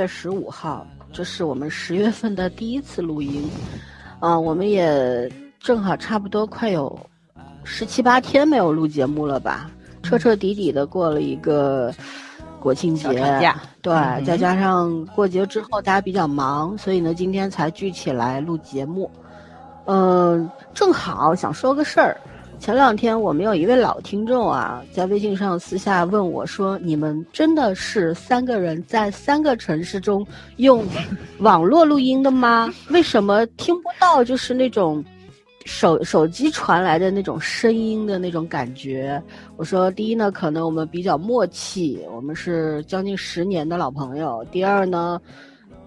月十五号，这是我们十月份的第一次录音，啊、我们也正好差不多快有十七八天没有录节目了吧，彻彻底底的过了一个国庆节假，对，嗯再加上过节之后大家比较忙，所以呢今天才聚起来录节目，嗯、正好想说个事儿。前两天我们有一位老听众啊，在微信上私下问我说：“你们真的是三个人在三个城市中用网络录音的吗？为什么听不到就是那种手手机传来的那种声音的那种感觉？”我说：“第一呢，可能我们比较默契，我们是将近十年的老朋友；第二呢，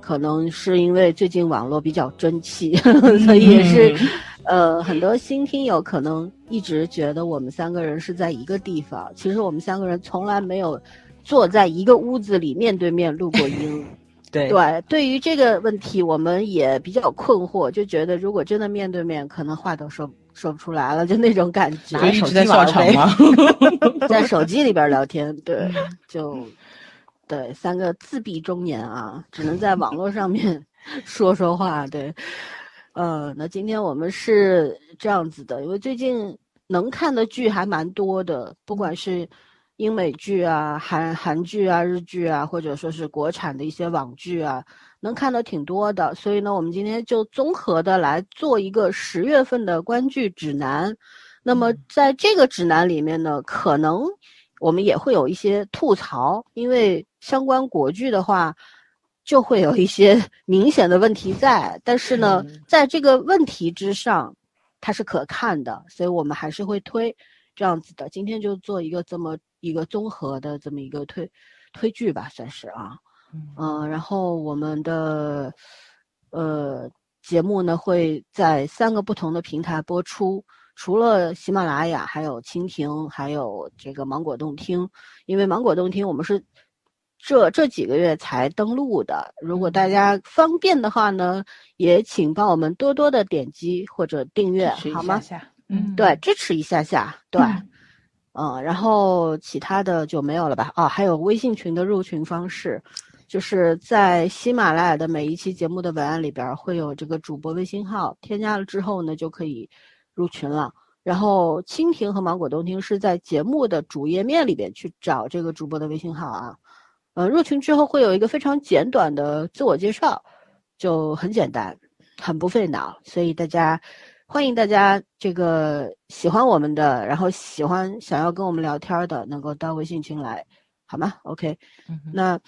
可能是因为最近网络比较争气，所以也是。呃，很多新听友可能一直觉得我们三个人是在一个地方，其实我们三个人从来没有坐在一个屋子里面对面录过音。对对，对于这个问题，我们也比较困惑，就觉得如果真的面对面，可能话都说说不出来了，就那种感觉。拿手就一直在机笑场吗？在手机里边聊天，对，就对三个自闭中年啊，只能在网络上面说说话，对。呃，那今天我们是这样子的，因为最近能看的剧还蛮多的，不管是英美剧啊、韩韩剧啊、日剧啊，或者说是国产的一些网剧啊，能看的挺多的。所以呢，我们今天就综合的来做一个十月份的观剧指南。那么在这个指南里面呢，可能我们也会有一些吐槽，因为相关国剧的话，就会有一些 明显的问题在。但是呢，在这个问题之上，它是可看的，所以我们还是会推这样子的。今天就做一个这么一个综合的这么一个推推剧吧，算是啊。嗯、然后我们的呃节目呢会在三个不同的平台播出。除了喜马拉雅，还有蜻蜓，还有这个芒果动听，因为芒果动听我们是这这几个月才登录的。如果大家方便的话呢，也请帮我们多多的点击或者订阅，好吗？嗯，对，支持一下下，对，嗯然后其他的就没有了吧？哦，还有微信群的入群方式，就是在喜马拉雅的每一期节目的文案里边儿会有这个主播微信号，添加了之后呢，就可以入群了。然后蜻蜓和芒果动听是在节目的主页面里边去找这个主播的微信号啊。呃，入群之后会有一个非常简短的自我介绍，就很简单，很不费脑，所以大家欢迎大家这个喜欢我们的，然后喜欢想要跟我们聊天的，能够到微信群来，好吗？OK，嗯那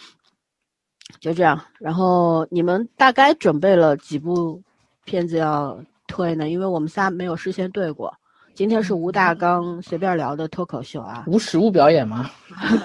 就这样。然后你们大概准备了几部片子要推呢？因为我们仨没有事先对过。今天是吴大刚随便聊的脱口秀啊，无实物表演吗？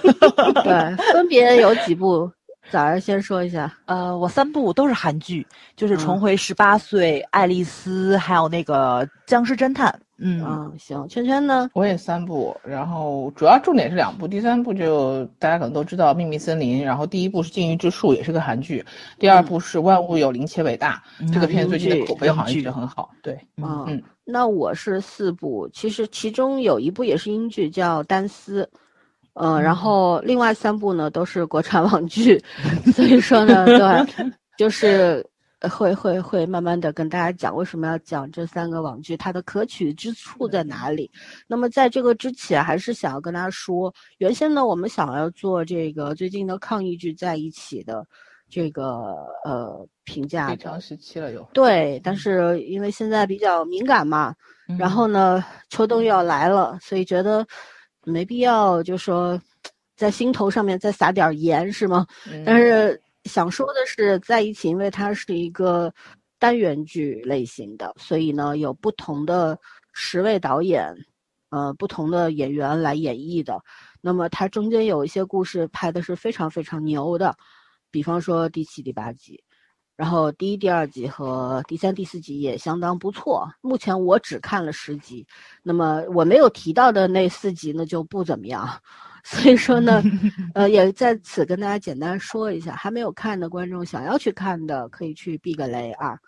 对，分别有几部，早上先说一下。呃，我三部都是韩剧，就是《嗯重回十八岁》、爱丽丝，还有那个《僵尸侦探》。嗯，嗯，行，圈圈呢？我也三部，然后主要重点是两部，第三部就大家可能都知道《秘密森林》，然后第一部是《禁欲之树》，也是个韩剧，第二部是《万物有灵且伟大》，这个片最近的口碑好像一直很好，对，嗯嗯那我是四部，其实其中有一部也是英剧，叫《单丝》，呃，然后另外三部呢都是国产网剧，所以说呢，对，就是呃会会会慢慢的跟大家讲为什么要讲这三个网剧，它的可取之处在哪里。那么在这个之前，还是想要跟大家说，原先呢我们想要做这个最近的抗疫剧在一起的这个呃评价的，非常时期了又，对，但是因为现在比较敏感嘛，然后呢，秋冬又要来了，所以觉得没必要就说在心头上面再撒点儿盐，是吗？嗯但是想说的是，在一起，因为它是一个单元剧类型的，所以呢，有不同的十位导演，呃，不同的演员来演绎的。那么它中间有一些故事拍的是非常非常牛的，比方说第七、第八集。然后第一、第二集和第三、第四集也相当不错。目前我只看了十集，那么我没有提到的那四集呢就不怎么样。所以说呢，呃，也在此跟大家简单说一下，还没有看的观众想要去看的可以去避个雷啊。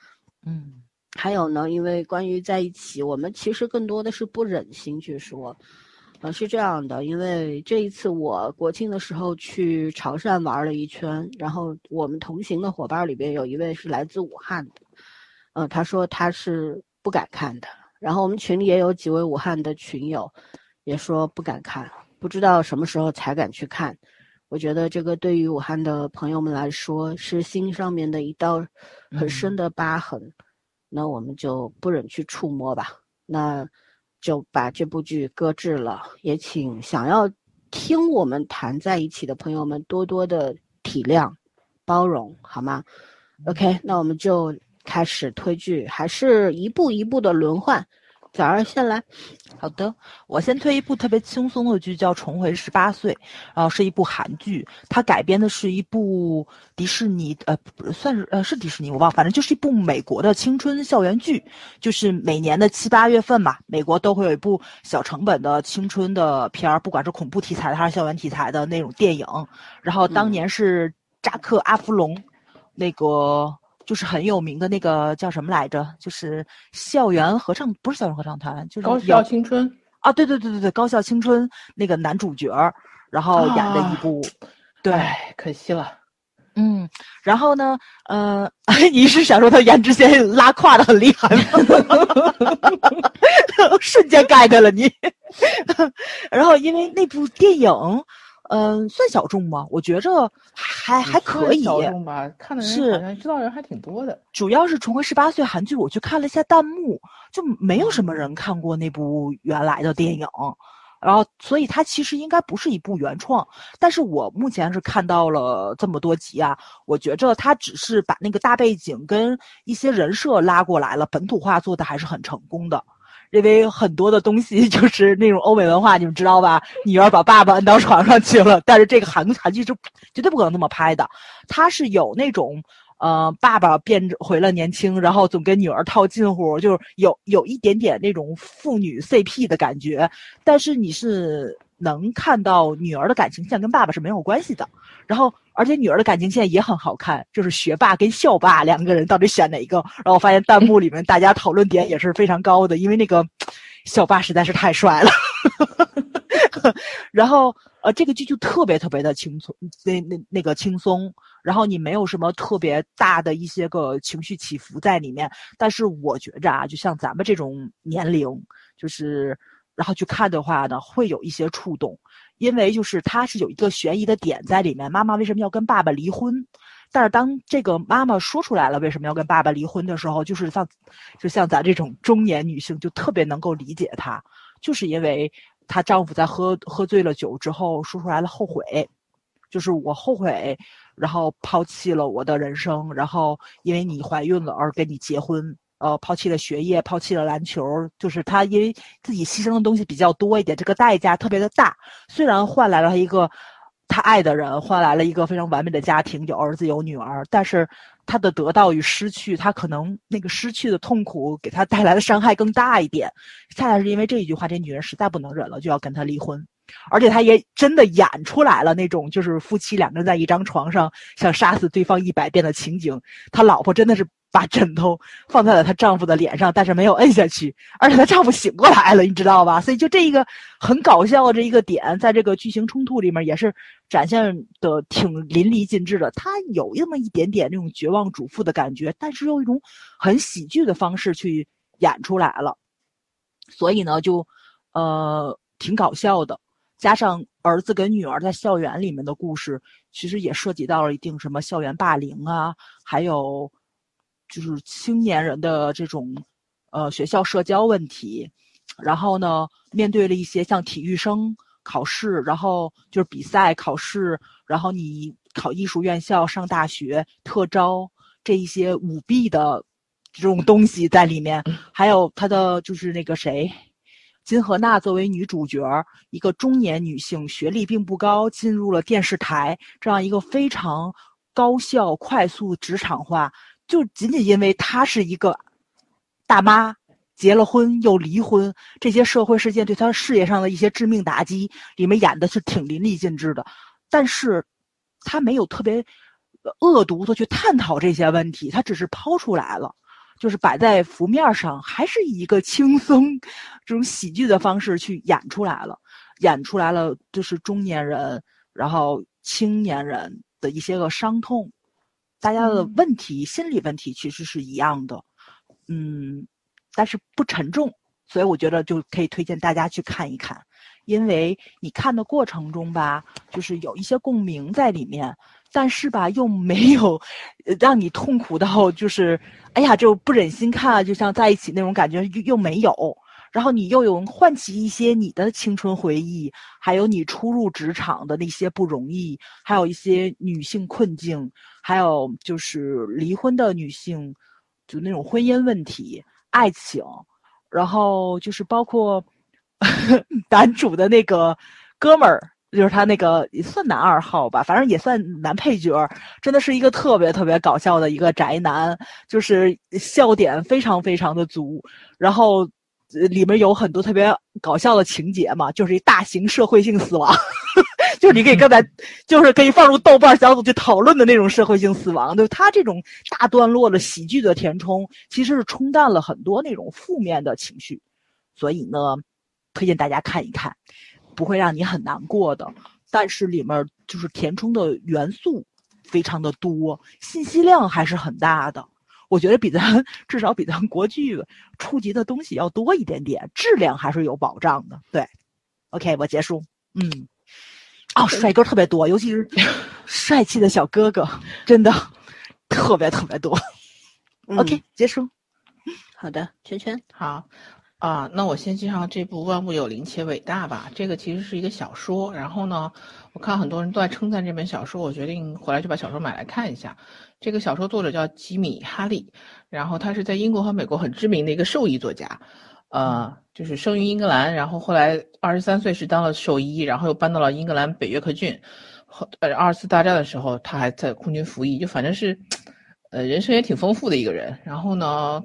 嗯，还有呢，因为关于在一起，我们其实更多的是不忍心去说。呃，是这样的，因为这一次我国庆的时候去潮汕玩了一圈，然后我们同行的伙伴里边有一位是来自武汉的，呃，他说他是不敢看的。然后我们群里也有几位武汉的群友，也说不敢看，不知道什么时候才敢去看。我觉得这个对于武汉的朋友们来说是心上面的一道很深的疤痕，那我们就不忍去触摸吧。那。就把这部剧搁置了，也请想要听我们谈在一起的朋友们多多的体谅、包容，好吗？OK，那我们就开始推剧，还是一步一步的轮换。早儿先来，好的，我先推一部特别轻松的剧，叫《重回十八岁》，然后是一部韩剧，它改编的是一部迪士尼，呃，算是呃是迪士尼，我忘，反正就是一部美国的青春校园剧，就是每年的七八月份嘛，美国都会有一部小成本的青春的片儿，不管是恐怖题材的还是校园题材的那种电影，然后当年是扎克阿弗隆，那个。就是很有名的那个叫什么来着？就是校园合唱，不是校园合唱团，就是高校青春啊！对对对对对，高校青春那个男主角，然后演的一部，对，可惜了，嗯，然后呢，呃，你是想说他颜值线拉胯的很厉害吗？瞬间 get 了你，然后因为那部电影。嗯，算小众吗？我觉着还还可以。小众吧，看的人好像知道人还挺多的。主要是重回十八岁韩剧，我去看了一下弹幕，就没有什么人看过那部原来的电影。然后，所以它其实应该不是一部原创。但是我目前是看到了这么多集啊，我觉着它只是把那个大背景跟一些人设拉过来了，本土化做的还是很成功的。因为很多的东西 就是那种欧美文化，你们知道吧？女儿把爸爸摁到床上去了，但是这个韩韩剧是绝对不可能那么拍的。它是有那种，呃，爸爸变回了年轻，然后总跟女儿套近乎，就是有有一点点那种父女 CP 的感觉。但是你是能看到女儿的感情线跟爸爸是没有关系的。然后，而且女儿的感情线也很好看，就是学霸跟校霸两个人到底选哪一个？然后我发现弹幕里面大家讨论点也是非常高的，因为那个校霸实在是太帅了。然后，呃，这个剧就特别特别的轻松，那那那个轻松，然后你没有什么特别大的一些个情绪起伏在里面。但是我觉着啊，就像咱们这种年龄，就是然后去看的话呢，会有一些触动。因为就是他是有一个悬疑的点在里面，妈妈为什么要跟爸爸离婚？但是当这个妈妈说出来了为什么要跟爸爸离婚的时候，就是像，就像咱这种中年女性就特别能够理解她，就是因为她丈夫在喝喝醉了酒之后说出来了后悔，就是我后悔，然后抛弃了我的人生，然后因为你怀孕了而跟你结婚。呃，抛弃了学业，抛弃了篮球，就是他因为自己牺牲的东西比较多一点，这个代价特别的大。虽然换来了一个他爱的人，换来了一个非常完美的家庭，有儿子有女儿，但是他的得到与失去，他可能那个失去的痛苦给他带来的伤害更大一点。恰恰是因为这一句话，这女人实在不能忍了，就要跟他离婚。而且他也真的演出来了那种，就是夫妻两个人在一张床上想杀死对方一百遍的情景。他老婆真的是。把枕头放在了她丈夫的脸上，但是没有摁下去，而且她丈夫醒过来了，你知道吧？所以就这一个很搞笑的这一个点，在这个剧情冲突里面也是展现的挺淋漓尽致的。她有那么一点点那种绝望主妇的感觉，但是用一种很喜剧的方式去演出来了，所以呢，就呃挺搞笑的。加上儿子跟女儿在校园里面的故事，其实也涉及到了一定什么校园霸凌啊，还有。就是青年人的这种，呃，学校社交问题，然后呢，面对了一些像体育生考试，然后就是比赛考试，然后你考艺术院校、上大学、特招这一些舞弊的这种东西在里面，还有他的就是那个谁，金荷娜作为女主角，一个中年女性，学历并不高，进入了电视台这样一个非常高效、快速职场化。就仅仅因为她是一个大妈，结了婚又离婚，这些社会事件对她事业上的一些致命打击，里面演的是挺淋漓尽致的。但是，她没有特别恶毒的去探讨这些问题，她只是抛出来了。就是摆在浮面上，还是以一个轻松、这种喜剧的方式去演出来了，演出来了，就是中年人，然后青年人的一些个伤痛，大家的问题、心理问题其实是一样的，嗯，但是不沉重，所以我觉得就可以推荐大家去看一看，因为你看的过程中吧，就是有一些共鸣在里面。但是吧，又没有让你痛苦到就是，哎呀，就不忍心看，就像在一起那种感觉又又没有。然后你又有唤起一些你的青春回忆，还有你初入职场的那些不容易，还有一些女性困境，还有就是离婚的女性，就那种婚姻问题、爱情，然后就是包括 男主的那个哥们儿。就是他那个也算男二号吧，反正也算男配角，真的是一个特别特别搞笑的一个宅男，就是笑点非常非常的足，然后里面有很多特别搞笑的情节嘛，就是一大型社会性死亡，就是你可以刚才 就是可以放入豆瓣小组去讨论的那种社会性死亡，就是他这种大段落的喜剧的填充，其实是冲淡了很多那种负面的情绪，所以呢，推荐大家看一看。不会让你很难过的，但是里面就是填充的元素非常的多，信息量还是很大的。我觉得比咱至少比咱国剧触及的东西要多一点点，质量还是有保障的。对，OK，我结束。嗯，哦，帅哥特别多，尤其是帅气的小哥哥，真的特别特别多。OK，结束。好的，圈圈好。啊，那我先介绍这部《万物有灵且伟大》吧。这个其实是一个小说，然后呢，我看很多人都在称赞这本小说，我决定回来就把小说买来看一下。这个小说作者叫吉米·哈利，然后他是在英国和美国很知名的一个兽医作家，呃，就是生于英格兰，然后后来二十三岁时当了兽医，然后又搬到了英格兰北约克郡。后呃，二次大战的时候他还在空军服役，就反正是，呃，人生也挺丰富的一个人。然后呢，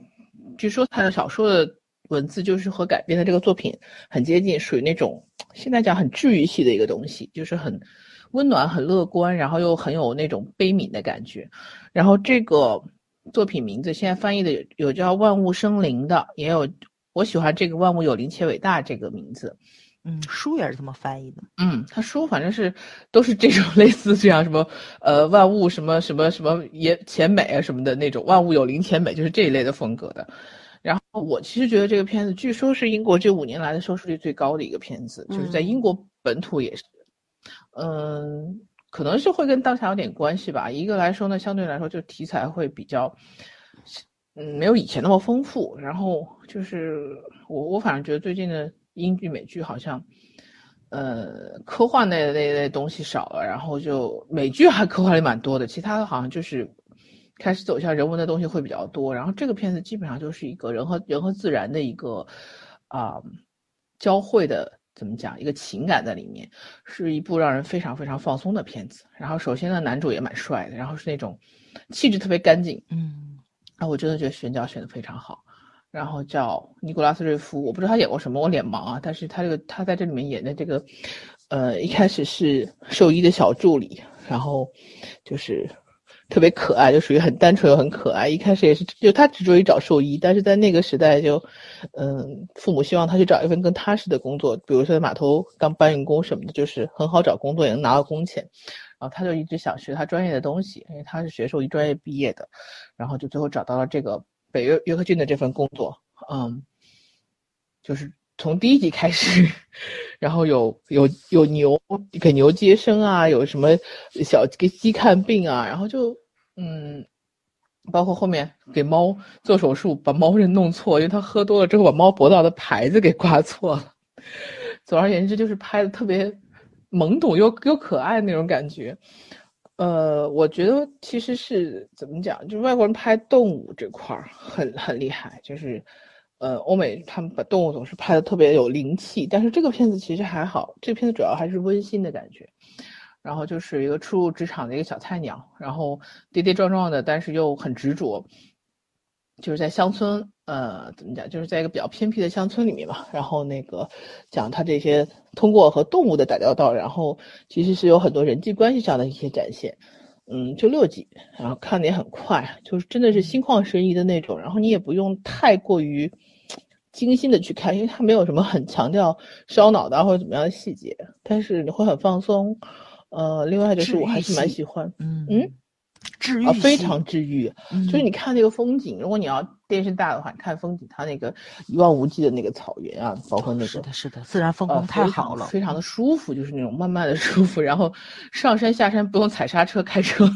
据说他的小说的。文字就是和改编的这个作品很接近，属于那种现在讲很治愈系的一个东西，就是很温暖、很乐观，然后又很有那种悲悯的感觉。然后这个作品名字现在翻译的有有叫“万物生灵”的，也有我喜欢这个“万物有灵且伟大”这个名字。嗯，书也是这么翻译的。嗯，他书反正是都是这种 类似这样什么呃万物什么什么什么也且美啊什么的那种，万物有灵且美就是这一类的风格的。我其实觉得这个片子，据说是英国这五年来的收视率最高的一个片子，就是在英国本土也是，嗯，可能是会跟当下有点关系吧。一个来说呢，相对来说就题材会比较，嗯，没有以前那么丰富。然后就是我我反正觉得最近的英剧美剧好像，呃，科幻类那类东西少了，然后就美剧还科幻类蛮多的，其他的好像就是。开始走向人文的东西会比较多，然后这个片子基本上就是一个人和人和自然的一个啊交汇的，怎么讲？一个情感在里面，是一部让人非常非常放松的片子。然后首先呢，男主也蛮帅的，然后是那种气质特别干净，嗯，啊，我真的觉得选角选的非常好。然后叫尼古拉斯瑞夫，我不知道他演过什么，我脸盲啊，但是他这个他在这里面演的这个，呃，一开始是兽医的小助理，然后就是。特别可爱，就属于很单纯又很可爱。一开始也是，就他执着于找兽医，但是在那个时代，就，嗯，父母希望他去找一份更踏实的工作，比如说在码头当搬运工什么的，就是很好找工作，也能拿到工钱。然后他就一直想学他专业的东西，因为他是学兽医专业毕业的，然后就最后找到了这个北约约克郡的这份工作。嗯，就是从第一集开始。然后有有有牛给牛接生啊，有什么小给鸡看病啊，然后就嗯，包括后面给猫做手术，把猫人弄错，因为他喝多了之后把猫脖子上的牌子给挂错了。总而言之，就是拍的特别懵懂又又可爱那种感觉。呃，我觉得其实是怎么讲，就外国人拍动物这块儿很很厉害，就是。呃，欧美他们把动物总是拍的特别有灵气，但是这个片子其实还好，这个片子主要还是温馨的感觉。然后就是一个初入职场的一个小菜鸟，然后跌跌撞撞的，但是又很执着，就是在乡村，呃，怎么讲，就是在一个比较偏僻的乡村里面嘛，然后那个讲他这些通过和动物的打交道，然后其实是有很多人际关系上的一些展现。嗯，就六集，然后看的也很快，就是真的是心旷神怡的那种。然后你也不用太过于精心的去看，因为它没有什么很强调烧脑的或者怎么样的细节，但是你会很放松。呃，另外就是我还是蛮喜欢，嗯嗯。治愈啊，非常治愈。嗯就是你看那个风景，如果你要电视大的话，你看风景，它那个一望无际的那个草原啊，包括那个是的，是的，自然风呃光太好了。非常的舒服，就是那种慢慢的舒服。然后上山下山不用踩刹车开车，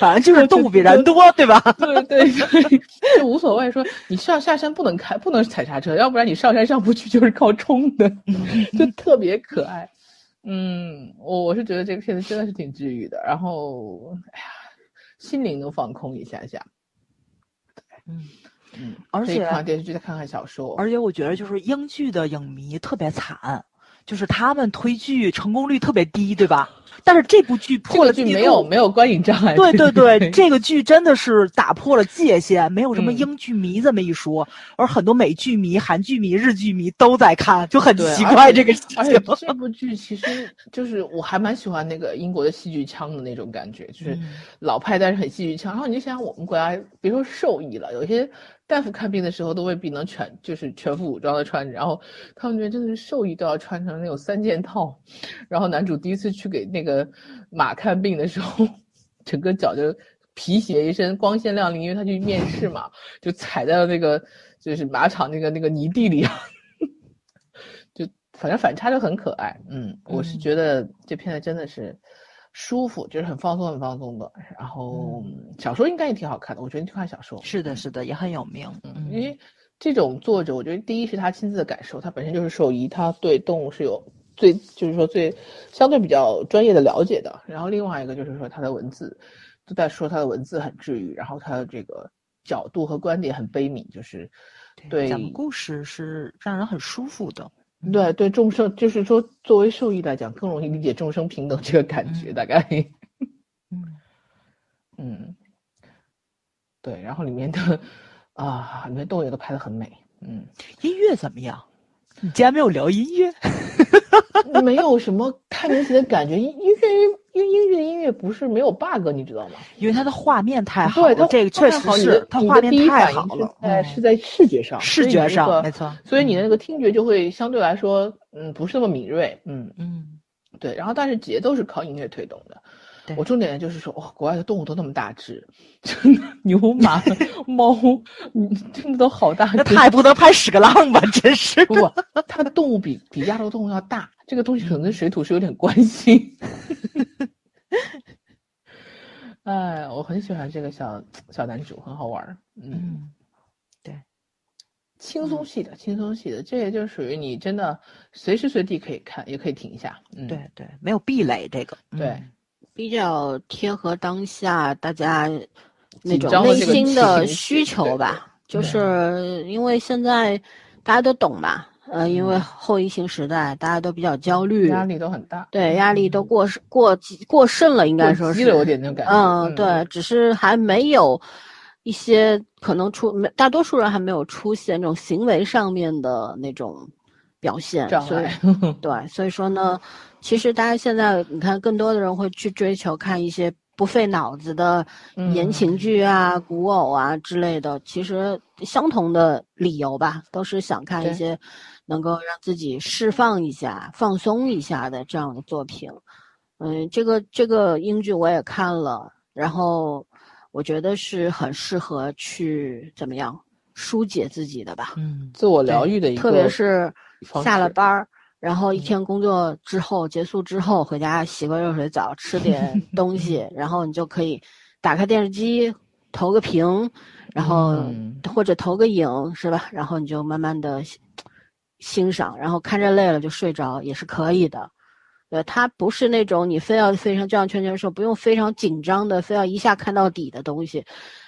反正就是动物比人多，对吧？对对对，就无所谓。说你上下山不能开，不能踩刹车，要不然你上山上不去就是靠冲的，就特别可爱。嗯，我我是觉得这个片子真的是挺治愈的，然后哎呀，心灵能放空一下下。嗯，嗯，而且看看电视剧，再看看小说。而且我觉得就是英剧的影迷特别惨，就是他们推剧成功率特别低，对吧？但是这部剧这个剧破了记录没有没有观影障碍。对对对，这个剧真的是打破了界限，没有什么嗯英剧迷这么一说，而很多美剧迷、韩剧迷、日剧迷都在看，就很奇怪这个事而且。这部剧其实就是我还蛮喜欢那个英国的戏剧腔的那种感觉，就是嗯老派但是很戏剧腔。然后你就想想我们国家，别说兽医了，有些大夫看病的时候都未必能全就是全副武装的穿着，然后他们觉得真的是兽医都要穿成那种三件套。然后男主第一次去给那个马看病的时候，整个脚就皮鞋一身光鲜亮丽，因为他去面试嘛，就踩在了那个就是马场那个那个泥地里啊。就反正反差就很可爱，嗯，我是嗯觉得这片子真的是舒服，就是很放松很放松的。然后小说应该也挺好看的，我觉得你去看小说，是的，是的，也很有名。嗯，因为这种作者，我觉得第一是他亲自的感受，他本身就是兽医，他对动物是有最就是说最相对比较专业的了解的。然后另外一个就是说他的文字，都在说他的文字很治愈，然后他的这个角度和观点很悲悯，就是对讲的故事是让人很舒服的。对对众生，就是说作为受益来讲，更容易理解众生平等这个感觉，嗯大概。嗯，嗯，对，然后里面的啊，里面动物也都拍的很美，嗯，音乐怎么样？你竟然没有聊音乐？没有什么太明显的感觉。音音乐因为音乐音乐不是没有 bug，你知道吗？因为它的画面太好对，了，它这个确实是它画面太好了，嗯在是在视觉上，视觉上个没错所以你的那个听觉就会相对来说，嗯，不是那么敏锐，嗯，嗯，对。然后但是节奏是靠音乐推动的。对我重点就是说，哇，国外的动物都那么大只，真的 牛马猫，嗯，真的都好大。那他也不能拍屎个浪吧？真是它的动物比比亚洲动物要大，这个东西可能跟水土是有点关系。哎，我很喜欢这个小小男主，很好玩儿。嗯，对，轻松系的，轻松系的，这也就属于你真的随时随地可以看，也可以停一下。嗯，对对，没有壁垒这个。对嗯比较贴合当下大家那种内心的需求吧，就是因为现在大家都懂吧，呃，因为嗯后疫情时代大家都比较焦虑，压力都很大。对，压力都过是过过剩了，应该说是有点那种感觉。嗯，对，只是还没有一些可能出没，大多数人还没有出现这种行为上面的那种表现，所。对，所以说呢，其实大家现在你看，更多的人会去追求看一些不费脑子的言情嗯剧啊、古偶啊之类的。其实相同的理由吧，都是想看一些能够让自己释放一下、放松一下的这样的作品。嗯，这个这个英剧我也看了，然后我觉得是很适合去怎么样疏解自己的吧。嗯，自我疗愈的一个，特别是下了班儿，然后一嗯天工作之后结束之后，回家洗个热水澡，吃 点东西，然后你就可以打开电视机，投个屏，然后嗯或者投个影，是吧？然后你就慢慢的欣赏，然后看着累了就睡着也是可以的。对，它不是那种你非要非常就像圈圈说，不用非常紧张的，非要一下看到底的东西，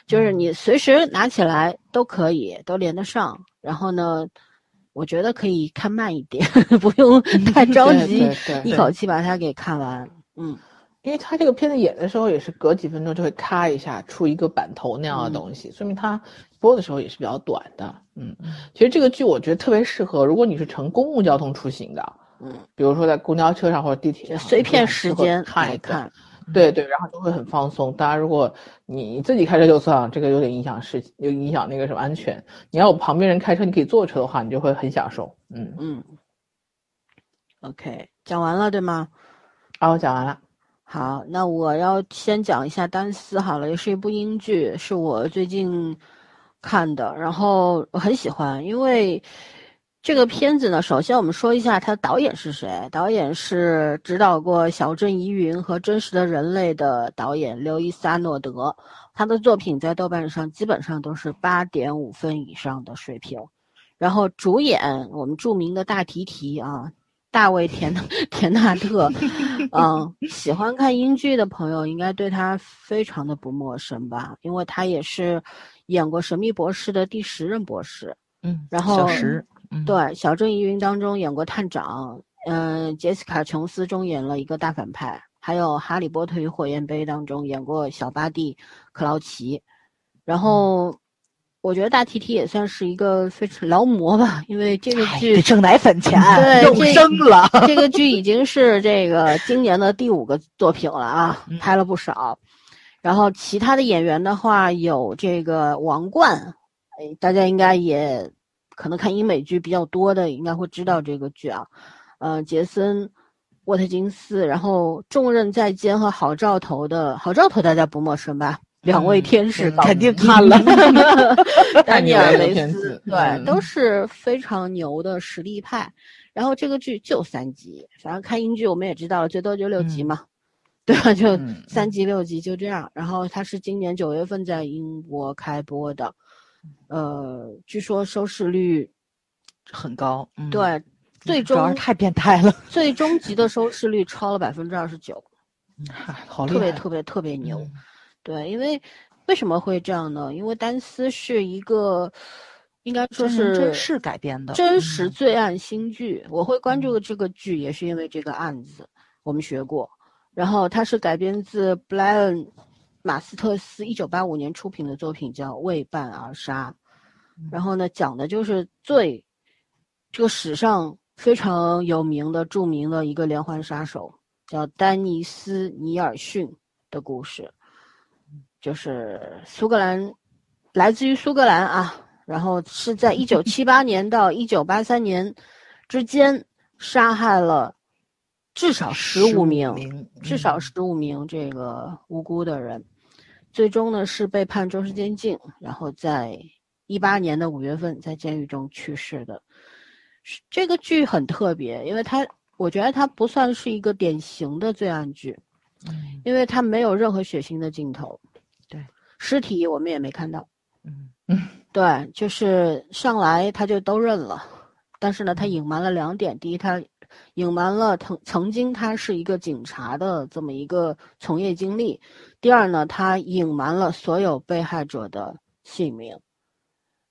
就是你随时拿起来都可以，都连得上。然后呢，我觉得可以看慢一点，不用太着急一口气把它给看完。嗯，因为他这个片子演的时候也是隔几分钟就会咔一下出一个板头那样的东西，说明他播的时候也是比较短的。嗯，其实这个剧我觉得特别适合，如果你是乘公共交通出行的，嗯，比如说在公交车上或者地铁上，就碎片时间看一看。对对，然后就会很放松。大家，如果你自己开车就算了，这个有点影响事，有影响那个什么安全。你要有旁边人开车，你可以坐车的话，你就会很享受。嗯，嗯，OK，讲完了对吗？啊，我讲完了。好，那我要先讲一下《单丝》好了，也是一部英剧，是我最近看的，然后我很喜欢，因为这个片子呢，首先我们说一下它的导演是谁，导演是指导过《小镇疑云》和《真实的人类》的导演刘易斯·阿诺德，他的作品在豆瓣上基本上都是八点五分以上的水平，然后主演我们著名的大提提啊。大卫田田纳特，嗯，喜欢看英剧的朋友应该对他非常的不陌生吧？因为他也是演过《神秘博士》的第十任博士，嗯，然后小石，嗯，对《小镇疑云》当中演过探长，嗯，杰西卡·琼斯中演了一个大反派，还有《哈利波特与火焰杯》当中演过小巴蒂·克劳奇，然后。我觉得大提提也算是一个非常劳模吧，因为这个哎剧得挣奶粉钱，对用生了。这个剧已经是这个今年的第五个作品了啊嗯，拍了不少。然后其他的演员的话，有这个王冠，哎，大家应该也可能看英美剧比较多的，应该会知道这个剧啊。呃，杰森·沃特金斯，然后《重任在肩》和《好兆头》的《好兆头》大家不陌生吧？两位天使嗯肯定看了。丹尼尔·太牛了维斯，对，嗯都是非常牛的实力派。然后这个剧就三集，反正看英剧我们也知道了，最多就六集嘛，对吧？就嗯三集六集就这样。然后它是今年九月份在英国开播的，呃，据说收视率很高，嗯，对最终太变态了，最终集的收视率超了百分之二十九，嗨好厉害，特别特别特别牛。嗯对，因为为什么会这样呢？因为丹斯是一个，应该说是真事改编的真实嗯罪案新剧。我会关注这个剧，也是因为这个案子，我们学过。然后它是改编自布莱恩·马斯特斯一九八五年出品的作品，叫《为伴而杀》。然后呢，讲的就是最这个史上非常有名的、著名的一个连环杀手，叫丹尼斯·尼尔逊的故事。就是苏格兰，来自于苏格兰啊，然后是在一九七八年到一九八三年之间杀害了至少十五名，名至少嗯十五名这个无辜的人，最终呢是被判终身监禁，然后在一八年的五月份在监狱中去世的。是这个剧很特别，因为它我觉得它不算是一个典型的罪案剧，嗯。因为它没有任何血腥的镜头，对，尸体我们也没看到，嗯。嗯 对，就是上来他就都认了，但是呢，他隐瞒了两点：第一，他隐瞒了曾曾经他是一个警察的这么一个从业经历；第二呢，他隐瞒了所有被害者的姓名。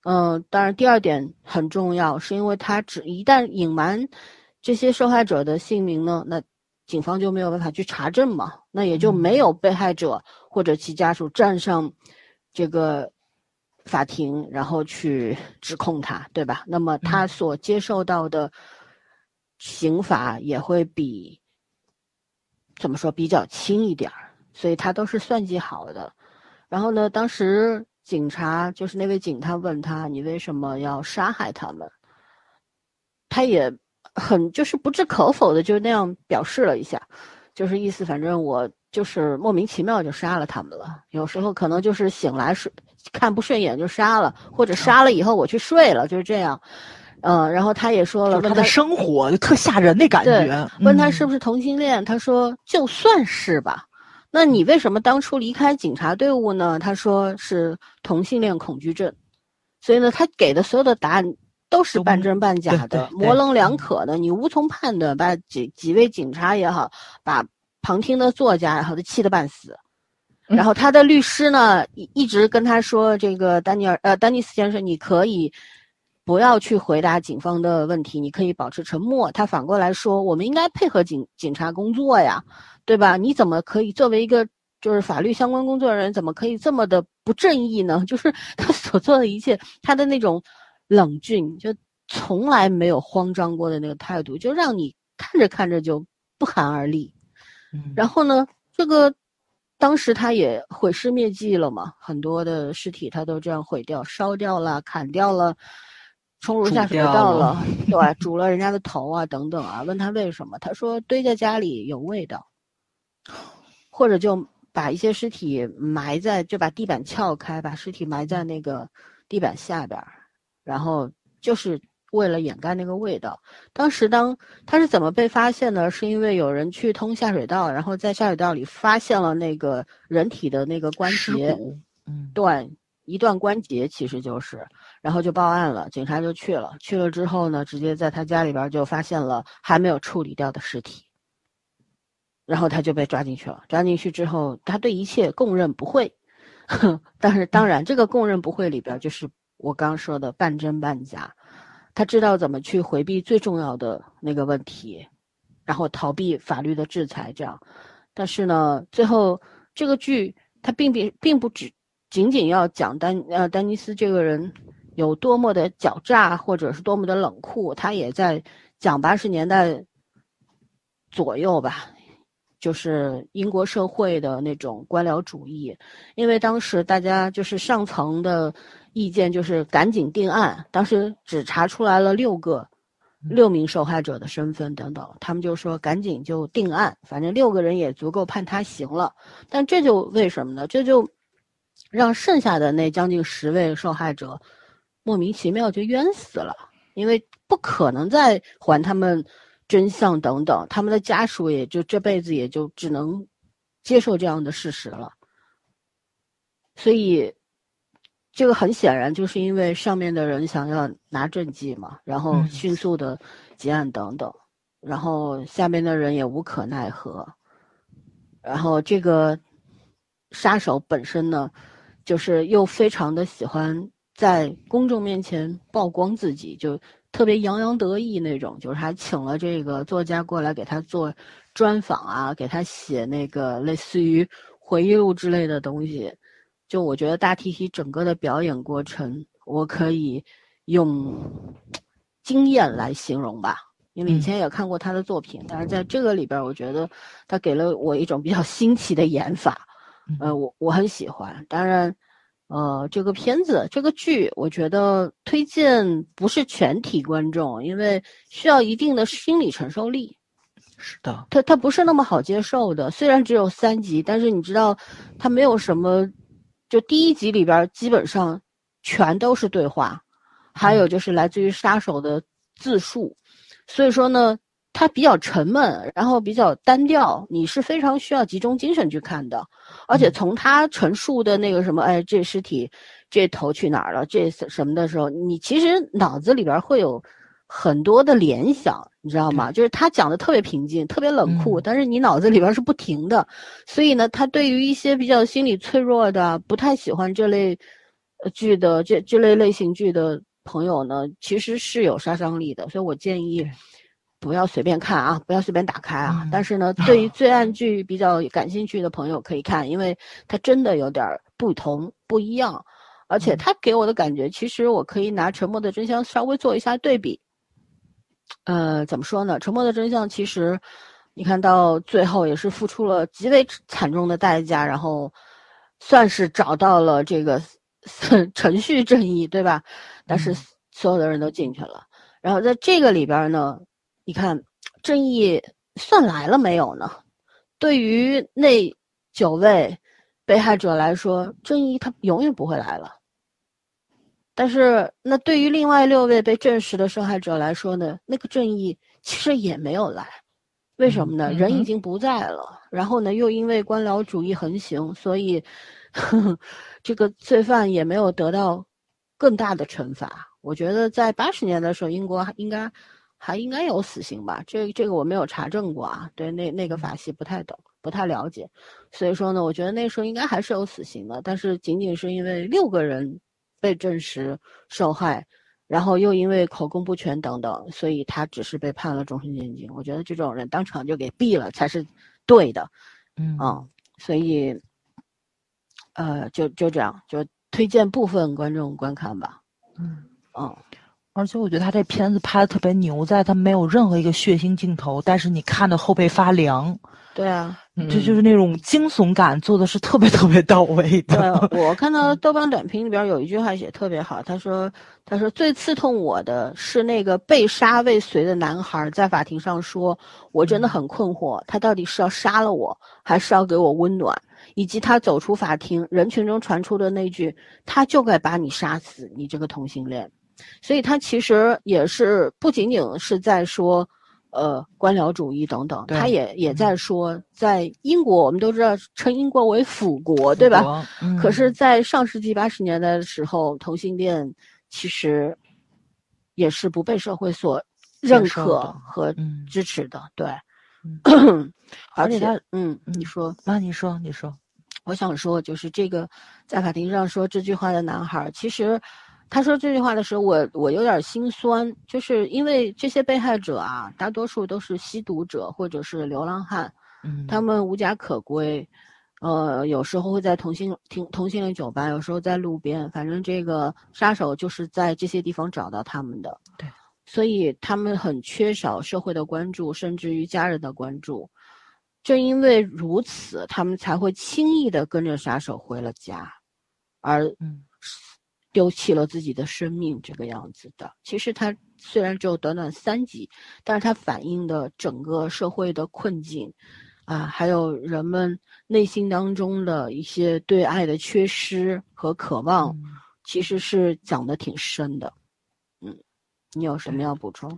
嗯，当然，第二点很重要，是因为他只一旦隐瞒这些受害者的姓名呢，那警方就没有办法去查证嘛，那也就没有被害者或者其家属站上这个法庭，然后去指控他，对吧？那么他所接受到的刑罚也会比怎么说比较轻一点儿，所以他都是算计好的。然后呢，当时警察就是那位警探问他：“你为什么要杀害他们？”他也很就是不置可否的就那样表示了一下，就是意思反正我就是莫名其妙就杀了他们了。有时候可能就是醒来睡看不顺眼就杀了，或者杀了以后我去睡了，就是这样。嗯、然后他也说了，问他的生活就特吓人那感觉。问他是嗯不是同性恋，他说就算是吧。那你为什么当初离开警察队伍呢？他说是同性恋恐惧症，所以呢，他给的所有的答案都是半真半假的，模棱两可的，你无从判断。把几几位警察也好，把旁听的作家也好，都气得半死。嗯然后他的律师呢，一一直跟他说：“这个丹尼尔呃，丹尼斯先生，你可以不要去回答警方的问题，你可以保持沉默。他反过来说，我们应该配合警警察工作呀，对吧？你怎么可以作为一个就是法律相关工作人员，怎么可以这么的不正义呢？就是他所做的一切，他的那种冷峻，就从来没有慌张过的那个态度，就让你看着看着就不寒而栗。然后呢，这个当时他也毁尸灭迹了嘛，很多的尸体他都这样毁掉、烧掉了、砍掉了，冲入下水道了，对，煮了人家的头啊等等啊。问他为什么，他说堆在家里有味道，或者就把一些尸体埋在，就把地板撬开，把尸体埋在那个地板下边儿，然后就是。为了掩盖那个味道，当时当他是怎么被发现的？是因为有人去通下水道，然后在下水道里发现了那个人体的那个关节，嗯，断一段关节，其实就是，然后就报案了，警察就去了，去了之后呢，直接在他家里边就发现了还没有处理掉的尸体，然后他就被抓进去了。抓进去之后，他对一切供认不讳，但是当然这个供认不讳里边就是我刚说的半真半假。他知道怎么去回避最重要的那个问题，然后逃避法律的制裁，这样。但是呢，最后这个剧它并并并不只仅仅要讲丹呃丹尼斯这个人有多么的狡诈，或者是多么的冷酷，他也在讲八十年代左右吧，就是英国社会的那种官僚主义，因为当时大家就是上层的。意见就是赶紧定案，当时只查出来了六个，六名受害者的身份等等，他们就说赶紧就定案，反正六个人也足够判他刑了。但这就为什么呢？这就让剩下的那将近十位受害者莫名其妙就冤死了，因为不可能再还他们真相等等，他们的家属也就这辈子也就只能接受这样的事实了，所以。这个很显然就是因为上面的人想要拿政绩嘛，然后迅速的结案等等，然后下面的人也无可奈何，然后这个杀手本身呢，就是又非常的喜欢在公众面前曝光自己，就特别洋洋得意那种，就是还请了这个作家过来给他做专访啊，给他写那个类似于回忆录之类的东西。就我觉得大提提整个的表演过程，我可以用经验来形容吧，因为以前也看过他的作品，但是在这个里边，我觉得他给了我一种比较新奇的演法，呃，我我很喜欢。当然，呃，这个片子这个剧，我觉得推荐不是全体观众，因为需要一定的心理承受力。是的，它它不是那么好接受的。虽然只有三集，但是你知道，它没有什么。就第一集里边基本上全都是对话，还有就是来自于杀手的自述，所以说呢，它比较沉闷，然后比较单调，你是非常需要集中精神去看的。而且从他陈述的那个什么，哎，这尸体这头去哪儿了，这什么的时候，你其实脑子里边会有。很多的联想，你知道吗？就是他讲的特别平静，特别冷酷，但是你脑子里边是不停的。所以呢，他对于一些比较心理脆弱的、不太喜欢这类剧的这这类类型剧的朋友呢，其实是有杀伤力的。所以我建议不要随便看啊，不要随便打开啊。但是呢，对于 罪案剧比较感兴趣的朋友可以看，因为它真的有点不同不一样，而且它给我的感觉，其实我可以拿《沉默的真相》稍微做一下对比。呃，怎么说呢？沉默的真相其实，你看到最后也是付出了极为惨重的代价，然后算是找到了这个 程序正义，对吧？但是所有的人都进去了，然后在这个里边呢，你看正义算来了没有呢？对于那九位被害者来说，正义他永远不会来了。但是，那对于另外六位被证实的受害者来说呢？那个正义其实也没有来，为什么呢？人已经不在了，然后呢，又因为官僚主义横行，所以 这个罪犯也没有得到更大的惩罚。我觉得在八十年的时候，英国应该还应该有死刑吧？这这个我没有查证过啊，对那那个法系不太懂，不太了解。所以说呢，我觉得那时候应该还是有死刑的，但是仅仅是因为六个人。被证实受害，然后又因为口供不全等等，所以他只是被判了终身监禁。我觉得这种人当场就给毙了才是对的，嗯啊，所以，呃，就就这样，就推荐部分观众观看吧，嗯。嗯，而且我觉得他这片子拍的特别牛，在他没有任何一个血腥镜头，但是你看的后背发凉，对啊，这就是那种惊悚感做的是特别 特别到位对的。我看到豆瓣短评里边有一句话写特别好，他说：“他说最刺痛我的是那个被杀未遂的男孩在法庭上说，我真的很困惑，他到底是要杀了我，还是要给我温暖？以及他走出法庭，人群中传出的那句‘他就该把你杀死，你这个同性恋’。”所以他其实也是不仅仅是在说，呃，官僚主义等等，对他也也在说，在英国，我们都知道称英国为腐国，对吧？嗯。可是，在上世纪八十年代的时候，同性恋其实也是不被社会所认可和嗯。支持的，对。嗯。而且而且他，嗯，你说，那你说，你说，我想说，就是这个在法庭上说这句话的男孩儿，其实他说这句话的时候，我我有点心酸，就是因为这些被害者啊，大多数都是吸毒者或者是流浪汉，嗯，他们无家可归，呃，有时候会在同性同同性恋酒吧，有时候在路边，反正这个杀手就是在这些地方找到他们的。对，所以他们很缺少社会的关注，甚至于家人的关注。正因为如此，他们才会轻易的跟着杀手回了家，而嗯丢弃了自己的生命这个样子的。其实它虽然只有短短三集，但是它反映的整个社会的困境，啊，还有人们内心当中的一些对爱的缺失和渴望，嗯其实是讲的挺深的。嗯，你有什么要补充？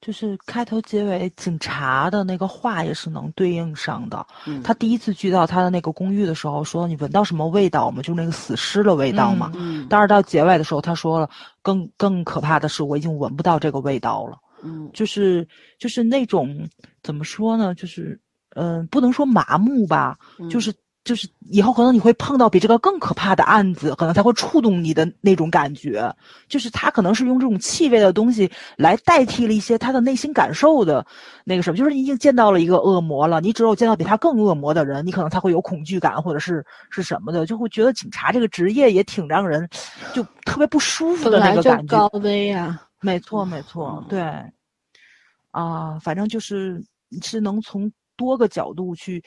就是开头结尾警察的那个话也是能对应上的。嗯，他第一次去到他的那个公寓的时候，说你闻到什么味道吗？就是那个死尸的味道嘛。嗯但是到结尾的时候，他说了，更更可怕的是，我已经闻不到这个味道了。嗯就是就是那种怎么说呢？就是嗯、呃不能说麻木吧，嗯就是就是以后可能你会碰到比这个更可怕的案子，可能才会触动你的那种感觉。就是他可能是用这种气味的东西来代替了一些他的内心感受的那个什么，就是你已经见到了一个恶魔了，你只有见到比他更恶魔的人，你可能才会有恐惧感或者是是什么的，就会觉得警察这个职业也挺让人就特别不舒服的那个感觉。高危啊。没错，没错嗯，对，啊，反正就是是能从多个角度去，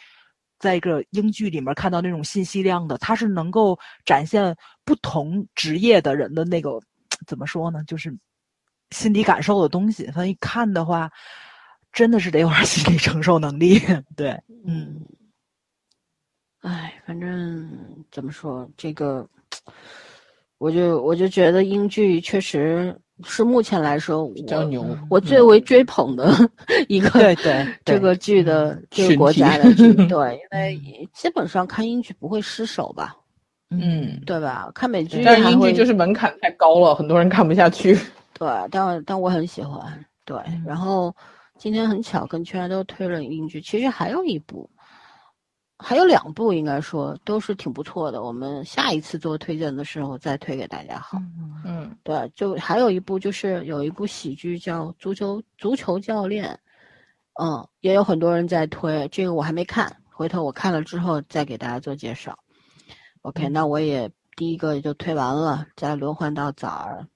在一个英剧里面看到那种信息量的，它是能够展现不同职业的人的那个怎么说呢，就是心理感受的东西。所以看的话，真的是得有点心理承受能力。对，嗯，哎，反正怎么说，这个，我就我就觉得英剧确实是目前来说比较我牛。我最为追捧的 一个对对对这个剧的这个国家的剧，对，因为基本上看英剧不会失手吧，嗯，对吧？看美剧但是英剧就是门槛太高了，很多人看不下去。对，但但我很喜欢，对。嗯然后今天很巧跟圈都推了英剧，其实还有一部，还有两部，应该说都是挺不错的。我们下一次做推荐的时候再推给大家好。嗯嗯，对，就还有一部就是有一部喜剧叫《足球足球教练》，嗯，也有很多人在推，这个我还没看，回头我看了之后再给大家做介绍。OK，那我也第一个就推完了，再轮换到枣儿。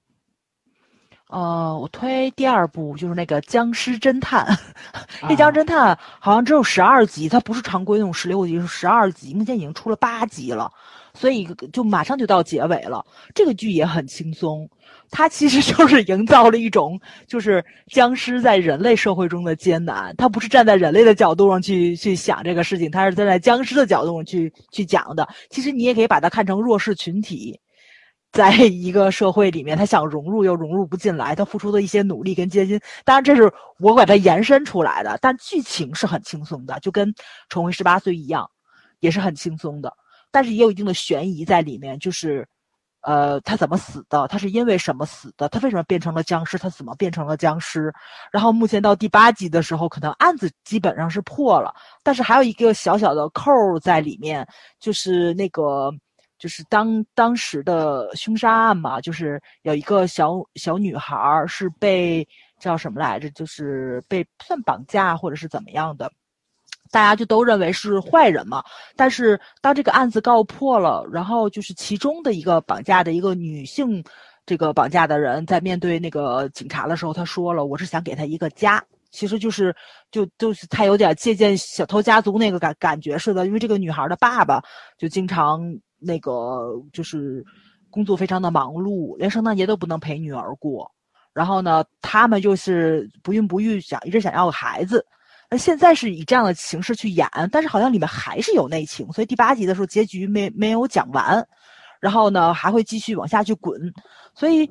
呃，我推第二部就是那个《僵尸侦探》，这《啊僵尸侦探》好像只有十二集，它不是常规那种十六集，是十二集，目前已经出了八集了，所以就马上就到结尾了。这个剧也很轻松，它其实 就是营造了一种就是僵尸在人类社会中的艰难，它不是站在人类的角度上去去想这个事情，它是站在僵尸的角度上去去讲的。其实你也可以把它看成弱势群体。在一个社会里面，他想融入又融入不进来，他付出的一些努力跟艰辛，当然这是我把它延伸出来的，但剧情是很轻松的，就跟《重回十八岁》一样，也是很轻松的，但是也有一定的悬疑在里面，就是，呃，他怎么死的？他是因为什么死的？他为什么变成了僵尸？他怎么变成了僵尸？然后目前到第八集的时候，可能案子基本上是破了，但是还有一个小小的扣在里面，就是那个。就是当当时的凶杀案嘛，就是有一个小小女孩是被叫什么来着，就是被算绑架或者是怎么样的，大家就都认为是坏人嘛。但是当这个案子告破了，然后就是其中的一个绑架的一个女性，这个绑架的人在面对那个警察的时候，他说了：“我是想给他一个家。”其实就是，就就是他有点借鉴小偷家族那个感感觉似的，因为这个女孩的爸爸就经常那个就是工作非常的忙碌，连圣诞节都不能陪女儿过。然后呢，他们就是不孕不育，想一直想要个孩子。那现在是以这样的形式去演，但是好像里面还是有内情，所以第八集的时候结局没没有讲完，然后呢还会继续往下去滚，所以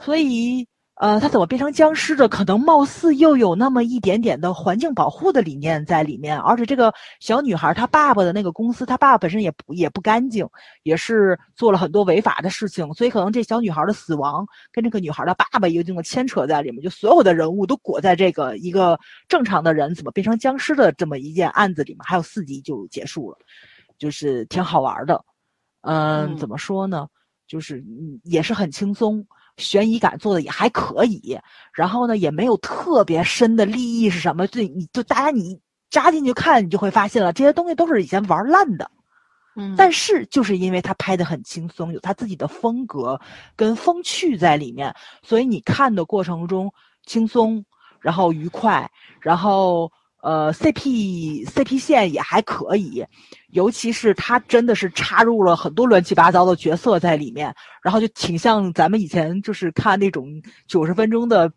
所以。呃，他怎么变成僵尸的？可能貌似又有那么一点点的环境保护的理念在里面。而且这个小女孩她爸爸的那个公司，她爸爸本身也不也不干净，也是做了很多违法的事情。所以可能这小女孩的死亡跟这个女孩的爸爸有一定的牵扯在里面。就所有的人物都裹在这个一个正常的人怎么变成僵尸的这么一件案子里面。还有四集就结束了，就是挺好玩的。嗯，怎么说呢？就是也是很轻松。悬疑感做的也还可以，然后呢，也没有特别深的利益是什么？对，你就大家你扎进去看，你就会发现了，这些东西都是以前玩烂的。嗯，但是就是因为他拍的很轻松，有他自己的风格跟风趣在里面，所以你看的过程中轻松，然后愉快，然后。呃，CP CP 线也还可以，尤其是他真的是插入了很多乱七八糟的角色在里面，然后就挺像咱们以前就是看那种九十分钟的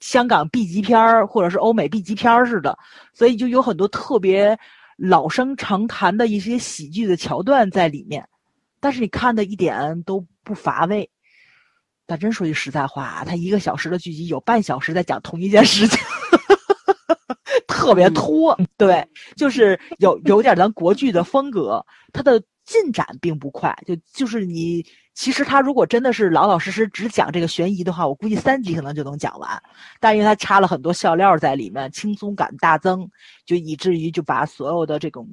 香港 B 级片儿或者是欧美 B 级片儿似的，所以就有很多特别老生常谈的一些喜剧的桥段在里面，但是你看的一点都不乏味。但真说句实在话，他一个小时的剧集有半小时在讲同一件事情。特别拖，对，就是有有点咱国剧的风格，它的进展并不快，就就是你其实他如果真的是老老实实只讲这个悬疑的话，我估计三集可能就能讲完，但因为他插了很多笑料在里面，轻松感大增，就以至于就把所有的这种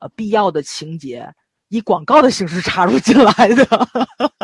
呃必要的情节以广告的形式插入进来的，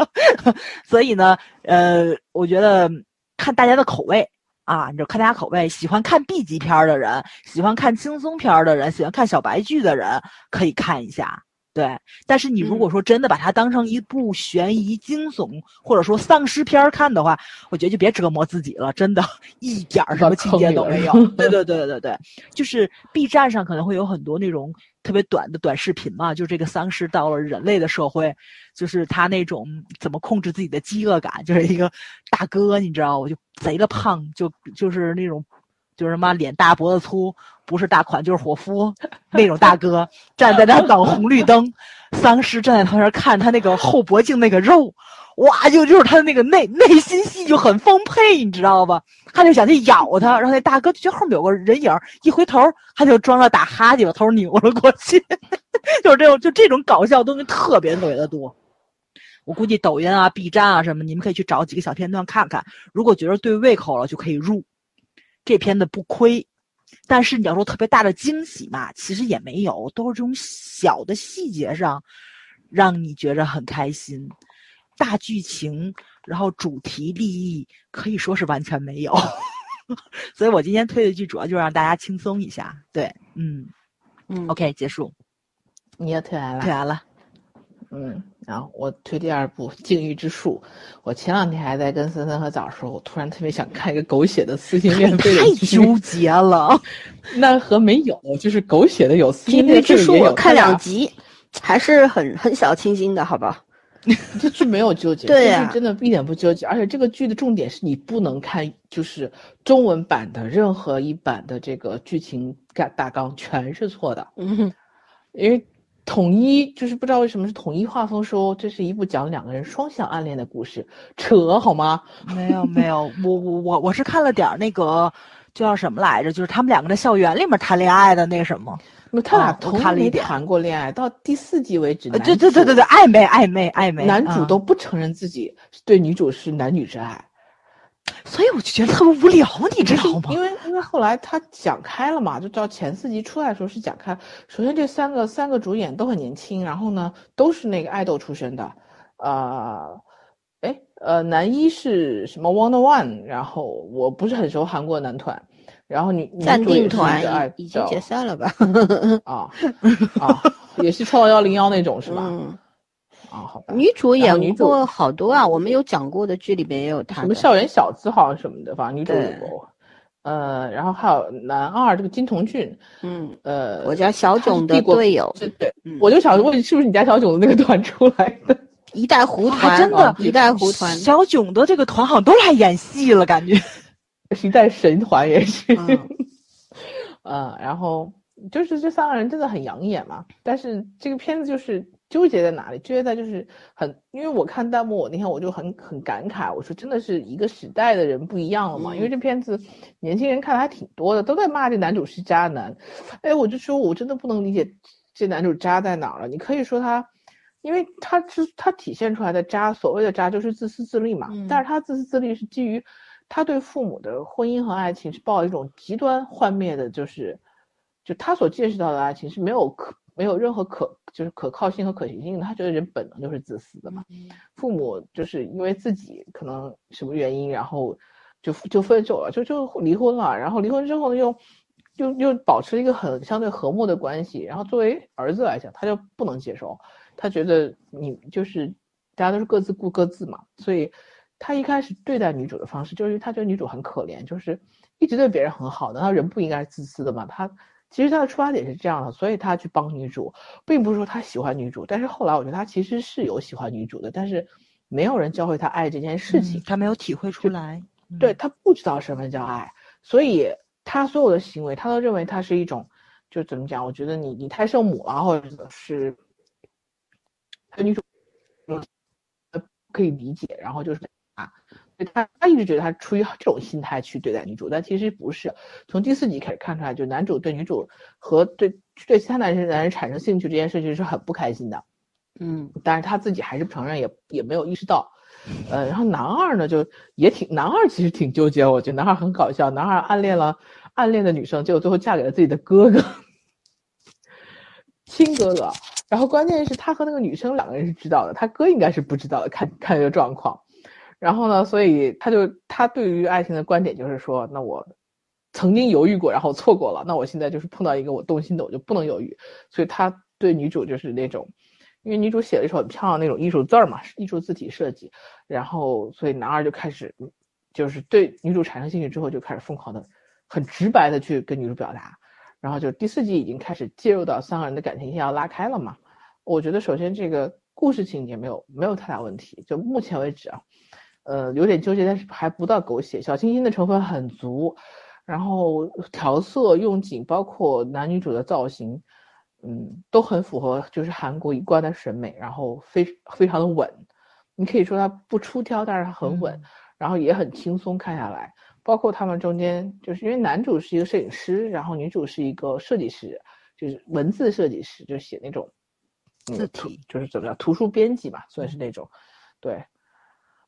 所以呢，呃，我觉得看大家的口味。啊，你就看大家口味，喜欢看 B 级片的人，喜欢看轻松片的人，喜欢看小白剧的人，可以看一下。对，但是你如果说真的把它当成一部悬疑惊悚或者说丧尸片看的话，我觉得就别折磨自己了，真的一点什么情节都没有。对对对对对，就是 B 站上可能会有很多那种特别短的短视频嘛，就这个丧尸到了人类的社会，就是他那种怎么控制自己的饥饿感，就是一个大哥，你知道，我就贼的胖，就就是那种。就是什么脸大脖子粗，不是大款就是伙夫那种大哥，站在那等红绿灯，丧尸站在旁边看他那个后脖颈那个肉，哇，就就是他的那个内内心戏就很丰沛，你知道吧？他就想去咬他，然后那大哥就觉得后面有个人影，一回头他就装着打哈欠，把头扭了过去，就是这种就这种搞笑东西特别特别的多。我估计抖音啊、B 站啊什么，你们可以去找几个小片段看看，如果觉得对胃口了，就可以入。这片子不亏，但是你要说特别大的惊喜嘛，其实也没有，都是这种小的细节上，让你觉着很开心。大剧情，然后主题立意可以说是完全没有。所以我今天推的剧主要就是让大家轻松一下。对，嗯嗯，OK，结束。你又推完了？推完了。嗯，然后我推第二部《禁欲之术》。我前两天还在跟森森和枣说，我突然特别想看一个狗血的撕心裂肺的太纠结了。那和没有，就是狗血的有撕心裂肺之术，我看两集，还是很很小清新的，好吧？这剧没有纠结，对呀，真的一点不纠结。而且这个剧的重点是你不能看，就是中文版的任何一版的这个剧情大大纲全是错的。嗯，因为。统一就是不知道为什么是统一画风说这是一部讲两个人双向暗恋的故事，扯好吗？没有没有，我我我我是看了点那个叫什么来着，就是他们两个在校园里面谈恋爱的那个什么，那他俩同没谈过恋爱，到第四季为止，对对对对对，暧昧暧昧暧昧，男主都不承认自己对女主是男女之爱。所以我就觉得特别无聊，你知道吗？因为因为后来他讲开了嘛，就到前四集出来的时候是讲开。首先这三个三个主演都很年轻，然后呢都是那个爱豆出身的，啊，哎，呃，男一是什么 One One，然后我不是很熟韩国男团，然后女暂定团已已经解散了吧？啊啊，也是创造幺零幺那种是吧？嗯，啊，好吧。女主演过好多啊，我们有讲过的剧里边也有她。什么校园小子好像什么的，反正女主演过。呃，然后还有男二这个金童俊，嗯，呃，我家小囧的队友，对对，嗯我就想问是不是你家小囧的那个团出来的？一代胡团，真的一代胡团，小囧的这个团好像都来演戏了，感觉。是一代神团也是，嗯 嗯，然后就是这三个人真的很养眼嘛。但是这个片子就是纠结在哪里？纠结在就是很，因为我看弹幕，我那天我就很很感慨，我说真的是一个时代的人不一样了嘛。因为这片子年轻人看的还挺多的，都在骂这男主是渣男。哎，我就说我真的不能理解这男主渣在哪儿了。你可以说他。因为他是他体现出来的渣，所谓的渣就是自私自利嘛。嗯但是他自私自利是基于他对父母的婚姻和爱情是抱一种极端幻灭的，就是就他所见识到的爱情是没有可没有任何可就是可靠性和可行性的。他觉得人本能就是自私的嘛。父母就是因为自己可能什么原因，然后就就分手了，就就离婚了。然后离婚之后呢，又又又保持一个很相对和睦的关系。然后作为儿子来讲，他就不能接受。他觉得你就是大家都是各自顾各自嘛，所以他一开始对待女主的方式，就是他觉得女主很可怜，就是一直对别人很好的，他人不应该是自私的嘛。他其实他的出发点是这样的，所以他去帮女主，并不是说他喜欢女主，但是后来我觉得他其实是有喜欢女主的，但是没有人教会他爱这件事情，嗯他没有体会出来。嗯对他不知道什么叫爱，所以他所有的行为，他都认为他是一种，就怎么讲？我觉得你你太圣母了，或者是女主呃可以理解，然后就是他他一直觉得他出于这种心态去对待女主，但其实不是。从第四集开始看出来，就男主对女主和对对其他男人男人产生兴趣这件事情是很不开心的。嗯但是他自己还是不承认，也也没有意识到。呃，然后男二呢，就也挺男二其实挺纠结，我觉得男二很搞笑，男二暗恋了暗恋的女生，结果最后嫁给了自己的哥哥，亲哥哥。然后关键是他和那个女生两个人是知道的，他哥应该是不知道的，看看这个状况。然后呢，所以他就他对于爱情的观点就是说，那我曾经犹豫过，然后错过了，那我现在就是碰到一个我动心的，我就不能犹豫。所以他对女主就是那种。因为女主写了一手很漂亮那种艺术字儿嘛，艺术字体设计，然后所以男二就开始，就是对女主产生兴趣之后，就开始疯狂的、很直白的去跟女主表达，然后就第四季已经开始介入到三个人的感情线要拉开了嘛。我觉得首先这个故事情节没有没有太大问题，就目前为止啊，呃有点纠结，但是还不到狗血，小清新的成分很足，然后调色用景，包括男女主的造型。嗯，都很符合就是韩国一贯的审美，然后非非常的稳，你可以说它不出挑，但是它很稳，然后也很轻松看下来。包括他们中间，就是因为男主是一个摄影师，然后女主是一个设计师，就是文字设计师，就写那种字体，就是怎么样图书编辑吧，算是那种，对，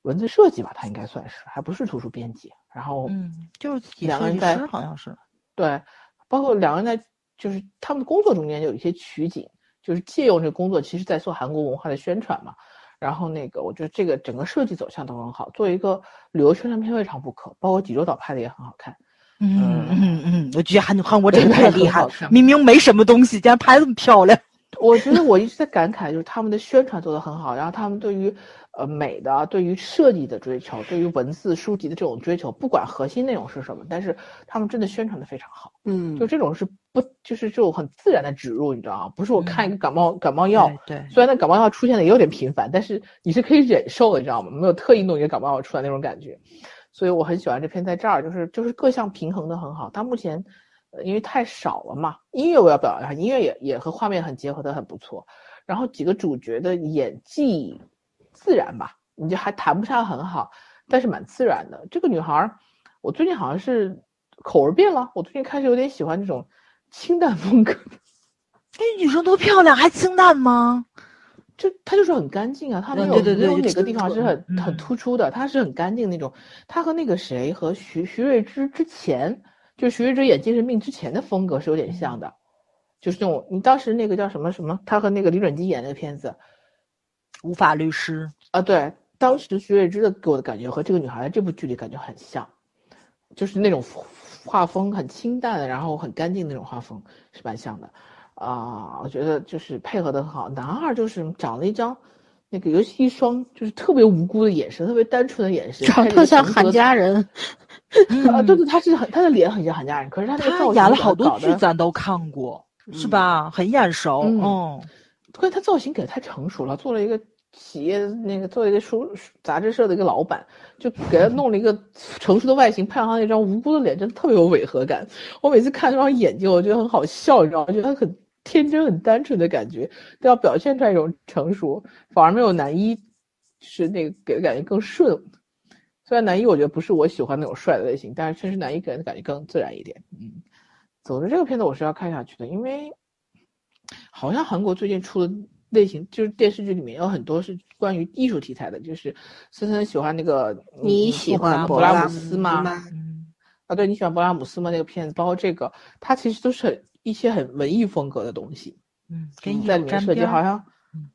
文字设计吧，他应该算是，还不是图书编辑。然后嗯，就是两个人在好像是。对，包括两个人在。就是他们的工作中间有一些取景，就是借用这工作，其实在做韩国文化的宣传嘛。然后那个，我觉得这个整个设计走向都很好，作为一个旅游宣传片未尝不可。包括济州岛拍的也很好看。嗯嗯嗯，我觉得韩韩国这个太厉害明明没什么东西，竟然拍的这么漂亮。我觉得我一直在感慨，就是他们的宣传做得很好，然后他们对于呃美的、对于设计的追求、对于文字书籍的这种追求，不管核心内容是什么，但是他们真的宣传的非常好。嗯，就这种是不就是这种很自然的植入，你知道吗？不是我看一个感冒、感冒药，对对，虽然那感冒药出现的也有点频繁，但是你是可以忍受的，你知道吗？没有特意弄一个感冒药出来那种感觉，所以我很喜欢这篇在这儿，就是就是各项平衡的很好。它目前。呃，因为太少了嘛，音乐我要表扬，音乐也也和画面很结合的很不错，然后几个主角的演技自然吧，你就还谈不上很好，但是蛮自然的。这个女孩，我最近好像是口味变了，我最近开始有点喜欢这种清淡风格。的。哎女生多漂亮，还清淡吗？就她就是很干净啊，她没有没有哪个地方是很嗯很突出的，她是很干净那种。她和那个谁和徐徐睿之之前。就徐睿之演《精神病》之前的风格是有点像的，就是那种你当时那个叫什么什么，她和那个李准基演那个片子，无法律师啊，对，当时徐瑞芝的给我的感觉和这个女孩的这部剧里感觉很像，就是那种画风很清淡，然后很干净那种画风是蛮像的，啊，我觉得就是配合的很好。男二就是长了一张那个尤其一双就是特别无辜的眼神，特别单纯的眼神，长得像韩家人。啊，对对，他是很他的脸很像韩家人，可是他那个造型演了好多剧咱都看过，是吧？很眼熟，嗯。关键他造型给的太成熟了，做了一个企业那个做一个书杂志社的一个老板，就给他弄了一个成熟的外形，配上那张无辜的脸，真的特别有违和感。我每次看那双眼睛，我觉得很好笑，你知道吗？觉得他很天真、很单纯的感觉，都要表现出来一种成熟，反而没有男一是那个给的感觉更顺。虽然男一我觉得不是我喜欢那种帅的类型，但是确实男一给人的感觉更自然一点。嗯，总之这个片子我是要看下去的，因为。好像韩国最近出的类型就是电视剧里面有很多是关于艺术题材的，就是森森喜欢那个你喜欢勃拉姆斯吗？嗯，啊，对你喜欢勃拉姆斯吗？那个片子包括这个，它其实都是一些很文艺风格的东西。嗯，在里面设计好像，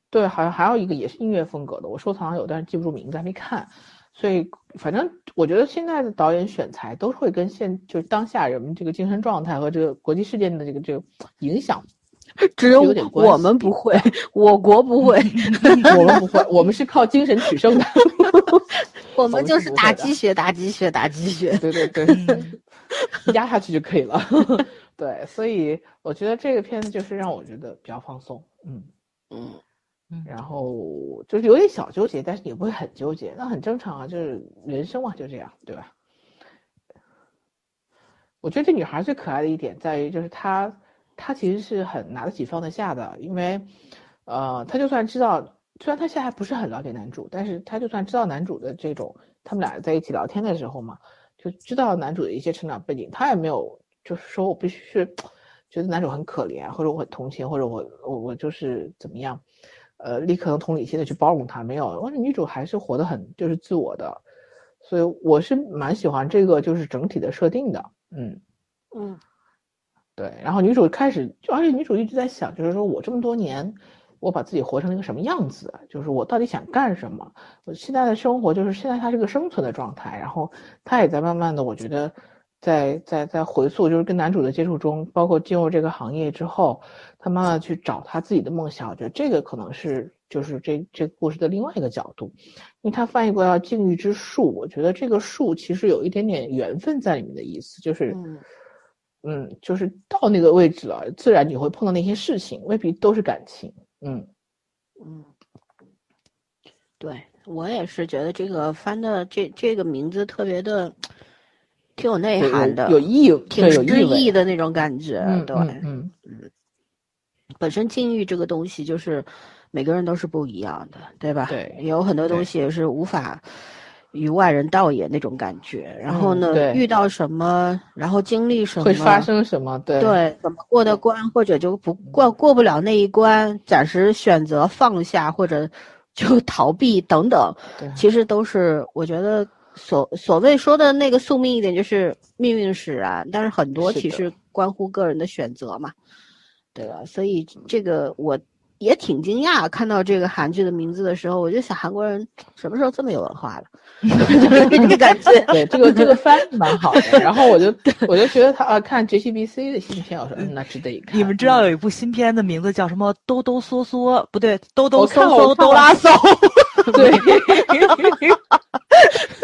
对，好像还有一个也是音乐风格的，我收藏有，但是记不住名字，还没看。所以反正我觉得现在的导演选材都会跟现就是当下人们这个精神状态和这个国际事件的这个这个影响。只有我们不会，我国不会，我们不会，我们是靠精神取胜的，我们就是打鸡血，打鸡血，打鸡血，对对对，压下去就可以了。对，所以我觉得这个片子就是让我觉得比较放松，嗯嗯嗯，然后就是有点小纠结，但是也不会很纠结，那很正常啊，就是人生嘛，就这样，对吧？我觉得这女孩最可爱的一点在于，就是她。他其实是很拿得起放得下的，因为，呃，他就算知道，虽然他现在还不是很了解男主，但是他就算知道男主的这种，他们俩在一起聊天的时候嘛，就知道男主的一些成长背景，他也没有就是说我必须是觉得男主很可怜，或者我很同情，或者我我我就是怎么样，呃，立刻能同理心的去包容他，没有，我女主还是活得很就是自我的，所以我是蛮喜欢这个就是整体的设定的，嗯嗯。对，然后女主开始，就而且女主一直在想，就是说我这么多年，我把自己活成了一个什么样子？就是我到底想干什么？我现在的生活就是现在她是个生存的状态，然后她也在慢慢的，我觉得在在在回溯，就是跟男主的接触中，包括进入这个行业之后，她慢慢去找她自己的梦想。我觉得这个可能是就是这这故事的另外一个角度，因为她翻译过叫境遇之树，我觉得这个树其实有一点点缘分在里面的意思，就是。嗯，就是到那个位置了，自然你会碰到那些事情，未必都是感情。嗯嗯，对我也是觉得这个翻的这这个名字特别的，挺有内涵的，有意，挺诗意的那种感觉。对，嗯嗯，本身境遇这个东西就是每个人都是不一样的，对吧？对，有很多东西也是无法。与外人道也那种感觉，然后呢，遇到什么，然后经历什么，会发生什么，对对，怎么过的关，或者就不过过不了那一关，暂时选择放下，或者 就逃避等等，其实都是我觉得所所谓说的那个宿命一点，就是命运使然，但是很多其实关乎个人的选择嘛，对吧？所以这个我。也挺惊讶，看到这个韩剧的名字的时候，我就想韩国人什么时候这么有文化了？这个感觉，对这个这个翻译蛮好的。然后我就我就觉得他啊，看 JCBC 的新片，我说嗯，那值得一看。你们知道有一部新片的名字叫什么？兜兜嗦嗦，不对，兜兜嗦嗦兜拉嗖。对，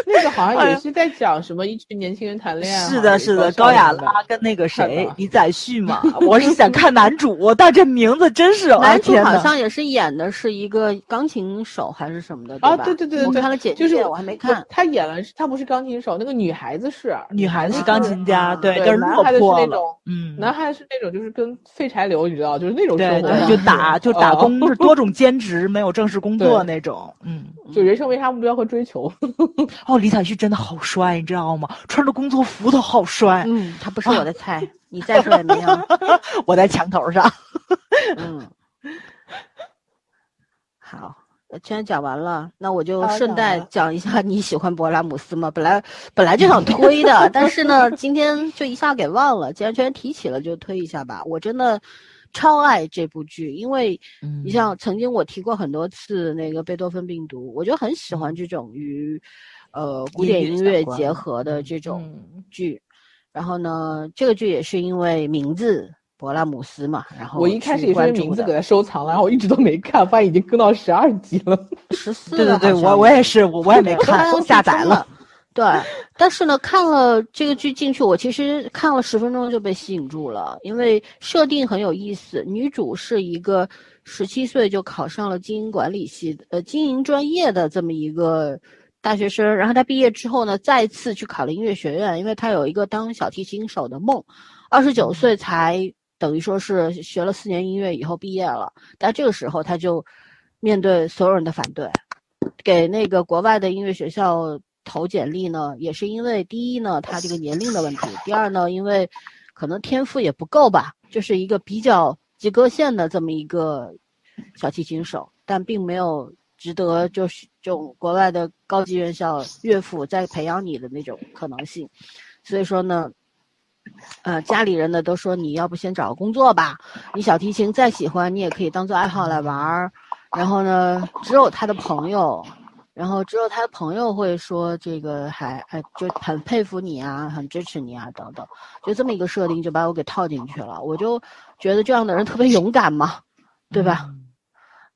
那个好像也是在讲什么一群年轻人谈恋爱。是的，是的，高雅拉跟那个谁李宰旭嘛。我是想看男主，但这名字真是男主好像也是演的是一个钢琴手还是什么的，啊，对对对对，我看了简介，我还没看。他演了，他不是钢琴手，那个女孩子是，女孩子是钢琴家，对，就是男孩子是那种，嗯，男孩子是那种就是跟废柴流，你知道，就是那种生活，就打就打工，是多种兼职，没有正式工作那种，嗯。就人生没啥目标和追求？哦，李彩旭真的好帅，你知道吗？穿着工作服都好帅。嗯，他不是我的菜，你再说也没用。我在墙头上。嗯，好，既然讲完了，那我就顺带讲一下你喜欢勃拉姆斯吗？本来本来就想推的，但是呢，今天就一下给忘了。既然居然提起了，就推一下吧。我真的。超爱这部剧，因为嗯你像曾经我提过很多次那个贝多芬病毒，我就很喜欢这种与呃古典音乐结合的这种嗯剧。然后呢，这个剧也是因为名字勃拉姆斯嘛，然后我一开始去也是名字给它收藏了，然后我一直都没看，发现已经更到十二集了。十四对对对，我我也是，我我也没看，下载了。。对，但是呢，看了这个剧进去，我其实看了十分钟就被吸引住了，因为设定很有意思。女主是一个十七岁就考上了经营管理系呃经营专业的这么一个大学生，然后她毕业之后呢，再次去考了音乐学院，因为她有一个当小提琴手的梦。二十九岁才等于说是学了四年音乐以后毕业了，但这个时候她就面对所有人的反对，给那个国外的音乐学校投简历呢，也是因为第一呢，他这个年龄的问题；第二呢，因为可能天赋也不够吧，就是一个比较及格线的这么一个小提琴手，但并没有值得就是这种国外的高级院校乐府再培养你的那种可能性。所以说呢，呃，家里人呢都说你要不先找个工作吧，你小提琴再喜欢，你也可以当做爱好来玩儿。然后呢，只有他的朋友，然后只有他的朋友会说这个还还就很佩服你啊，很支持你啊等等，就这么一个设定就把我给套进去了。我就觉得这样的人特别勇敢嘛，对吧？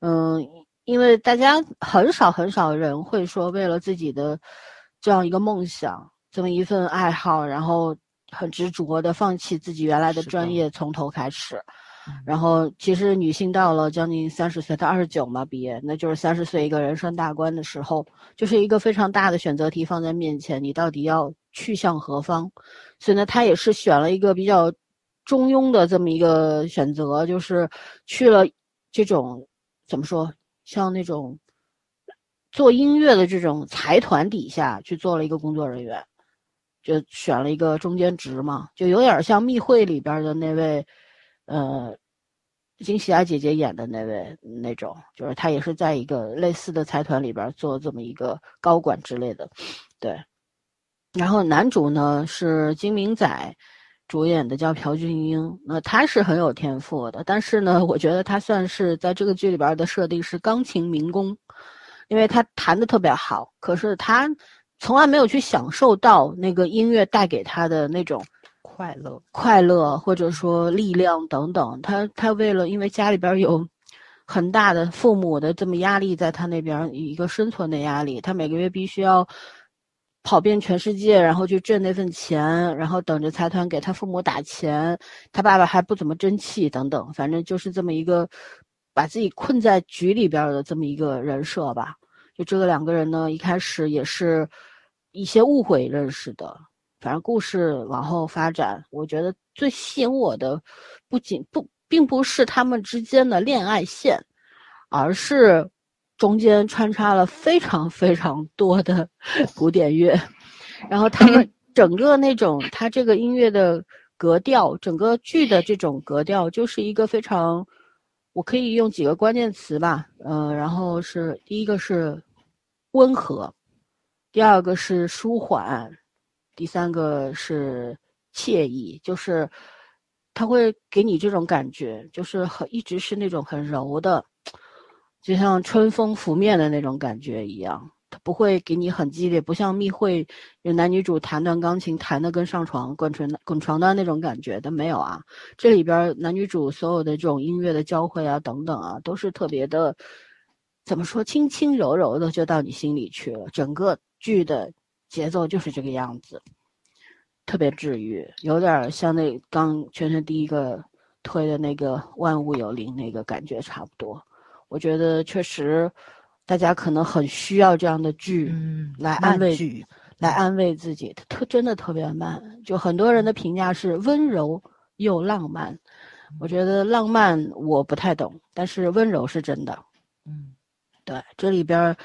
嗯，因为大家很少很少人会说为了自己的这样一个梦想，这么一份爱好，然后很执着的放弃自己原来的专业，从头开始。然后，其实女性到了将近三十岁，她二十九嘛毕业，那就是三十岁一个人生大关的时候，就是一个非常大的选择题放在面前，你到底要去向何方？所以呢，她也是选了一个比较中庸的这么一个选择，就是去了这种怎么说，像那种做音乐的这种财团底下去做了一个工作人员，就选了一个中间值嘛，就有点像密会里边的那位。呃，金喜爱姐姐演的那位那种，就是她也是在一个类似的财团里边做这么一个高管之类的，对。然后男主呢是金明仔主演的，叫朴俊英。那他是很有天赋的，但是呢，我觉得他算是在这个剧里边的设定是钢琴民工，因为他弹的特别好，可是他从来没有去享受到那个音乐带给他的那种。快乐，快乐或者说力量等等，他他为了因为家里边有很大的父母的这么压力，在他那边一个生存的压力，他每个月必须要跑遍全世界，然后去挣那份钱，然后等着财团给他父母打钱，他爸爸还不怎么争气等等，反正就是这么一个把自己困在局里边的这么一个人设吧。就这个两个人呢，一开始也是一些误会认识的。反正故事往后发展，我觉得最吸引我的，不仅不并不是他们之间的恋爱线，而是中间穿插了非常非常多的 古典乐，然后他们 整个那种他这个音乐的格调，整个剧的这种格调，就是一个非常，我可以用几个关键词吧，呃，然后是第一个是温和，第二个是舒缓。第三个是惬意，就是它会给你这种感觉，就是很一直是那种很柔的，就像春风拂面的那种感觉一样。它不会给你很激烈，不像密会有男女主弹段钢琴，弹的跟上床滚床滚床单那种感觉的没有啊。这里边男女主所有的这种音乐的交汇啊等等啊，都是特别的，怎么说轻轻柔柔的就到你心里去了。整个剧的。节奏就是这个样子，特别治愈，有点像那刚圈圈第一个推的那个《万物有灵》那个感觉差不多。我觉得确实，大家可能很需要这样的剧，嗯，来安慰剧，来安慰自己。它特真的特别慢，就很多人的评价是温柔又浪漫。我觉得浪漫我不太懂，但是温柔是真的。嗯，对，这里边。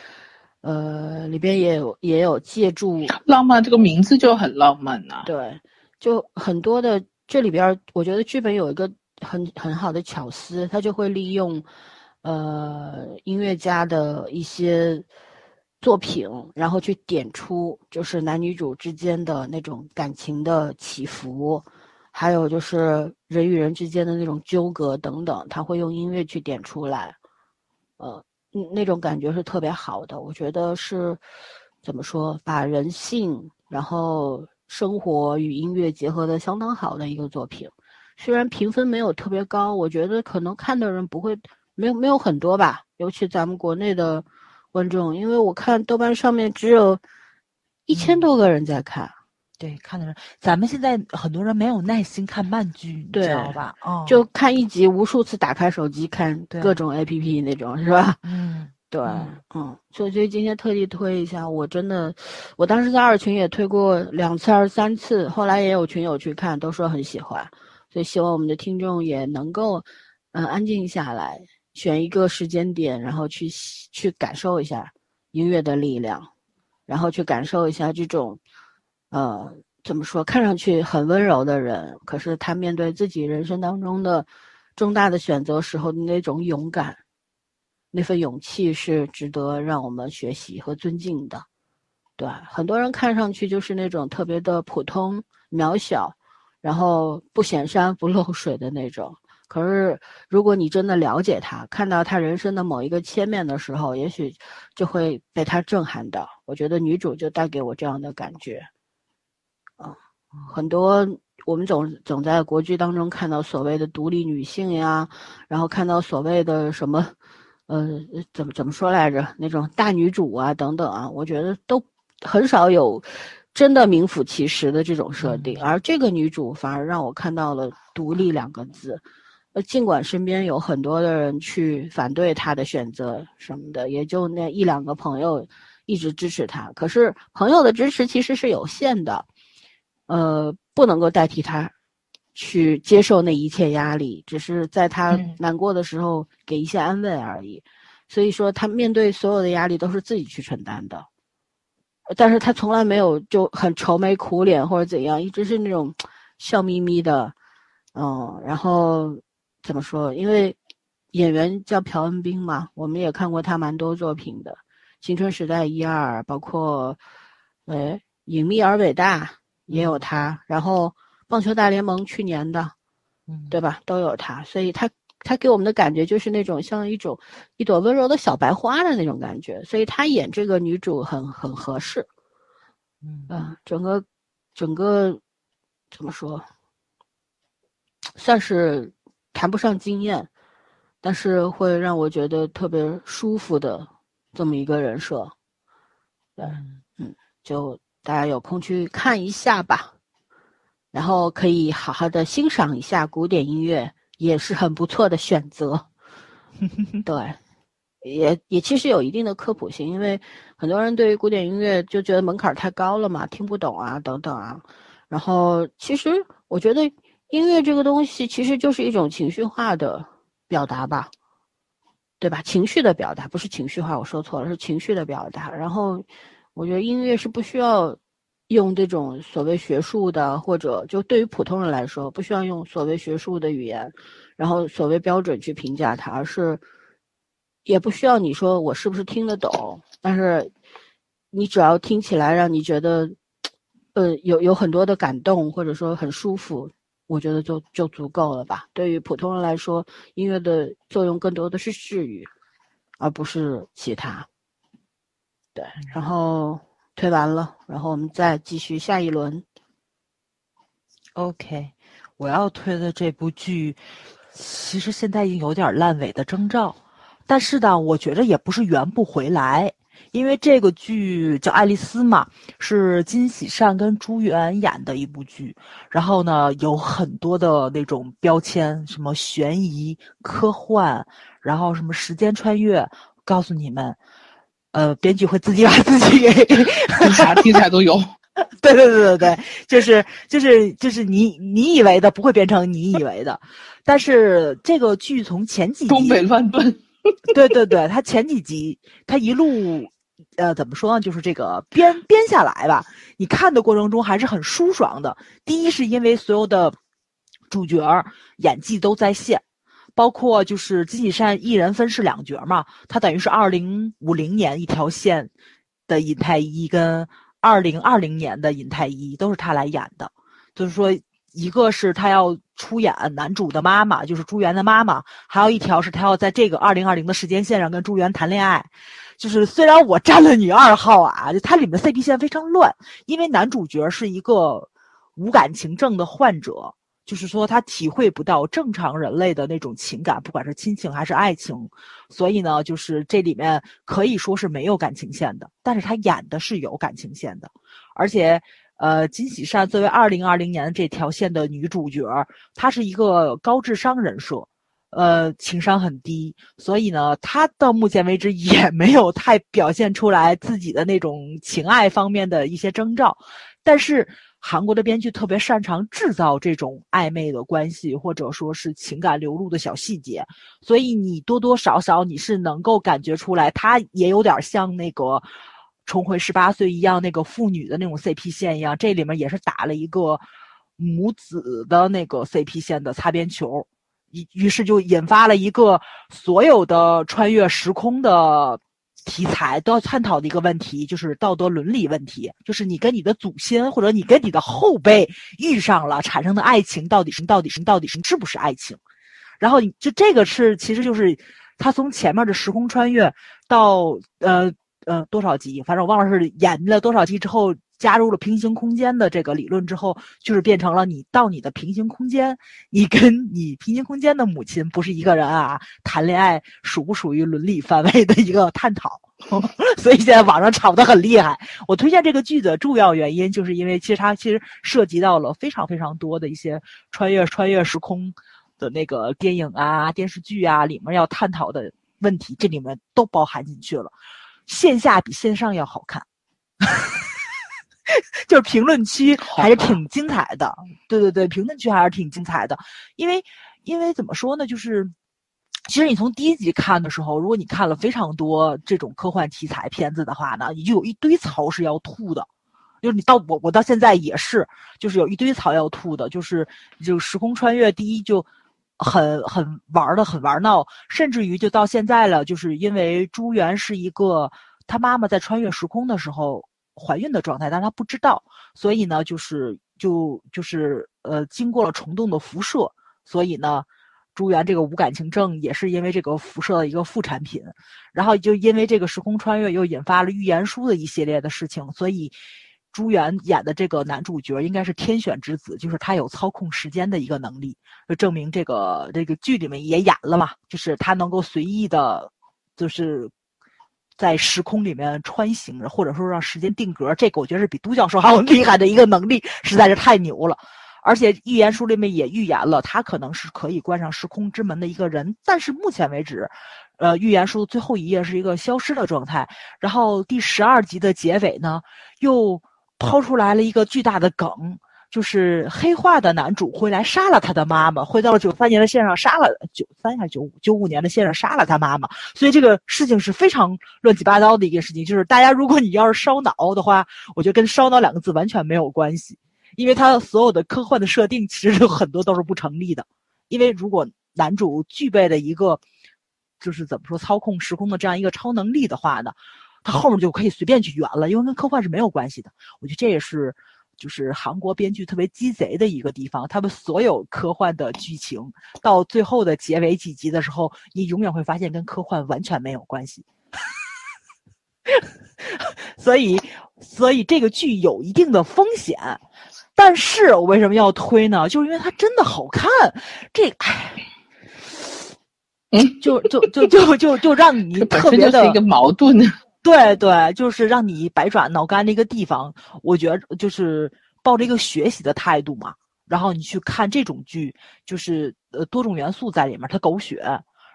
呃，里边也有也有借助浪漫这个名字就很浪漫呐、啊。对，就很多的这里边，我觉得剧本有一个很很好的巧思，他就会利用呃音乐家的一些作品，然后去点出就是男女主之间的那种感情的起伏，还有就是人与人之间的那种纠葛等等，他会用音乐去点出来，呃，那种感觉是特别好的。我觉得是怎么说，把人性然后生活与音乐结合的相当好的一个作品。虽然评分没有特别高，我觉得可能看的人不会没有没有很多吧，尤其咱们国内的观众，因为我看豆瓣上面只有一千多个人在看。对，看的人，咱们现在很多人没有耐心看慢剧，你知道吧？哦，就看一集，无数次打开手机看各种 A P P 那种，是吧？嗯，对，嗯，所以所以今天特地推一下，我真的，我当时在二群也推过两次还是三次，后来也有群友去看，都说很喜欢，所以希望我们的听众也能够，嗯，安静下来，选一个时间点，然后去去感受一下音乐的力量，然后去感受一下这种。呃，怎么说？看上去很温柔的人，可是他面对自己人生当中的重大的选择时候的那种勇敢，那份勇气是值得让我们学习和尊敬的。对，很多人看上去就是那种特别的普通、渺小，然后不显山不露水的那种。可是，如果你真的了解他，看到他人生的某一个切面的时候，也许就会被他震撼到。我觉得女主就带给我这样的感觉。啊，很多我们总总在国剧当中看到所谓的独立女性呀，然后看到所谓的什么，呃，怎么怎么说来着？那种大女主啊等等啊，我觉得都很少有真的名副其实的这种设定。而这个女主反而让我看到了“独立”两个字。呃，尽管身边有很多的人去反对她的选择什么的，也就那一两个朋友一直支持她。可是朋友的支持其实是有限的。呃，不能够代替他去接受那一切压力，只是在他难过的时候给一些安慰而已。所以说，他面对所有的压力都是自己去承担的，但是他从来没有就很愁眉苦脸或者怎样，一直是那种笑眯眯的。嗯，然后怎么说？因为演员叫朴恩斌嘛，我们也看过他蛮多作品的，《青春时代一二》，包括哎，《隐秘而伟大》。也有他，然后棒球大联盟去年的，嗯，对吧？都有他，所以他他给我们的感觉就是那种像一种一朵温柔的小白花的那种感觉，所以他演这个女主很很合适，嗯整个整个怎么说，算是谈不上惊艳，但是会让我觉得特别舒服的这么一个人设，对，嗯，就。大家有空去看一下吧，然后可以好好的欣赏一下古典音乐，也是很不错的选择。对，也也其实有一定的科普性，因为很多人对于古典音乐就觉得门槛太高了嘛，听不懂啊等等啊。然后其实我觉得音乐这个东西其实就是一种情绪化的表达吧，对吧？情绪的表达不是情绪化，我说错了，是情绪的表达。然后。我觉得音乐是不需要用这种所谓学术的，或者就对于普通人来说，不需要用所谓学术的语言，然后所谓标准去评价它，而是也不需要你说我是不是听得懂，但是你只要听起来让你觉得，呃，有有很多的感动，或者说很舒服，我觉得就就足够了吧。对于普通人来说，音乐的作用更多的是治愈，而不是其他。对，然后推完了，然后我们再继续下一轮。OK，我要推的这部剧，其实现在已经有点烂尾的征兆，但是呢，我觉着也不是圆不回来，因为这个剧叫《爱丽丝》嘛，是金喜善跟朱元演的一部剧，然后呢，有很多的那种标签，什么悬疑、科幻，然后什么时间穿越，告诉你们。呃，编剧会自己把自己给啥题材都有，对对对对对，就是就是就是你你以为的不会变成你以为的，但是这个剧从前几集东北乱炖，对对对，他前几集他一路呃怎么说呢，就是这个编编下来吧，你看的过程中还是很舒爽的。第一是因为所有的主角演技都在线。包括就是金喜善一人分饰两角嘛，他等于是二零五零年一条线的尹太医跟二零二零年的尹太医都是他来演的，就是说一个是他要出演男主的妈妈，就是朱元的妈妈，还有一条是他要在这个二零二零的时间线上跟朱元谈恋爱。就是虽然我占了女二号啊，就它里面 CP 线非常乱，因为男主角是一个无感情症的患者，就是说他体会不到正常人类的那种情感，不管是亲情还是爱情，所以呢，就是这里面可以说是没有感情线的，但是他演的是有感情线的，而且。呃，金喜善作为二零二零年这条线的女主角，她是一个高智商人设，呃，情商很低，所以呢，她到目前为止也没有太表现出来自己的那种情爱方面的一些征兆。但是韩国的编剧特别擅长制造这种暧昧的关系，或者说是情感流露的小细节，所以你多多少少你是能够感觉出来，他也有点像那个。重回十八岁一样，那个父女的那种 CP 线一样，这里面也是打了一个母子的那个 CP 线的擦边球，于于是就引发了一个所有的穿越时空的题材都要探讨的一个问题，就是道德伦理问题，就是你跟你的祖先或者你跟你的后辈遇上了产生的爱情到底是到底是到底是是不是爱情？然后就这个是其实就是他从前面的时空穿越到呃。呃，多少集？反正我忘了是演了多少集之后，加入了平行空间的这个理论之后，就是变成了你到你的平行空间，你跟你平行空间的母亲不是一个人啊，谈恋爱属不属于伦理范围的一个探讨。所以现在网上吵得很厉害。我推荐这个剧的重要原因，就是因为其实它其实涉及到了非常非常多的一些穿越穿越时空的那个电影啊、电视剧啊里面要探讨的问题，这里面都包含进去了。线下比线上要好看，就是评论区还是挺精彩的。对对对，评论区还是挺精彩的。因为，因为怎么说呢？就是，其实你从第一集看的时候，如果你看了非常多这种科幻题材片子的话呢，你就有一堆槽是要吐的。就是你到我，我到现在也是，就是有一堆槽要吐的。就是，就时空穿越，第一就。很很玩的很玩闹，甚至于就到现在了，就是因为朱元是一个他妈妈在穿越时空的时候怀孕的状态，但是他不知道，所以呢，就是就就是呃，经过了虫洞的辐射，所以呢，朱元这个无感情症也是因为这个辐射的一个副产品，然后就因为这个时空穿越又引发了预言书的一系列的事情，所以。朱元演的这个男主角应该是天选之子，就是他有操控时间的一个能力，就证明这个这个剧里面也演了嘛，就是他能够随意的，就是在时空里面穿行着，或者说让时间定格，这个我觉得是比都教授还要 厉害的一个能力，实在是太牛了。而且预言书里面也预言了，他可能是可以关上时空之门的一个人，但是目前为止，呃，预言书最后一页是一个消失的状态，然后第十二集的结尾呢，又。抛出来了一个巨大的梗，就是黑化的男主回来杀了他的妈妈，回到了九三年的线上杀了九三还是九五九五年的线上杀了他妈妈，所以这个事情是非常乱七八糟的一个事情。就是大家如果你要是烧脑的话，我觉得跟烧脑两个字完全没有关系，因为他所有的科幻的设定其实有很多都是不成立的。因为如果男主具备的一个就是怎么说操控时空的这样一个超能力的话呢？他后面就可以随便去圆了，因为跟科幻是没有关系的。我觉得这也是，就是韩国编剧特别鸡贼的一个地方。他们所有科幻的剧情到最后的结尾几集的时候，你永远会发现跟科幻完全没有关系。所以，所以这个剧有一定的风险。但是我为什么要推呢？就是因为它真的好看。这，就就就 就就就让你特别的一个矛盾。对对，就是让你百爪挠干的一个地方。我觉得就是抱着一个学习的态度嘛，然后你去看这种剧，就是呃多种元素在里面，它狗血，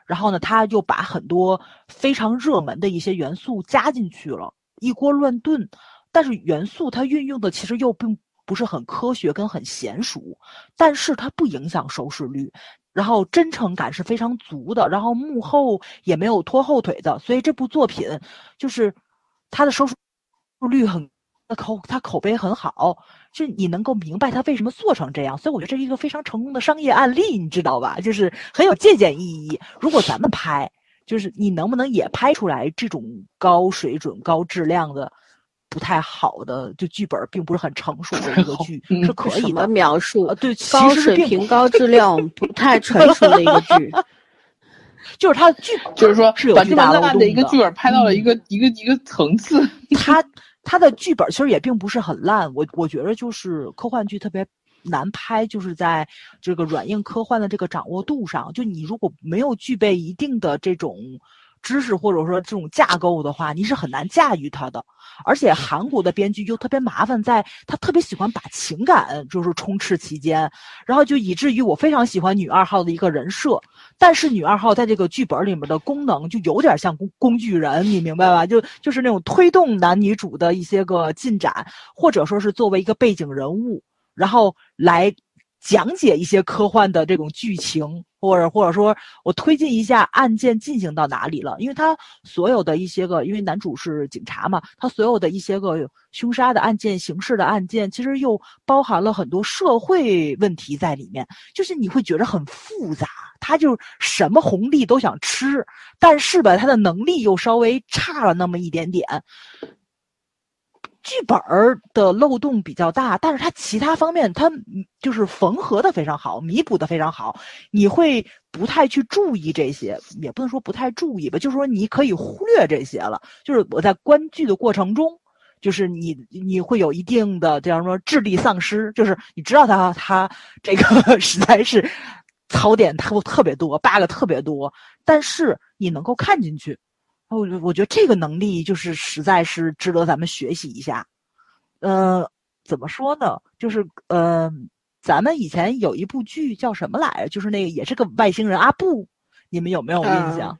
然后呢，它就把很多非常热门的一些元素加进去了，一锅乱炖。但是元素它运用的其实又并不是很科学跟很娴熟，但是它不影响收视率。然后真诚感是非常足的，然后幕后也没有拖后腿的，所以这部作品就是它的收视率很口，它口碑很好，就你能够明白它为什么做成这样，所以我觉得这是一个非常成功的商业案例，你知道吧？就是很有借鉴意义。如果咱们拍，就是你能不能也拍出来这种高水准、高质量的？不太好的，就剧本并不是很成熟的一个 剧，嗯是可以的。描述呃，？对，高水平、高质量、不太成熟的一个剧。就是他的剧本就是说是有巨大漏洞烂的一个剧本拍到了嗯一个、一个一个层次。他他的剧本其实也并不是很烂，我我觉得就是科幻剧特别难拍，就是在这个软硬科幻的这个掌握度上，就你如果没有具备一定的这种知识或者说这种架构的话，你是很难驾驭它的。而且韩国的编剧又特别麻烦，在他特别喜欢把情感就是充斥其间，然后就以至于我非常喜欢女二号的一个人设，但是女二号在这个剧本里面的功能就有点像工工具人，你明白吧？就就是那种推动男女主的一些个进展，或者说是作为一个背景人物，然后来讲解一些科幻的这种剧情，或者或者说我推进一下案件进行到哪里了，因为他所有的一些个，因为男主是警察嘛，他所有的一些个凶杀的案件、刑事的案件，其实又包含了很多社会问题在里面，就是你会觉得很复杂。他就什么红利都想吃，但是吧，他的能力又稍微差了那么一点点。剧本儿的漏洞比较大，但是它其他方面它就是缝合的非常好，弥补的非常好，你会不太去注意这些，也不能说不太注意吧，就是说你可以忽略这些了。就是我在观剧的过程中，就是你你会有一定的这样说智力丧失，就是你知道他他这个 实在是槽点特特别多，bug 特别多，但是你能够看进去。我我觉得这个能力就是实在是值得咱们学习一下。呃，怎么说呢？就是呃，咱们以前有一部剧叫什么来着？就是那个也是个外星人阿布，你们有没有印象？嗯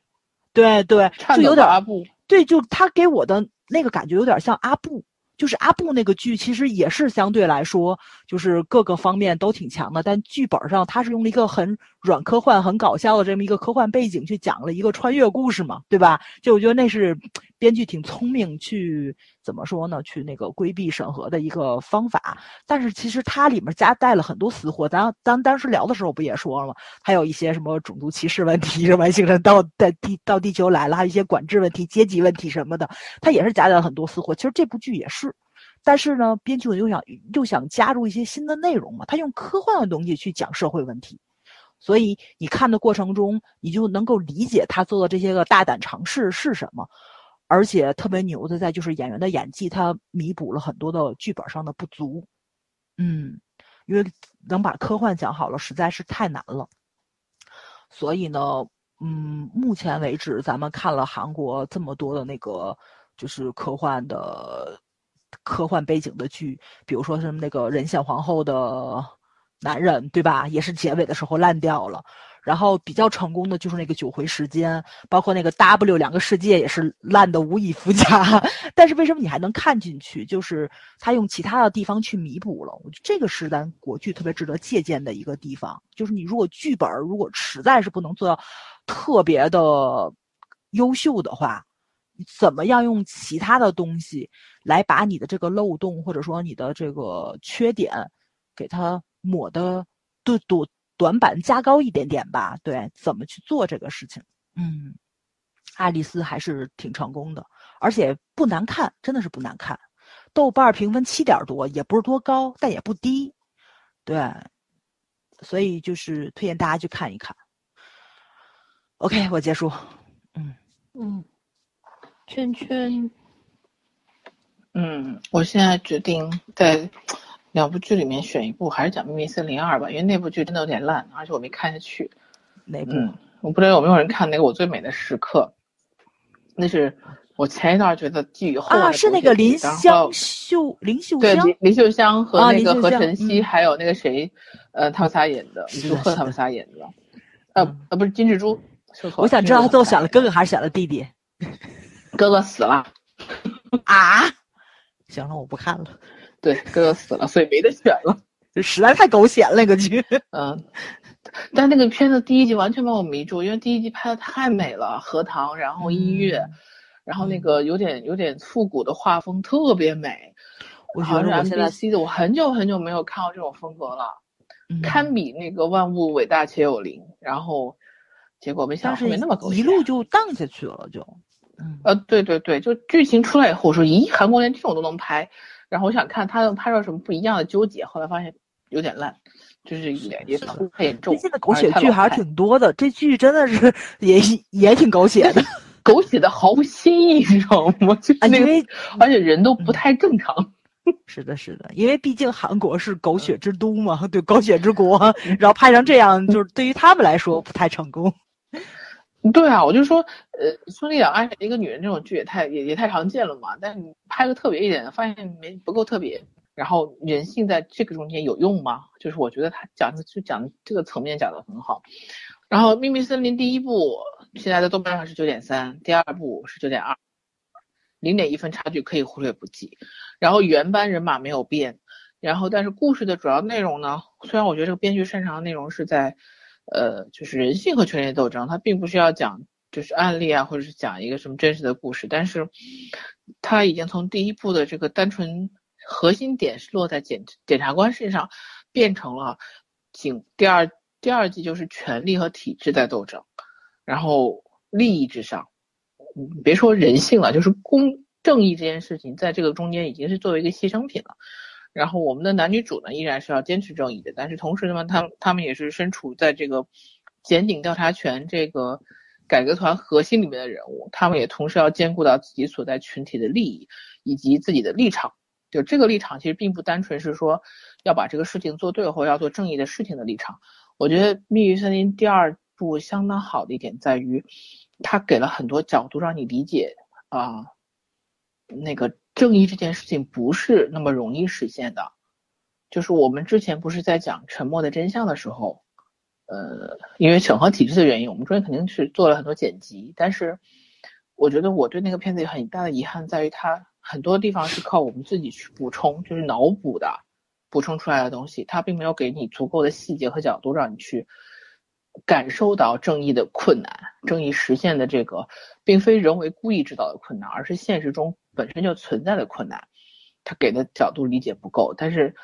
对对，就有点的阿布，对，就他给我的那个感觉有点像阿布，就是阿布那个剧，其实也是相对来说，就是各个方面都挺强的，但剧本上他是用了一个很软科幻、很搞笑的这么一个科幻背景去讲了一个穿越故事嘛，对吧？就我觉得那是编剧挺聪明去怎么说呢？去那个规避审核的一个方法，但是其实它里面夹带了很多死货，咱咱当时聊的时候不也说了吗？还有一些什么种族歧视问题，是外星人到在地到地球来了，还有一些管制问题、阶级问题什么的，它也是夹带了很多私货。其实这部剧也是，但是呢，编剧又想又想加入一些新的内容嘛，他用科幻的东西去讲社会问题，所以你看的过程中，你就能够理解他做的这些个大胆尝试是什么。而且特别牛的在就是演员的演技，他弥补了很多的剧本上的不足。嗯，因为能把科幻讲好了实在是太难了。所以呢，嗯，目前为止咱们看了韩国这么多的那个就是科幻的科幻背景的剧，比如说什么那个人显皇后的男人，对吧？也是结尾的时候烂掉了。然后比较成功的就是那个九回时间，包括那个 W 两个世界也是烂的无以复加。但是为什么你还能看进去？就是他用其他的地方去弥补了。我觉得这个是咱国剧特别值得借鉴的一个地方。就是你如果剧本如果实在是不能做到特别的优秀的话，怎么样用其他的东西来把你的这个漏洞或者说你的这个缺点给它抹的对多。短板加高一点点吧，对，怎么去做这个事情？嗯，爱丽丝还是挺成功的，而且不难看，真的是不难看。豆瓣评分七点多，也不是多高，但也不低，对，所以就是推荐大家去看一看。OK，我结束。嗯嗯，圈圈，嗯，我现在决定在两部剧里面选一部，还是讲《秘密森林二》吧，因为那部剧真的有点烂，而且我没看下去。哪部？嗯，我不知道有没有人看那个《我最美的时刻》，那是我前一段觉得寄予厚望啊，是那个林然后香秀林秀香对林林秀香和啊那个何晨曦，嗯还有那个谁，呃，他们仨演的，是的祝贺他们仨演的，呃嗯呃，不是金志洙，我想知道他最后选了哥哥，哥还是选了弟弟哥哥死了，啊？行了，我不看了，对，哥哥死了，所以没得选了。这 实在太狗血了那个剧。嗯，但那个片子第一集完全把我迷住，因为第一集拍的太美了，荷塘，然后音乐，嗯然后那个有点有点复古的画风，特别美。我觉得我现在 MBC 的，我很久很久没有看到这种风格了，嗯堪比那个万物伟大且有灵。然后结果没想到后面那么狗血，一路就荡下去了，就嗯呃，对对对，就剧情出来以后，我说咦，韩国连这种都能拍，然后我想看他能拍出什么不一样的纠结，后来发现有点烂，就是也也太严重最，近的狗血剧还是挺多的，这剧真的是也也挺狗血的 狗血的毫无新意，你知道吗？就是啊，那个，因为而且人都不太正常。是的，是的，因为毕竟韩国是狗血之都嘛，对，狗血之国，然后拍成这样，就是对于他们来说不太成功。对啊，我就说，呃，孙俪演爱上一个女人这种剧也太也也太常见了嘛。但是你拍个特别一点，发现没不够特别。然后人性在这个中间有用吗？就是我觉得他讲的就讲这个层面讲的很好。然后《秘密森林》第一部现在在豆瓣上是九点三，第二部是九点二，零点一分差距可以忽略不计。然后原班人马没有变，然后但是故事的主要内容呢，虽然我觉得这个编剧擅长的内容是在。呃，就是人性和权力斗争，它并不是要讲就是案例啊，或者是讲一个什么真实的故事，但是它已经从第一部的这个单纯核心点是落在检检察官身上，变成了警第二第二季就是权力和体制在斗争，然后利益至上，别说人性了，就是公正义这件事情在这个中间已经是作为一个牺牲品了。然后我们的男女主呢，依然是要坚持正义的，但是同时呢，他他们也是身处在这个检警调查权这个改革团核心里面的人物，他们也同时要兼顾到自己所在群体的利益以及自己的立场。就这个立场其实并不单纯是说要把这个事情做对或要做正义的事情的立场。我觉得《密语森林》第二部相当好的一点在于，它给了很多角度让你理解啊。那个正义这件事情不是那么容易实现的，就是我们之前不是在讲沉默的真相的时候，呃，因为审核体制的原因，我们中间肯定是做了很多剪辑，但是我觉得我对那个片子有很大的遗憾在于，它很多地方是靠我们自己去补充，就是脑补的，补充出来的东西，它并没有给你足够的细节和角度让你去。感受到正义的困难，正义实现的这个，并非人为故意制造的困难，而是现实中本身就存在的困难。他给的角度理解不够，但是，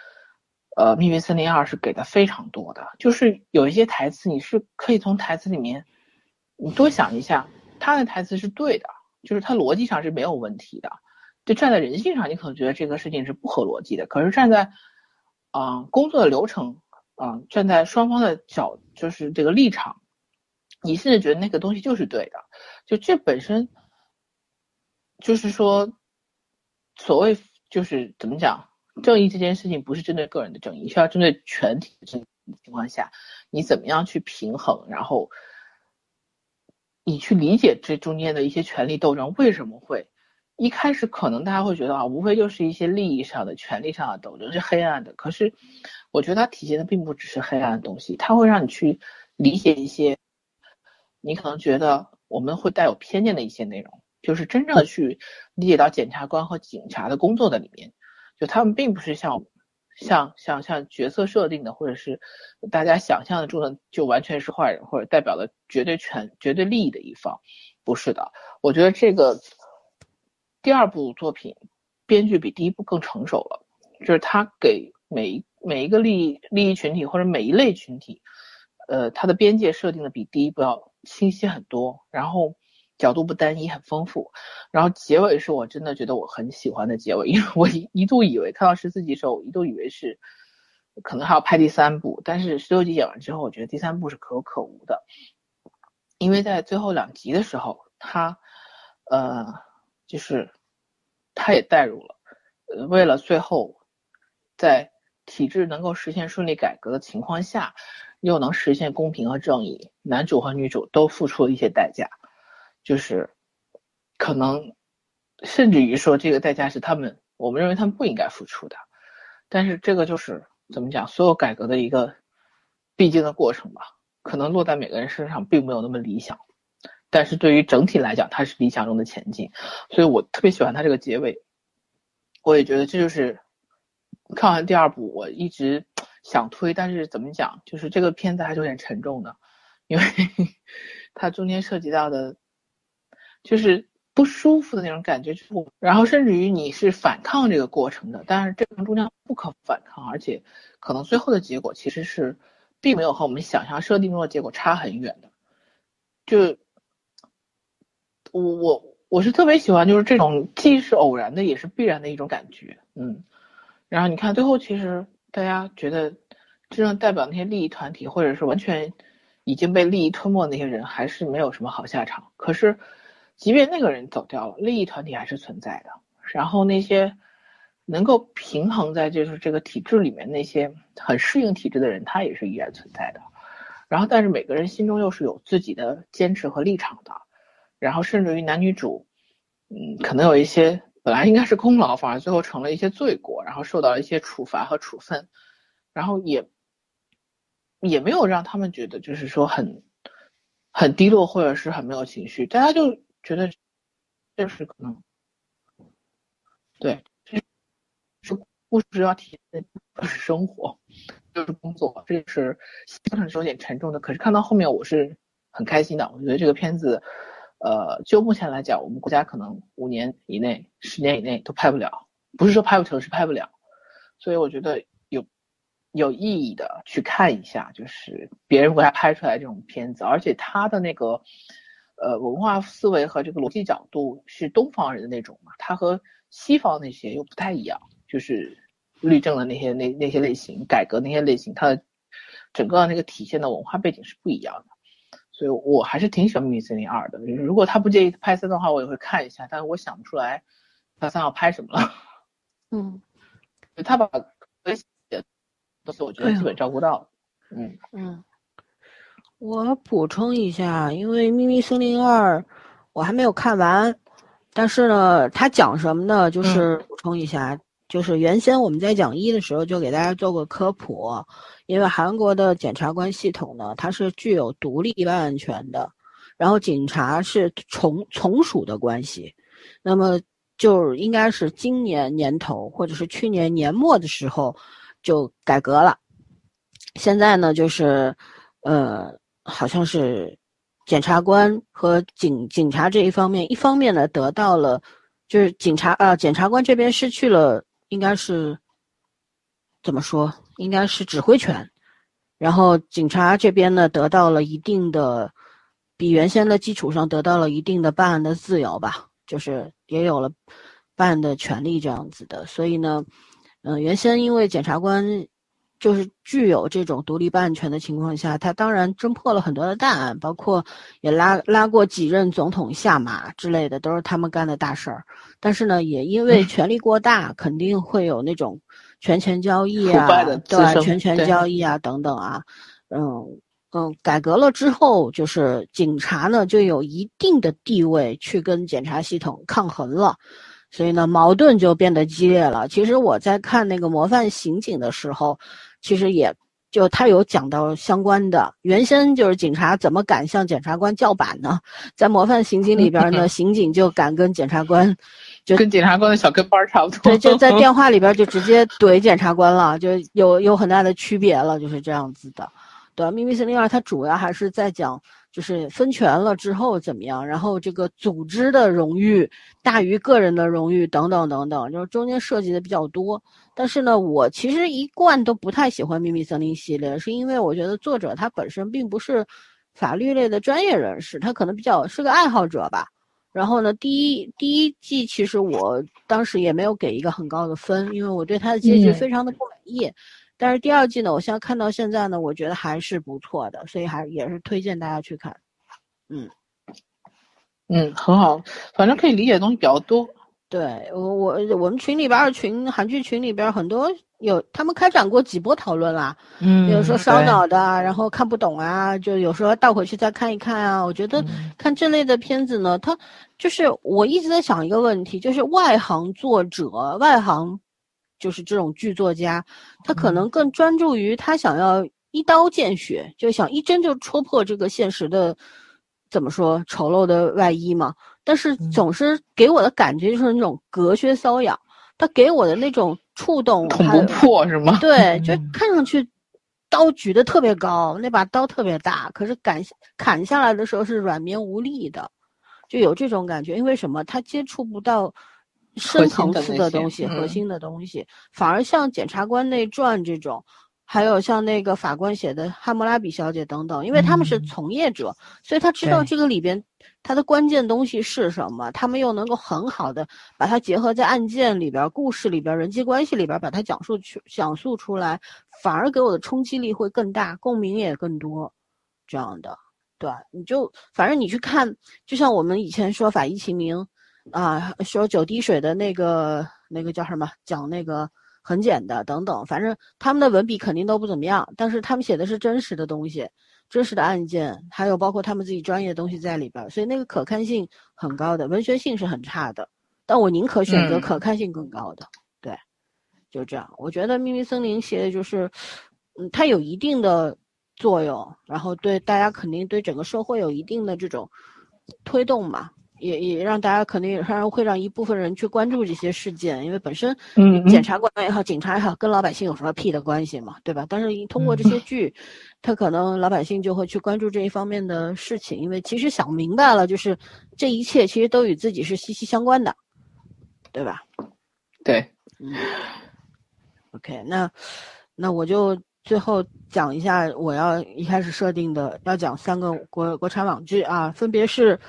呃，《秘密森林二》是给的非常多的，就是有一些台词，你是可以从台词里面，你多想一下，他的台词是对的，就是他逻辑上是没有问题的。就站在人性上，你可能觉得这个事情是不合逻辑的，可是站在，啊，工作的流程。啊，站在双方的角，就是这个立场，你甚至觉得那个东西就是对的，就这本身，就是说，所谓就是怎么讲，正义这件事情不是针对个人的正义，是要针对全体的正义情况下，你怎么样去平衡，然后你去理解这中间的一些权力斗争为什么会。一开始可能大家会觉得啊，无非就是一些利益上的、权利上的斗争是黑暗的。可是，我觉得它体现的并不只是黑暗的东西，它会让你去理解一些你可能觉得我们会带有偏见的一些内容，就是真正的去理解到检察官和警察的工作的里面，就他们并不是像像像像角色设定的，或者是大家想象的中的就完全是坏人或者代表了绝对权、绝对利益的一方，不是的。我觉得这个。第二部作品编剧比第一部更成熟了，就是他给每每一个利益利益群体或者每一类群体，呃，他的边界设定的比第一部要清晰很多，然后角度不单一，很丰富。然后结尾是我真的觉得我很喜欢的结尾，因为我一一度以为看到十四集的时候，我一度以为是可能还要拍第三部，但是十六集演完之后，我觉得第三部是可有可无的，因为在最后两集的时候，他呃。就是他也带入了，呃，为了最后在体制能够实现顺利改革的情况下，又能实现公平和正义，男主和女主都付出了一些代价，就是可能甚至于说这个代价是他们我们认为他们不应该付出的，但是这个就是怎么讲，所有改革的一个必经的过程吧，可能落在每个人身上并没有那么理想。但是对于整体来讲，它是理想中的前进，所以我特别喜欢它这个结尾。我也觉得这就是看完第二部，我一直想推，但是怎么讲，就是这个片子还是有点沉重的，因为 它中间涉及到的，就是不舒服的那种感觉，就是然后甚至于你是反抗这个过程的，但是这个中间不可反抗，而且可能最后的结果其实是并没有和我们想象设定中的结果差很远的，就。我我我是特别喜欢，就是这种既是偶然的，也是必然的一种感觉，嗯。然后你看最后，其实大家觉得真正代表那些利益团体，或者是完全已经被利益吞没那些人，还是没有什么好下场。可是，即便那个人走掉了，利益团体还是存在的。然后那些能够平衡在就是这个体制里面那些很适应体制的人，他也是依然存在的。然后，但是每个人心中又是有自己的坚持和立场的。然后，甚至于男女主，嗯，可能有一些本来应该是功劳，反而最后成了一些罪过，然后受到了一些处罚和处分。然后也也没有让他们觉得就是说很很低落或者是很没有情绪，大家就觉得这是可能对，这是故事要体现的就是生活。就是工作，这是基本上是有点沉重的。可是看到后面，我是很开心的。我觉得这个片子，呃，就目前来讲，我们国家可能五年以内、十年以内都拍不了，不是说拍不成，是拍不了。所以我觉得有有意义的去看一下，就是别人国家拍出来这种片子，而且他的那个呃文化思维和这个逻辑角度是东方人的那种嘛，他和西方那些又不太一样，就是。律政的那些那那些类型，改革那些类型，它的整个那个体现的文化背景是不一样的，所以我还是挺喜欢《秘密森林二》的。如果他不介意拍三的话，我也会看一下，但是我想不出来他三要拍什么了。嗯，他把这些东西我觉得基本照顾到了。嗯嗯，我补充一下，因为《秘密森林二》我还没有看完，但是呢，它讲什么呢？就是补充一下。就是原先我们在讲一的时候就给大家做过科普，因为韩国的检察官系统呢，它是具有独立办案权的，然后警察是从从属的关系，那么就应该是今年年头或者是去年年末的时候就改革了，现在呢就是，呃，好像是检察官和警警察这一方面，一方面呢得到了，就是警察啊检察官这边失去了。应该是怎么说？应该是指挥权，然后警察这边呢得到了一定的，比原先的基础上得到了一定的办案的自由吧，就是也有了办案的权利这样子的。所以呢，嗯，原先因为检察官。就是具有这种独立办案权的情况下，他当然侦破了很多的大案，包括也拉拉过几任总统下马之类的，都是他们干的大事儿。但是呢，也因为权力过大，肯定会有那种权钱交易啊，对，权权交易啊等等啊。嗯嗯，改革了之后，就是警察呢就有一定的地位去跟检察系统抗衡了，所以呢矛盾就变得激烈了。其实我在看那个模范刑警的时候。其实也就他有讲到相关的，原先就是警察怎么敢向检察官叫板呢？在模范刑警里边呢，刑警就敢跟检察官，就跟检察官的小跟班差不多。对，就在 电话里边就直接怼检察官了，就有有很大的区别了，就是这样子的。对，《秘密森林二》它主要还是在讲。就是分权了之后怎么样？然后这个组织的荣誉大于个人的荣誉等等等等，就是中间涉及的比较多。但是呢，我其实一贯都不太喜欢《秘密森林》系列，是因为我觉得作者他本身并不是法律类的专业人士，他可能比较是个爱好者吧。然后呢，第一第一季其实我当时也没有给一个很高的分，因为我对他的结局非常的不满意。但是第二季呢，我现在看到现在呢，我觉得还是不错的，所以还也是推荐大家去看。嗯，嗯，很好，反正可以理解的东西比较多。对我我我们群里边儿群韩剧群里边很多有他们开展过几波讨论啦。嗯，有时候烧脑的，然后看不懂啊，就有时候倒回去再看一看啊。我觉得看这类的片子呢，它就是我一直在想一个问题，就是外行作者外行。就是这种剧作家，他可能更专注于他想要一刀见血，就想一针就戳破这个现实的怎么说丑陋的外衣嘛。但是总是给我的感觉就是那种隔靴搔痒，他给我的那种触动捅不破是吗？对，就看上去刀举得特别高，那把刀特别大，可是砍砍下来的时候是软绵无力的，就有这种感觉。因为什么？他接触不到。深层次的东西，核心的东西，反而像《检察官内传》这种，还有像那个法官写的《汉谟拉比小姐》等等，因为他们是嗯。从业者，所以他知道这个里边它的关键东西是什么，他们又能够很好的把它结合在案件里边、故事里边、人际关系里边，把它讲述去讲述出来，反而给我的冲击力会更大，共鸣也更多，这样的。对，你就反正你去看，就像我们以前说法医秦明，啊，说九滴水的那个那个叫什么，讲那个很简的等等，反正他们的文笔肯定都不怎么样，但是他们写的是真实的东西，真实的案件，还有包括他们自己专业的东西在里边，所以那个可看性很高的，文学性是很差的，但我宁可选择嗯。可看性更高的，对，就这样，我觉得《秘密森林》写的就是，嗯，它有一定的作用，然后对大家肯定对整个社会有一定的这种推动嘛，也也让大家肯定让会让一部分人去关注这些事件，因为本身嗯检察官也好，警察也好，跟老百姓有什么屁的关系嘛，对吧？但是一通过这些剧，他可能老百姓就会去关注这一方面的事情，因为其实想明白了，就是这一切其实都与自己是息息相关的，对吧？对，嗯，OK，那那我就最后讲一下我要一开始设定的，要讲三个国国产网剧啊，分别是《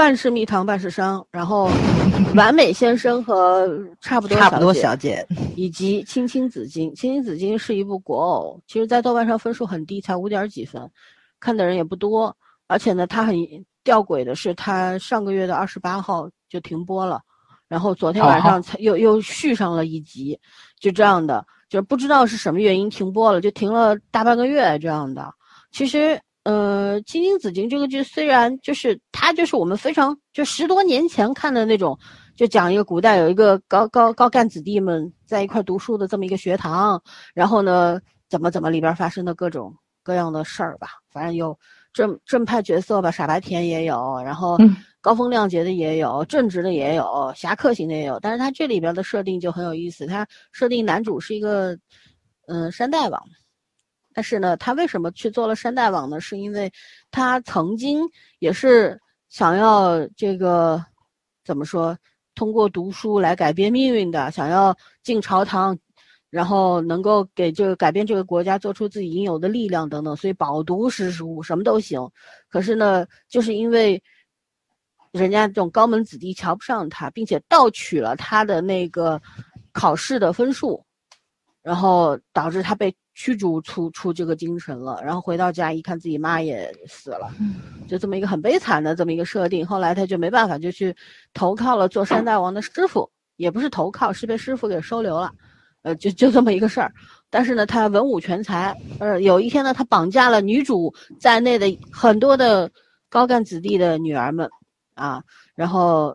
半是蜜糖半是伤》，然后《完美先生》和《差不多差不多小姐，以及《青青子衿》。《青青子衿》是一部国偶，其实在豆瓣上分数很低，才五点几分，看的人也不多。而且呢，它很吊诡的是，它上个月的二十八号就停播了，然后昨天晚上才又又续上了一集，就这样的，就是不知道是什么原因停播了，就停了大半个月这样的。其实，呃，《青青子衿》这个剧虽然就是它就是我们非常就十多年前看的那种。就讲一个古代有一个高高高干子弟们在一块读书的这么一个学堂，然后呢，怎么怎么里边发生的各种各样的事儿吧，反正有正正派角色吧，傻白甜也有，然后嗯高风亮节的也有，正直的也有，侠客型的也有，但是它这里边的设定就很有意思，它设定男主是一个嗯、呃山大王。但是呢，他为什么去做了山大王呢？是因为他曾经也是想要这个怎么说，通过读书来改变命运的，想要进朝堂，然后能够给这个改变这个国家做出自己应有的力量等等，所以饱读诗书什么都行。可是呢，就是因为人家这种高门子弟瞧不上他，并且盗取了他的那个考试的分数，然后导致他被驱逐出出这个京城了。然后回到家一看，自己妈也死了，就这么一个很悲惨的这么一个设定。后来他就没办法，就去投靠了做山大王的师傅，也不是投靠，是被师傅给收留了。呃，就就这么一个事儿。但是呢，他文武全才。呃，有一天呢，他绑架了女主在内的很多的高干子弟的女儿们，啊，然后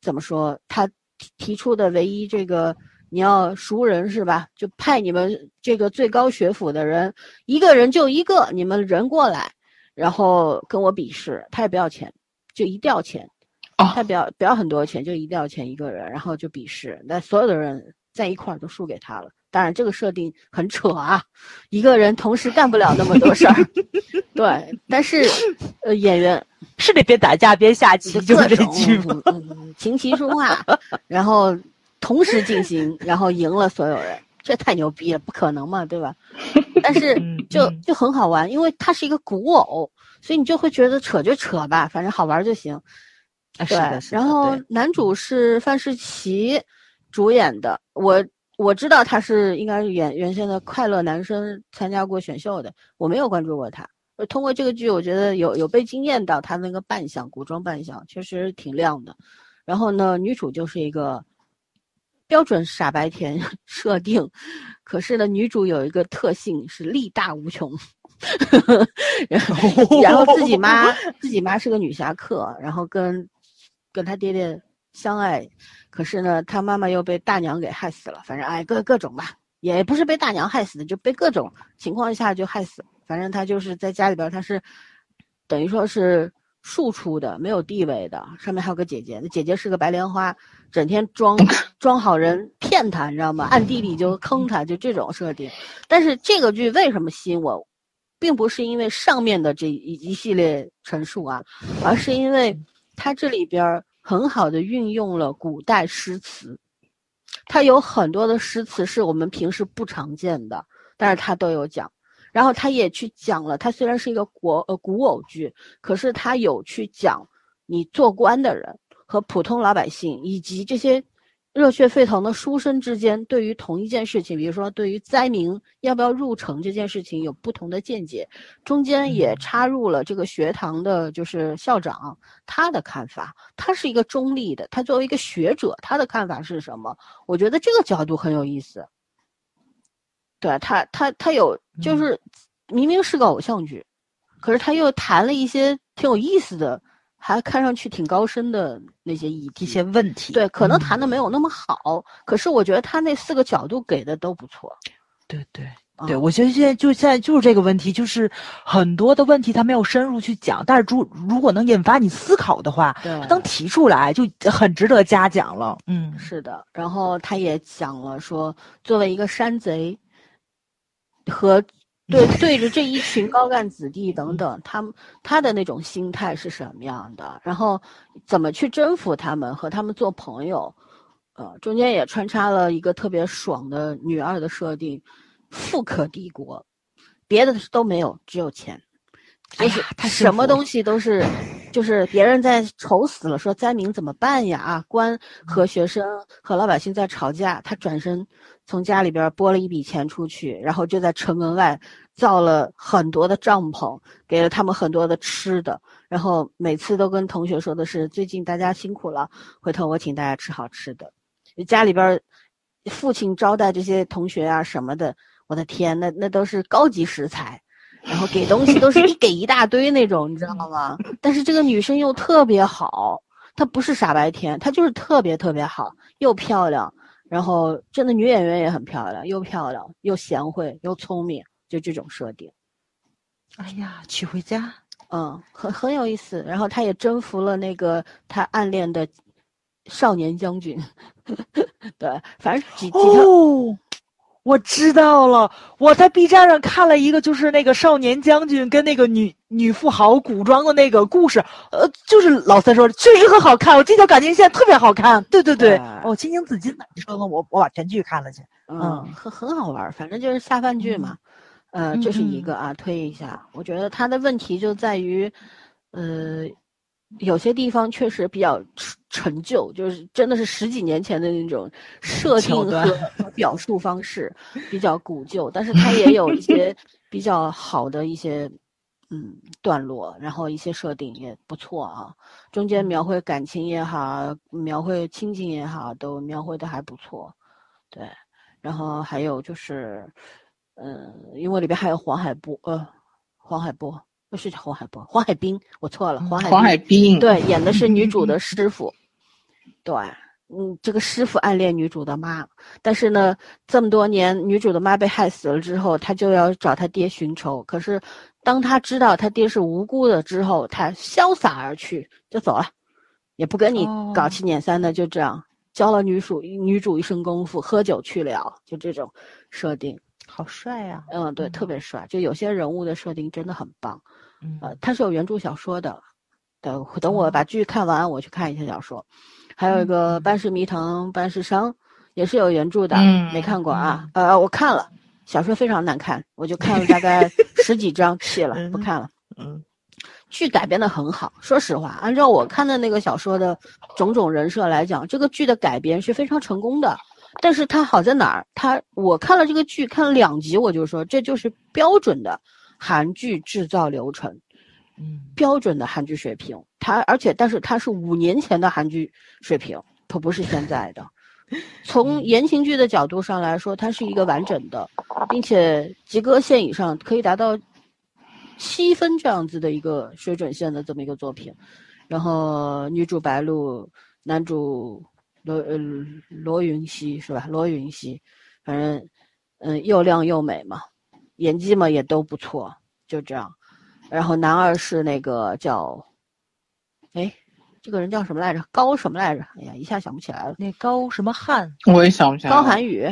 怎么说？他提提出的唯一这个你要熟人是吧？就派你们这个最高学府的人，一个人就一个，你们人过来，然后跟我比试。他也不要钱，就一吊钱。哦他不要不要很多钱，就一吊钱一个人，然后就比试，那所有的人在一块儿都输给他了。当然，这个设定很扯啊，一个人同时干不了那么多事儿。对，但是呃，演员是得边打架边下棋，就是这各种琴棋书画，然后同时进行，然后赢了所有人，这太牛逼了，不可能嘛，对吧？但是就就很好玩，因为它是一个古偶，所以你就会觉得扯就扯吧，反正好玩就行。对啊是的，，是的然后男主是范世琦主演的，我我知道他是应该是原原先的快乐男生参加过选秀的，我没有关注过他。呃通过这个剧，我觉得有有被惊艳到他那个扮相，古装扮相确实挺亮的。然后呢，女主就是一个标准傻白甜 设定，可是呢，女主有一个特性是力大无穷。然后 然后自己妈自己妈是个女侠客，然后跟跟他爹爹相爱，可是呢，她妈妈又被大娘给害死了。反正哎，各各种吧，也不是被大娘害死的，就被各种情况下就害死。反正她就是在家里边，她是等于说是庶出的，没有地位的。上面还有个姐姐，那姐姐是个白莲花，整天装装好人骗他，你知道吗？暗地里就坑他，就这种设定。但是这个剧为什么吸引我，并不是因为上面的这一一系列陈述啊，而是因为它这里边儿很好的运用了古代诗词。他有很多的诗词是我们平时不常见的，但是他都有讲。然后他也去讲了，他虽然是一个国呃古偶剧，可是他有去讲你做官的人和普通老百姓以及这些热血沸腾的书生之间对于同一件事情，比如说对于灾民要不要入城这件事情有不同的见解，中间也插入了这个学堂的就是校长他的看法，他是一个中立的，他作为一个学者他的看法是什么？我觉得这个角度很有意思。对他，他他有就是明明是个偶像剧，可是他又谈了一些挺有意思的，还看上去挺高深的那些议题、一些问题。对，可能谈的没有那么好，可是我觉得他那四个角度给的都不错。对对对，我觉得现在就现在就是这个问题，就是很多的问题他没有深入去讲，但是如如果能引发你思考的话，对，能提出来就很值得嘉奖了。嗯，是的。然后他也讲了说，作为一个山贼。和 对对着这一群高干子弟等等，他们他的那种心态是什么样的？然后怎么去征服他们，和他们做朋友？呃，中间也穿插了一个特别爽的女二的设定，富可敌国，别的都没有，只有钱，就是什么东西都是，就是别人在愁死了，说灾民怎么办呀？啊，官和学生和老百姓在吵架，他转身。从家里边拨了一笔钱出去，然后就在城门外造了很多的帐篷，给了他们很多的吃的。然后每次都跟同学说的是：“最近大家辛苦了，回头我请大家吃好吃的。”家里边父亲招待这些同学啊什么的，我的天，那那都是高级食材，然后给东西都是一给一大堆那种，你知道吗？但是这个女生又特别好，她不是傻白甜，她就是特别特别好，又漂亮。然后，真的女演员也很漂亮，又漂亮又贤惠又聪明，就这种设定。哎呀，娶回家，嗯，很很有意思。然后他也征服了那个他暗恋的少年将军。对，反正几几条。我知道了，我在 B 站上看了一个，就是那个少年将军跟那个女女富豪古装的那个故事，呃，就是老三说的，确实很好看。我这条感情线特别好看，对对对，哦，青青子衿的，你说的，我我把全剧看了去，嗯，很很好玩，反正就是下饭剧嘛，呃，这是一个啊，推一下，我觉得他的问题就在于，呃。有些地方确实比较陈旧，就是真的是十几年前的那种设定 和表述方式比较古旧，但是它也有一些 比较好的一些嗯段落，然后一些设定也不错啊。中间描绘感情也好，描绘亲情也好，都描绘的还不错。对，然后还有就是，嗯，因为里边还有黄海波，呃，黄海波。不是黄海波，黄海冰，我错了。黄海黄海冰对，演的是女主的师傅。对，嗯，这个师傅暗恋女主的妈，但是呢，这么多年女主的妈被害死了之后，他就要找他爹寻仇。可是，当他知道他爹是无辜的之后，他潇洒而去，就走了，也不跟你搞七捻三的，就这样教了女主女主一身功夫，喝酒去了，就这种设定。好帅呀！嗯，对，特别帅。就有些人物的设定真的很棒。呃，它是有原著小说的。等等，我把剧看完，我去看一下小说。还有一个《半世迷藤半世伤》，也是有原著的，没看过啊。呃，我看了，小说非常难看，我就看了大概十几章，弃了，不看了。嗯，剧改编的很好，说实话，按照我看的那个小说的种种人设来讲，这个剧的改编是非常成功的。但是它好在哪儿？它我看了这个剧，看了两集，我就说这就是标准的韩剧制造流程，嗯，标准的韩剧水平。它而且但是它是五年前的韩剧水平，它不是现在的。从言情剧的角度上来说，它是一个完整的，并且及格线以上可以达到七分这样子的一个水准线的这么一个作品。然后女主白鹿，男主。罗呃罗云熙是吧？罗云熙，反正嗯又靓又美嘛，演技嘛也都不错，就这样。然后男二是那个叫，哎，这个人叫什么来着？高什么来着？哎呀，一下想不起来了。那高什么汉？我也想不起来。高寒宇，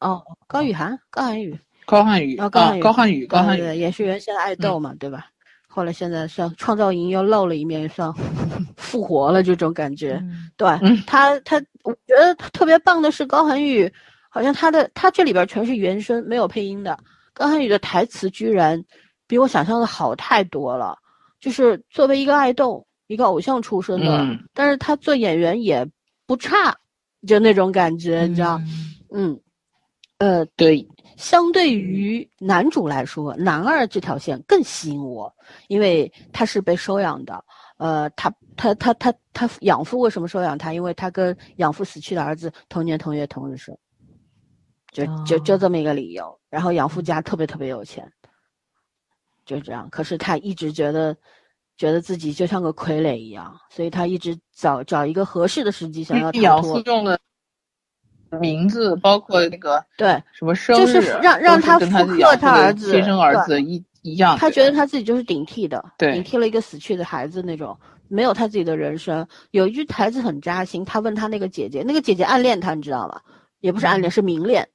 哦，高雨涵，高寒宇，高瀚宇，高寒宇，高瀚宇，高瀚宇，也是原先爱豆嘛，对吧？后来现在算创造营又露了一面，算 复活了这种感觉。对他，他我觉得特别棒的是高涵宇，好像他的他这里边全是原声，没有配音的。高涵宇的台词居然比我想象的好太多了。就是作为一个爱豆，一个偶像出身的，嗯但是他做演员也不差，就那种感觉，你知道？嗯，呃，对，相对于男主来说，男二这条线更吸引我，因为他是被收养的。呃，他他他他他养父为什么收养他？因为他跟养父死去的儿子同年同月同日生，就就就这么一个理由。然后养父家特别特别有钱，就这样。可是他一直觉得觉得自己就像个傀儡一样，所以他一直找找一个合适的时机想要逃养脱父。用的名字，包括那个对，什么生日，就是让让他复刻他儿子亲生儿子一一样。他觉得他自己就是顶替的，顶替了一个死去的孩子那种，没有他自己的人生。有一句台词很扎心，他问他那个姐姐，那个姐姐暗恋他，你知道吗？也不是暗恋，是明恋，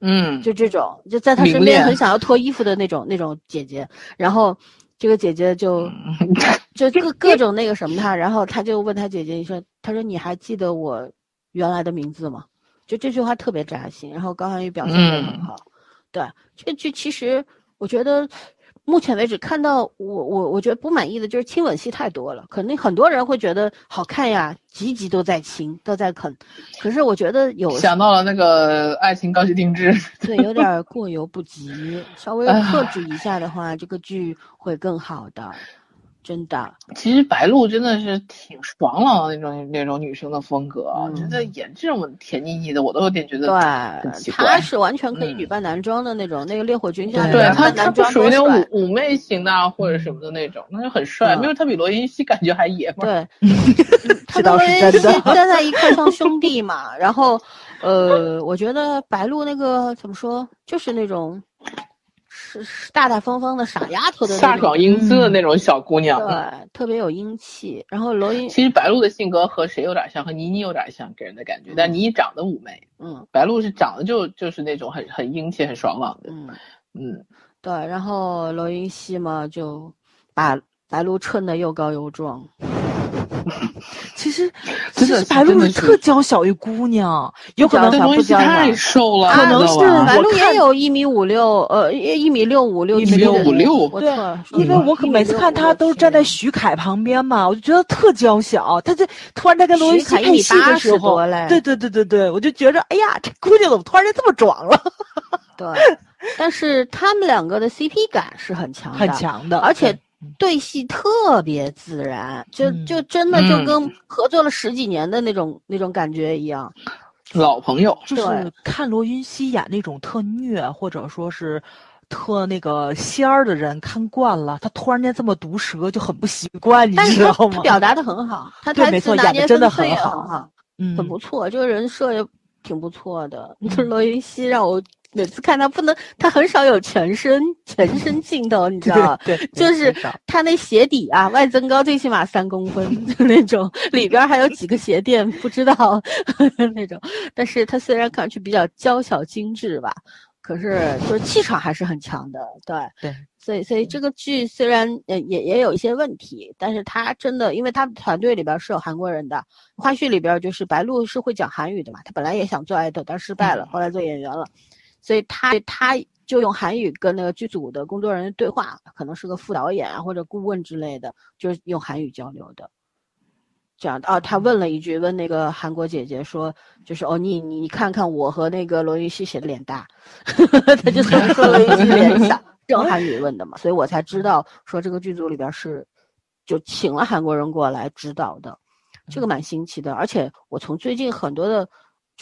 嗯，就这种，就在他身边很想要脱衣服的那种那种姐姐。然后这个姐姐就嗯就各各种那个什么他，然后他就问他姐姐你说，他说你还记得我原来的名字吗？就这句话特别扎心，然后高涵宇表现的很嗯好。对，这句其实我觉得目前为止看到我我我觉得不满意的就是亲吻戏太多了，肯定很多人会觉得好看呀，集集都在亲都在啃，可是我觉得有想到了那个爱情高级定制，对有点儿过犹不及，稍微哎克制一下的话，这个剧会更好的，真的。其实白鹿真的是挺爽朗的那种那种女生的风格真的演这种甜腻腻的，我都有点觉得对。她是完全可以嗯女扮男装的那种，那个烈火军校对对他，女扮男他不属于那种妩妩媚型的啊，或者什么的那种，那就很帅。嗯没有她比罗云熙感觉还爷们儿。对，他跟罗云熙站在一块 像兄弟嘛。然后，呃，我觉得白鹿那个怎么说，就是那种是是大大方方的傻丫头的那种飒爽，英姿的那种小姑娘。对，特别有英气。然后罗云，其实白鹿的性格和谁有点像，和倪妮有点像，给人的感觉。但倪妮长得妩媚，嗯白鹿是长得就就是那种很很英气、很爽朗的。嗯，嗯，对。然后罗云熙嘛，就把白鹿衬得又高又壮。其实真的是白鹿特娇小一姑娘，有可能不娇小太瘦了，可能是白鹿也有一米五六，呃，一一米六五六一米六五六对因为我可每次看她都是站在徐凯旁边嘛，我就觉得特娇小。她这突然在跟罗云熙徐凯配戏的时候多嘞，对对对对对，我就觉着，哎呀，这姑娘怎么突然间这么壮了？对，但是他们两个的 CP 感是很强的，很，强的，而且对对戏特别自然，就嗯就真的就嗯跟合作了十几年的那种那种感觉一样。老朋友。就是看罗云熙演那种特虐或者说是特那个仙儿的人看惯了，他突然间这么毒舌就很不习惯，你但是他知道吗？他表达的很好，他台对没错词拿捏演得真的很好好，嗯，很不错，这个人设也挺不错的。就是罗云熙让我每次看他不能，他很少有全身全身镜头，你知道吗？对，对就是他那鞋底啊，外增高最起码三公分，就那种里边还有几个鞋垫，不知道 那种。但是他虽然看上去比较娇小精致吧，可是就是气场还是很强的，对。对，所以，所以这个剧虽然也也也有一些问题，但是他真的，因为他们团队里边是有韩国人的，花絮里边就是白鹿是会讲韩语的嘛，他本来也想做爱豆，但失败了，后来做演员了，所以他他就用韩语跟那个剧组的工作人员对话，可能是个副导演啊或者顾问之类的，就是用韩语交流的。这样的啊，他问了一句，问那个韩国姐姐说，就是哦，你你你看看我和那个罗云熙谁的脸大，他就说说罗云熙脸 小，用韩语问的嘛，所以我才知道说这个剧组里边是就请了韩国人过来指导的，这个蛮新奇的，而且我从最近很多的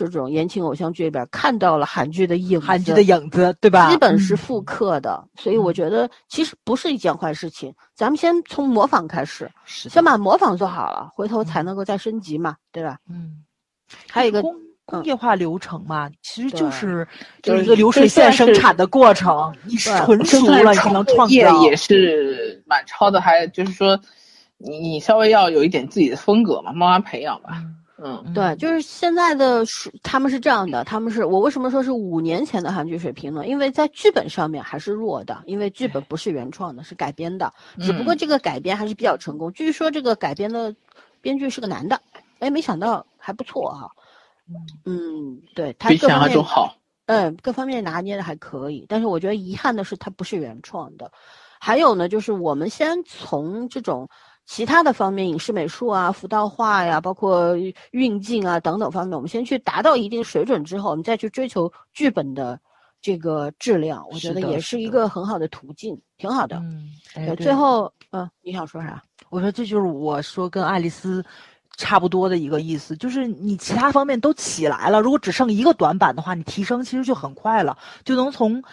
这种言情偶像剧里边看到了韩剧的影子，韩剧的影子，对吧？基本是嗯复刻的，所以我觉得其实不是一件坏事情。咱们先从模仿开始，是先把模仿做好了，回头才能够再升级嘛，对吧？嗯，还有一个工工业化流程嘛，其实就是就就是是一个流水线生产的过程，你纯熟了，你才能创造。业也是蛮超的，还就是说，你你稍微要有一点自己的风格嘛，慢慢培养吧。嗯，对，就是现在的是他们是这样的，他们是我为什么说是五年前的韩剧水平呢？因为在剧本上面还是弱的，因为剧本不是原创的，是改编的，只不过这个改编还是比较成功。据说这个改编的编剧是个男的，哎，没想到还不错哈、嗯，对，他比想各方面象中好。嗯，各方面拿捏的还可以，但是我觉得遗憾的是它不是原创的。还有呢，就是我们先从这种其他的方面，影视美术啊、服道画呀，包括运镜啊等等方面，我们先去达到一定水准之后，我们再去追求剧本的这个质量，我觉得也是一个很好的途径，挺好的。嗯，哎对，最后，嗯、你想说啥？我说这就是我说跟爱丽丝差不多的一个意思，就是你其他方面都起来了，如果只剩一个短板的话，你提升其实就很快了，就能从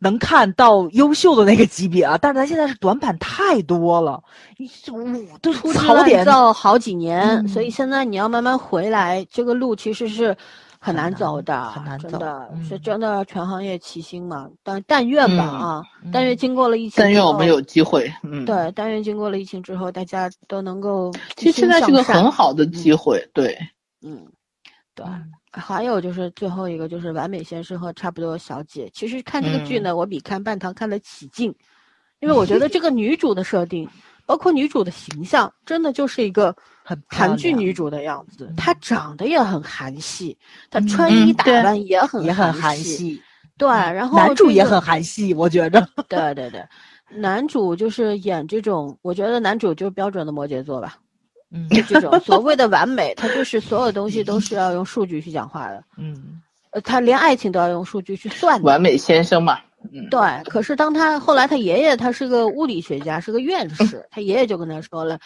能看到优秀的那个级别啊。但是咱现在是短板太多了，你这我都粗制滥槽点造好几年，嗯所以现在你要慢慢回来，这个路其实是很难走的，很难走真的、是嗯真的全行业齐心嘛。但但愿吧嗯啊，但愿嗯经过了疫情，但愿我们有机会，嗯，。对，但愿经过了疫情之后，大家都能够其实现在是个很好的机会，会，对，嗯，对。嗯还有就是最后一个就是《完美先生》和《差不多小姐》，其实看这个剧嗯呢，我比看半糖看得起劲，因为我觉得这 个女主的设定，包括女主的形象，真的就是一个很韩剧女主的样子嗯。她长得也很韩系，她嗯穿衣打扮也很也很韩系。对，然后男主也很韩系，我觉着。对对对，男主就是演这种，我觉得男主就是标准的摩羯座吧，嗯就这种 所谓的完美，他就是所有东西都是要用数据去讲话的，嗯呃，他连爱情都要用数据去算的。完美先生嘛，嗯，对，可是当他后来他爷爷他是个物理学家，是个院士，他爷爷就跟他说了，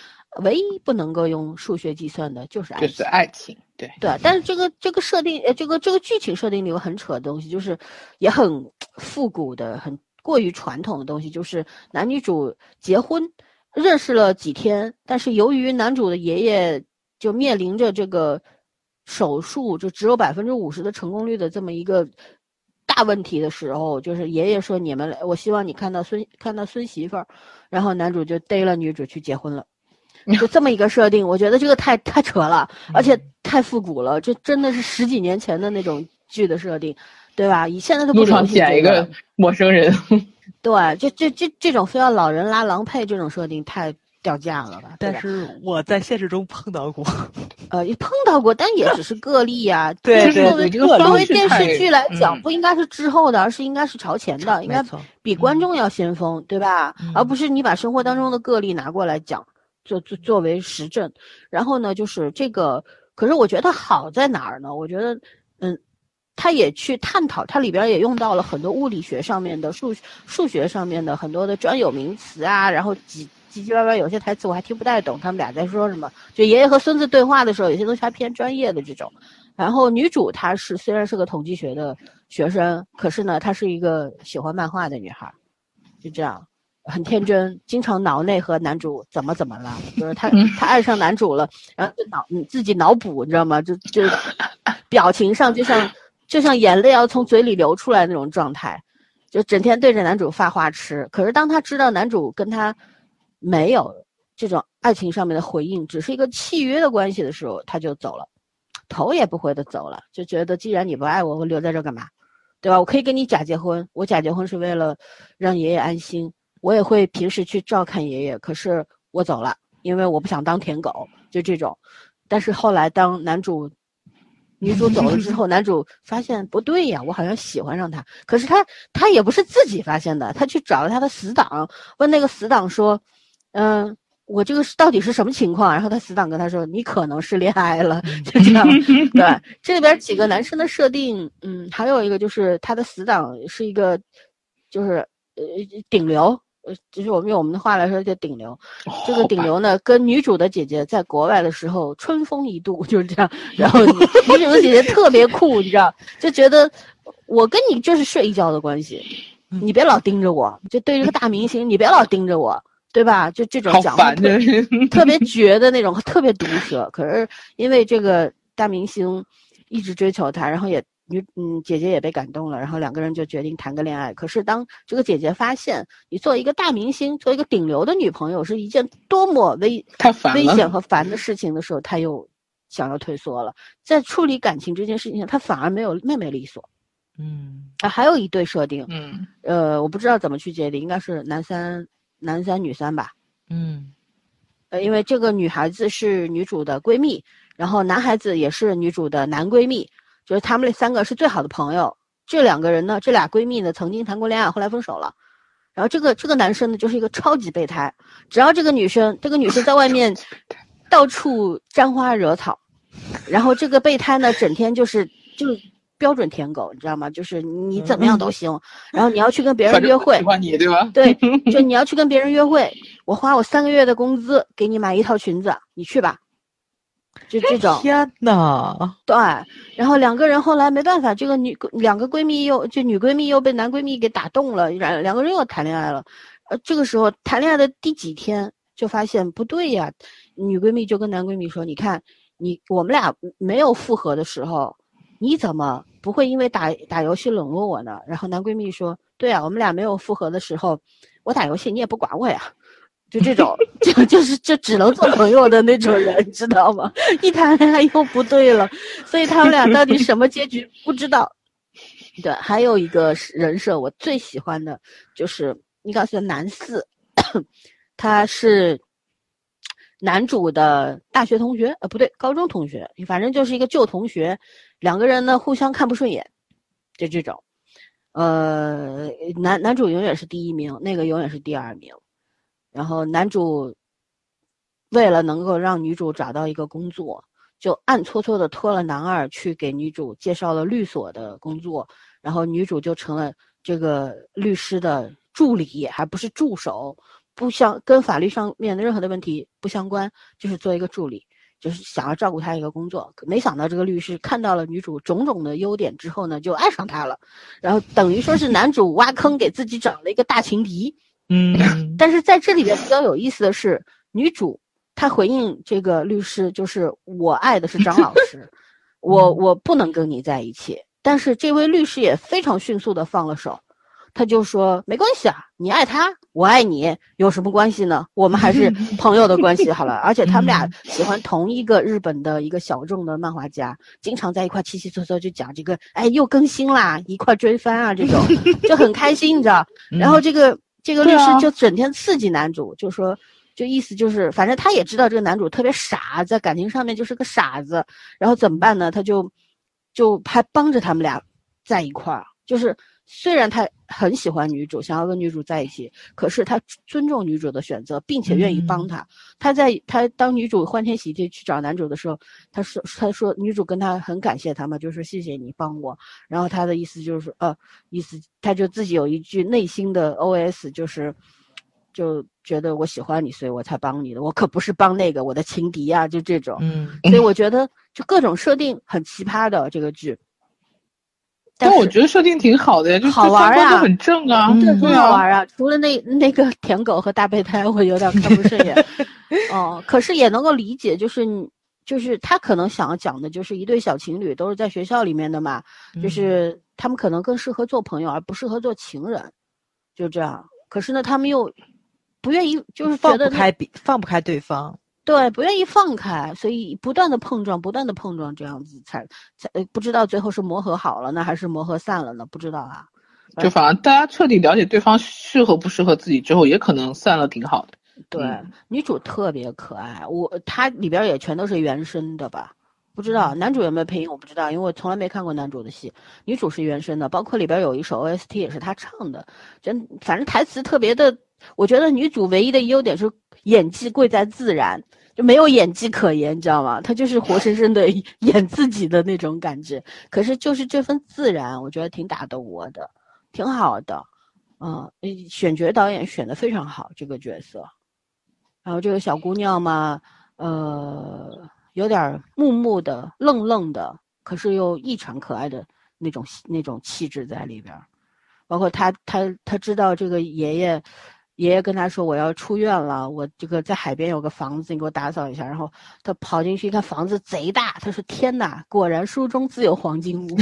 唯一不能够用数学计算的就是爱情。就是爱情，对，对，但是这个这个设定，呃，这个这个剧情设定里有很扯的东西，就是也很复古的、很过于传统的东西，就是男女主结婚认识了几天，但是由于男主的爷爷就面临着这个手术就只有百分之五十的成功率的这么一个大问题的时候，就是爷爷说你们来，我希望你看到孙看到孙媳妇儿，然后男主就逮了女主去结婚了。就这么一个设定，我觉得这个太太扯了，而且太复古了，这真的是十几年前的那种剧的设定，对吧？以现在都不路上流行这捡一个陌生人，对，这这这这种非要老人拉郎配这种设定太掉价了吧？但是我在现实中碰到过。呃，也碰到过，但也只是个例呀、对就是作为对这个作为电视剧来讲，嗯不应该是滞后的，而是应该是朝前的，应该比观众要先锋，对吧？嗯而不是你把生活当中的个例拿过来讲，作作作为实证。然后呢，就是这个，可是我觉得好在哪儿呢？我觉得，嗯，他也去探讨，它里边也用到了很多物理学上面的数数学上面的很多的专有名词啊，然后几。唧唧歪歪，有些台词我还听不太懂，他们俩在说什么。就爷爷和孙子对话的时候，有些东西还偏专业的这种。然后女主她是虽然是个统计学的学生，可是呢，她是一个喜欢漫画的女孩，就这样，很天真，经常脑内和男主怎么怎么了，就是她她爱上男主了，然后就脑你自己脑补，你知道吗？就就表情上就像就像眼泪要从嘴里流出来那种状态，就整天对着男主发花痴。可是当他知道男主跟他没有这种爱情上面的回应，只是一个契约的关系的时候，他就走了，头也不回的走了，就觉得既然你不爱我，我留在这干嘛？对吧？我可以跟你假结婚，我假结婚是为了让爷爷安心，我也会平时去照看爷爷。可是我走了，因为我不想当舔狗，就这种。但是后来当男主、女主走了之后，男主发现不对呀，我好像喜欢上她。可是他他也不是自己发现的，他去找了他的死党，问那个死党说：“嗯、我这个是到底是什么情况？”然后他死党跟他说：“你可能是恋爱了。”就这样。对，这里边几个男生的设定，嗯，还有一个就是他的死党是一个，就是呃顶流。呃，就是我们用我们的话来说叫顶流，这个顶流呢，跟女主的姐姐在国外的时候春风一度，就是这样。然后女女主的姐姐特别酷，你知道，就觉得我跟你就是睡一觉的关系，你别老盯着我，就对这个大明星，你别老盯着我，对吧？就这种讲话，特。特别绝的那种，特别毒舌。可是因为这个大明星一直追求她，然后也女嗯姐姐也被感动了，然后两个人就决定谈个恋爱。可是当这个姐姐发现你做一个大明星，做一个顶流的女朋友是一件多么危危险和烦的事情的时候，她又想要退缩了。在处理感情这件事情上，她反而没有妹妹利索。嗯啊，还有一对设定，嗯，呃，我不知道怎么去界定，应该是男三男三女三吧。嗯呃，因为这个女孩子是女主的闺蜜，然后男孩子也是女主的男闺蜜，就是他们那三个是最好的朋友。这两个人呢，这俩闺蜜呢，曾经谈过恋爱，后来分手了。然后这个这个男生呢，就是一个超级备胎，只要这个女生，这个女生在外面到处沾花惹草，然后这个备胎呢，整天就是就标准舔狗，你知道吗？就是你怎么样都行，然后你要去跟别人约会，喜欢你对吧？对，就 你要去跟别人约会，我花我三个月的工资给你买一套裙子，你去吧。就这种，天呐，对，然后两个人后来没办法，这个女两个闺蜜又就女闺蜜又被男闺蜜给打动了，两两个人又谈恋爱了。呃，这个时候谈恋爱的第几天就发现不对呀，女闺蜜就跟男闺蜜说：“你看，你我们俩没有复合的时候，你怎么不会因为打打游戏冷落我呢？”然后男闺蜜说：“对啊，我们俩没有复合的时候，我打游戏你也不管我呀。”就这种，就就是就只能做朋友的那种人，知道吗？一谈恋爱又不对了，所以他们俩到底什么结局不知道。对，还有一个人设我最喜欢的就是你告诉男四，他是男主的大学同学，呃，不对，高中同学，反正就是一个旧同学，两个人呢互相看不顺眼，就这种。呃，男男主永远是第一名，那个永远是第二名。然后男主为了能够让女主找到一个工作，就暗搓搓的托了男二去给女主介绍了律所的工作，然后女主就成了这个律师的助理，还不是助手，不相跟法律上面的任何的问题不相关，就是做一个助理，就是想要照顾她一个工作。没想到这个律师看到了女主种种的优点之后呢，就爱上她了，然后等于说是男主挖坑给自己找了一个大情敌。嗯，但是在这里边比较有意思的是，女主她回应这个律师，就是我爱的是张老师，我我不能跟你在一起。但是这位律师也非常迅速的放了手，他就说没关系啊，你爱他，我爱你，有什么关系呢？我们还是 朋友的关系好了。而且他们俩喜欢同一个日本的一个小众的漫画家，经常在一块七七嗦嗦就讲这个，哎，又更新啦，一块追番啊，这种 就很开心，你知道？然后这个。这个律师就整天刺激男主，就说，就意思就是，反正他也知道这个男主特别傻，在感情上面就是个傻子，然后怎么办呢？他就，就还帮着他们俩在一块儿，就是。虽然他很喜欢女主，想要跟女主在一起，可是他尊重女主的选择，并且愿意帮她。他在他当女主欢天喜地去找男主的时候，他说他说女主跟他很感谢他嘛，就是谢谢你帮我。然后他的意思就是呃，意思他就自己有一句内心的 OS，就是就觉得我喜欢你，所以我才帮你的，我可不是帮那个我的情敌啊，就这种。嗯，所以我觉得就各种设定很奇葩的这个剧。但我觉得设定挺好的呀，就好玩啊，很正啊，对，很好玩啊。除了那那个舔狗和大备胎，我有点看不顺眼。哦，可是也能够理解，就是你，就是他可能想要讲的，就是一对小情侣都是在学校里面的嘛，就是他们可能更适合做朋友，而不适合做情人，就这样。可是呢，他们又不愿意，就是放不开，放不开对方。对，不愿意放开，所以不断的碰撞，不断的碰撞，这样子才才不知道最后是磨合好了呢，还是磨合散了呢？不知道啊。就反正大家彻底了解对方适合不适合自己之后，也可能散了，挺好的。对，女主特别可爱，我她里边也全都是原声的吧？不知道男主有没有配音，我不知道，因为我从来没看过男主的戏。女主是原声的，包括里边有一首 OST 也是她唱的，真反正台词特别的。我觉得女主唯一的优点是演技贵在自然，就没有演技可言，你知道吗？她就是活生生的 演自己的那种感觉。可是就是这份自然，我觉得挺打动我的，挺好的。嗯，选角导演选的非常好，这个角色。然后这个小姑娘嘛，呃，有点木木的、愣愣的，可是又异常可爱的那种那种气质在里边。包括她，她，她知道这个爷爷。爷爷跟他说：“我要出院了，我这个在海边有个房子，你给我打扫一下。”然后他跑进去一看，房子贼大。他说：“天哪，果然书中自有黄金屋。”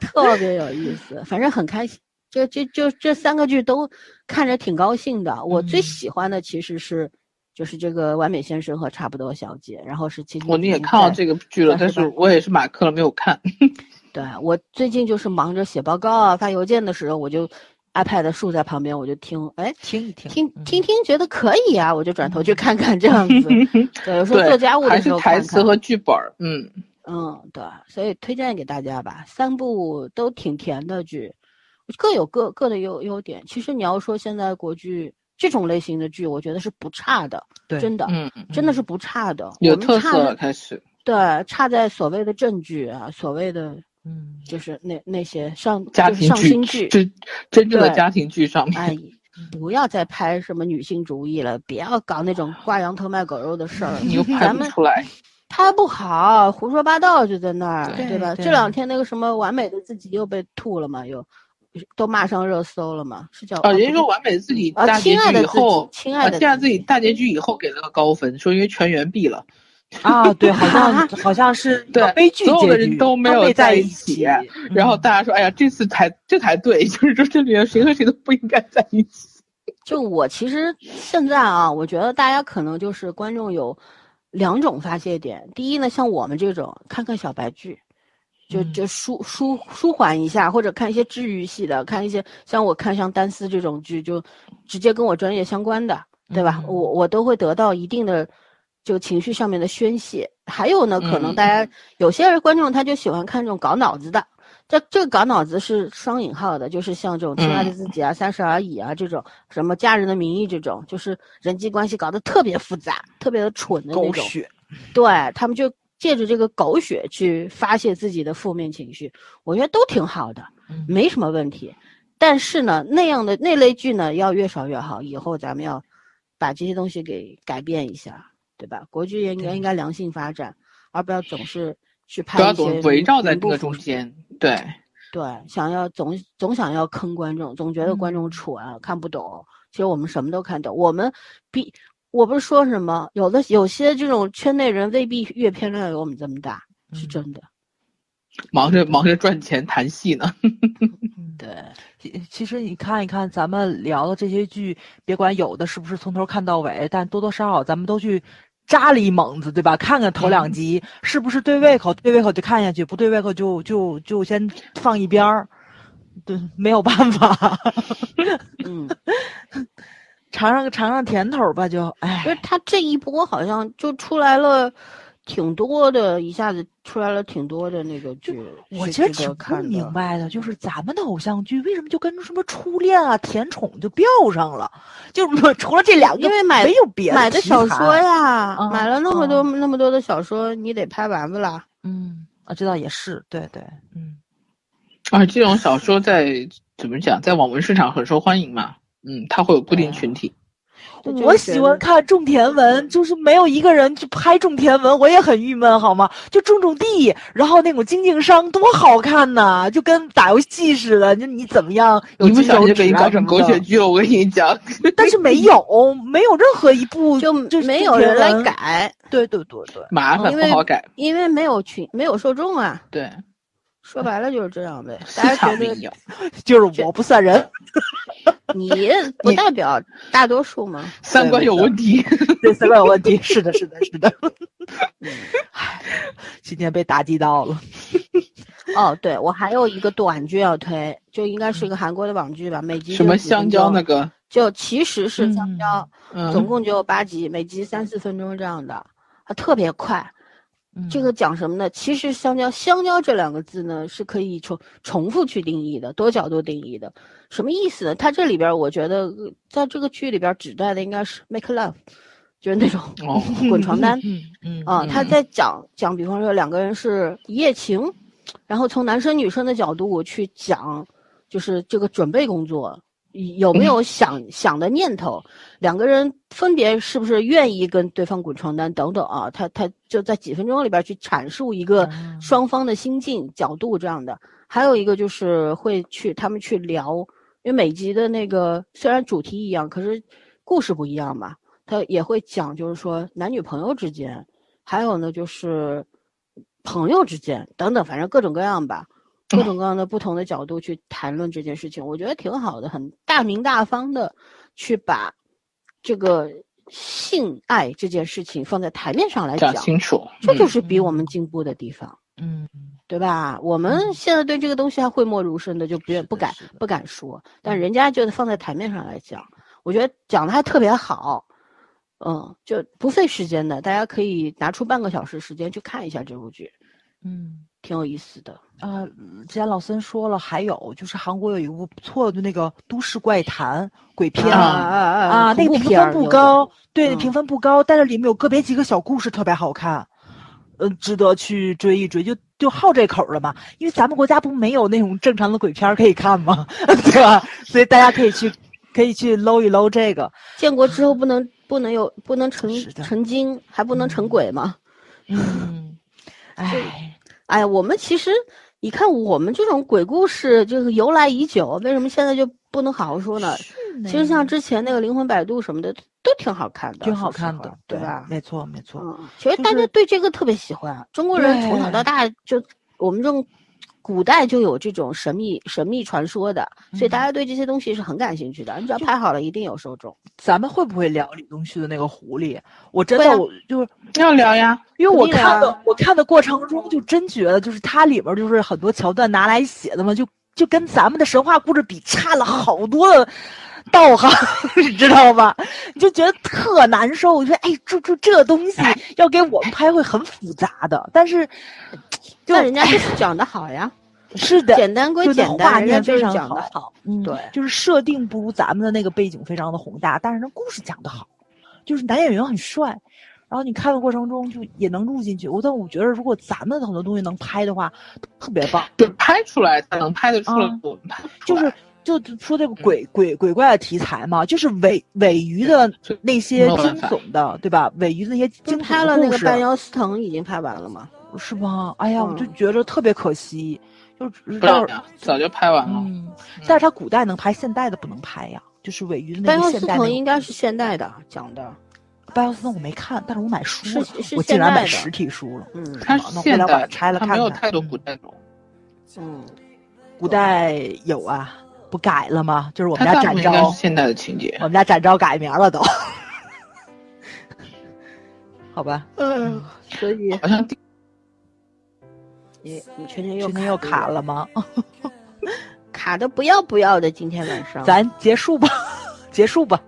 特别有意思，反正很开心。就就就这三个剧都看着挺高兴的。我最喜欢的其实是就是这个《完美先生》和《差不多小姐》，然后是其实我你也看到这个剧了，但是我也是马克了，没有看。对我最近就是忙着写报告啊、发邮件的时候，我就。iPad 竖在旁边，我就听，哎，听一听，听嗯听听，觉得可以啊，我就转头去看看这样子。对，有时候做家务还的时候看看是台词和剧本儿，嗯，嗯，对，所以推荐给大家吧，三部都挺甜的剧，各有各各的优优点。其实你要说现在国剧这种类型的剧，我觉得是不差的，对真的，嗯，真的是不差的。有特色了，开始。对，差在所谓的正剧啊，所谓的嗯，就是那那些上家庭就是上新剧，真真正的家庭剧上面，哎，不要再拍什么女性主义了，不要搞那种挂羊头卖狗肉的事儿。你又拍不出来。拍不好，胡说八道就在那儿，对吧？对这两天那个什么完美的自己又被吐了嘛，又都骂上热搜了嘛，是叫啊，人家说完美自己啊大结局亲爱的亲爱的啊亲爱自自己大结局以后给了个高分，说因为全员毙了，啊，对，好像 好像是对悲剧所有的人都没没有在一在起起，然后嗯大家说，哎呀，这次才这才对，就是说这里面谁和谁都不应该在一起。就我其实现在啊，我觉得大家可能就是观众有两种发泄点。第一呢，像我们这种看看小白剧，就嗯就舒舒舒缓一下，或者看一些治愈系的，看一些像我看像单丝这种剧，就直接跟我专业相关的，对吧？嗯我我都会得到一定的这个情绪上面的宣泄。还有呢，可能嗯大家、有些人观众他就喜欢看这种搞脑子的。这这个搞脑子是双引号的，就是像这种《亲爱的自己》啊、三十而已》啊这种，什么《家人的名义》这种，就是人际关系搞得特别复杂、特别的蠢的那种。狗血，对他们就借着这个狗血去发泄自己的负面情绪，我觉得都挺好的，嗯没什么问题。但是呢，那样的那类剧呢，要越少越好。以后咱们要把这些东西给改变一下，对吧？国剧也应该应该良性发展，而不要总是去不要拍一些总围绕在这个中间，对，对，想要总总想要坑观众，总觉得观众嗯蠢、看不懂。其实我们什么都看懂，我们比我不是说什么，有的有些这种圈内人未必阅片量有我们这么大，是嗯真的。忙着忙着赚钱谈戏呢。嗯 对，其其实你看一看咱们聊的这些剧，别管有的是不是从头看到尾，但多多少少咱们都去扎了一猛子，对吧？看看头两集、是不是对胃口，对胃口就看下去，不对胃口就就就先放一边儿。对，没有办法，嗯，尝尝尝尝甜头吧，就哎就是他这一波好像就出来了挺多的，一下子出来了挺多的那个剧，我其实挺不。明白的，就是咱们的偶像剧为什么就跟什么初恋啊、甜宠就标上了？就是除了这两个，因为买没有别的买的小说，呀，嗯买了那么多、嗯那么多的小说，你得拍完不啦？嗯啊，这倒也是，对对，嗯。啊，这种小说在怎么讲，在网文市场很受欢迎嘛。嗯，它会有固定群体。我喜欢看种田文，就是没有一个人去拍种田文，我也很郁闷，好吗？就种种地，然后那种经经商多好看呐，就跟打游戏似的。就你怎么样有一不小心就给你搞成狗血，剧了，我跟你讲。但是没有，没有任何一部就就没有人来。改，对对对对，麻烦因为不好改，因为没有群，没有受众啊。对，说白了就是这样呗。大家觉得 就是我不算人，你不代表大多数吗？三观有问题。这 三观有问题。是的，是的，是的。唉，今天被打击到了。哦，对，我还有一个短剧要推，就应该是一个韩国的网剧吧，每集什么香蕉那个，就其实是香蕉，嗯，总共只有八集，每集三四分钟这样的，它特别快。这个讲什么呢？其实香蕉，香蕉这两个字呢是可以重重复去定义的，多角度定义的。什么意思呢？他这里边我觉得呃在这个剧里边指代的应该是 make love，就是那种哦，滚床单。嗯嗯啊，他嗯在讲讲，比方说两个人是一夜情，然后从男生女生的角度去讲，就是这个准备工作有没有想想的念头，两个人分别是不是愿意跟对方滚床单等等啊，他他就在几分钟里边去阐述一个嗯双方的心境角度这样的。还有一个就是会去他们去聊，因为每集的那个虽然主题一样，可是故事不一样嘛。他也会讲，就是说男女朋友之间，还有呢就是朋友之间等等，反正各种各样吧，各种各样的不同的角度去谈论这件事情，我觉得挺好的，很大明大方的去把这个性爱这件事情放在台面上来讲讲，清楚。这就是比嗯我们进步的地方。嗯，对吧？我们现在对这个东西还讳莫如深的，就不愿不敢不敢说。但人家就是放在台面上来讲，我觉得讲的还特别好，嗯，就不费时间的，大家可以拿出半个小时时间去看一下这部剧，嗯。挺有意思的啊！之前老森说了，还有就是韩国有一部不错的那个《都市怪谈》鬼片啊啊，那个评分不高，对，评分不高，但是里面有个别几个小故事特别好看，嗯，值得去追一追，就就好这口了嘛。因为咱们国家不没有那种正常的鬼片可以看吗？对吧？所以大家可以去可以去搂一搂这个。建国之后不能不能有不能成成精，还不能成鬼吗？嗯，哎。哎呀，我们其实，你看我们这种鬼故事就是由来已久，为什么现在就不能好好说呢？其实像之前那个《灵魂摆渡》什么的，都挺好看的，挺好看的，对吧？没错，没错。嗯，其实大家对这个特别喜欢，中国人从小到大就我们这种。古代就有这种神秘神秘传说的，所以大家对这些东西是很感兴趣的。你只要拍好了，一定有受众。咱们会不会聊李东旭的那个狐狸？我真的，我就是要聊呀，因为我看的，我看的过程中就真觉得，就是它里边就是很多桥段拿来写的嘛，就就跟咱们的神话故事比差了好多的道行，你知道吧？你就觉得特难受。我觉得，哎，这这这东西要给我们拍会很复杂的，但是，那人家就是讲的好呀。是的，简单归简单，画面非常的好。嗯，对，就是设定不如咱们的那个背景非常的宏大，但是那故事讲的好，就是男演员很帅，然后你看的过程中就也能入进去。我但我觉得如果咱们很多东西能拍的话，特别棒。对，拍出来才能拍得出来。就是就说这个鬼鬼鬼怪的题材嘛，就是尾尾鱼的那些惊悚的，对吧？尾鱼的那些惊悚的拍了那个半妖司藤已经拍完了吗？是吗？哎呀，我就觉得特别可惜。就不要早就拍完了。嗯，但是他古代能拍，现代的不能拍呀。就是尾鱼的那个现代。应该是现代的讲的。半妖司藤我没看，但是我买书了，我竟然买实体书了。嗯，他现代拆了看。没有太多古代的。嗯，古代有啊，不改了吗？就是我们家展昭现代的情节，我们家展昭改名了都。好吧。嗯，所以好像。你你全天又全天又卡了吗？卡的不要不要的，今天晚上咱结束吧，结束吧。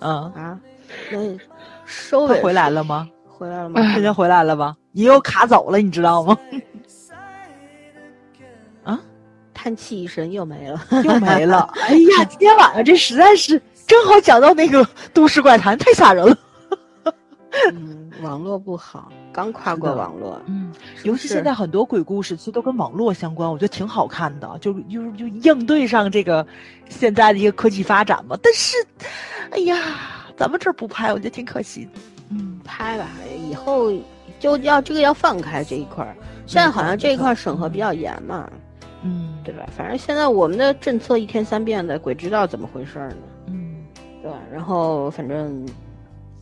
嗯啊，那收尾回来了吗？回来了吗？全天回来了吗？你又卡走了，你知道吗？啊！叹气一声，又没了，又没了。哎呀，今天晚上这实在是正好讲到那个都市怪谈，太吓人了。嗯，网络不好。刚跨过网络，嗯，尤其现在很多鬼故事其实都跟网络相关，我觉得挺好看的，就就就应对上这个现在的一个科技发展嘛。但是，哎呀，咱们这儿不拍，我觉得挺可惜。嗯，拍吧，以后就要这个要放开这一块儿。现在好像这一块审核比较严嘛，嗯，对吧？反正现在我们的政策一天三变的，鬼知道怎么回事呢？嗯，对吧？然后反正，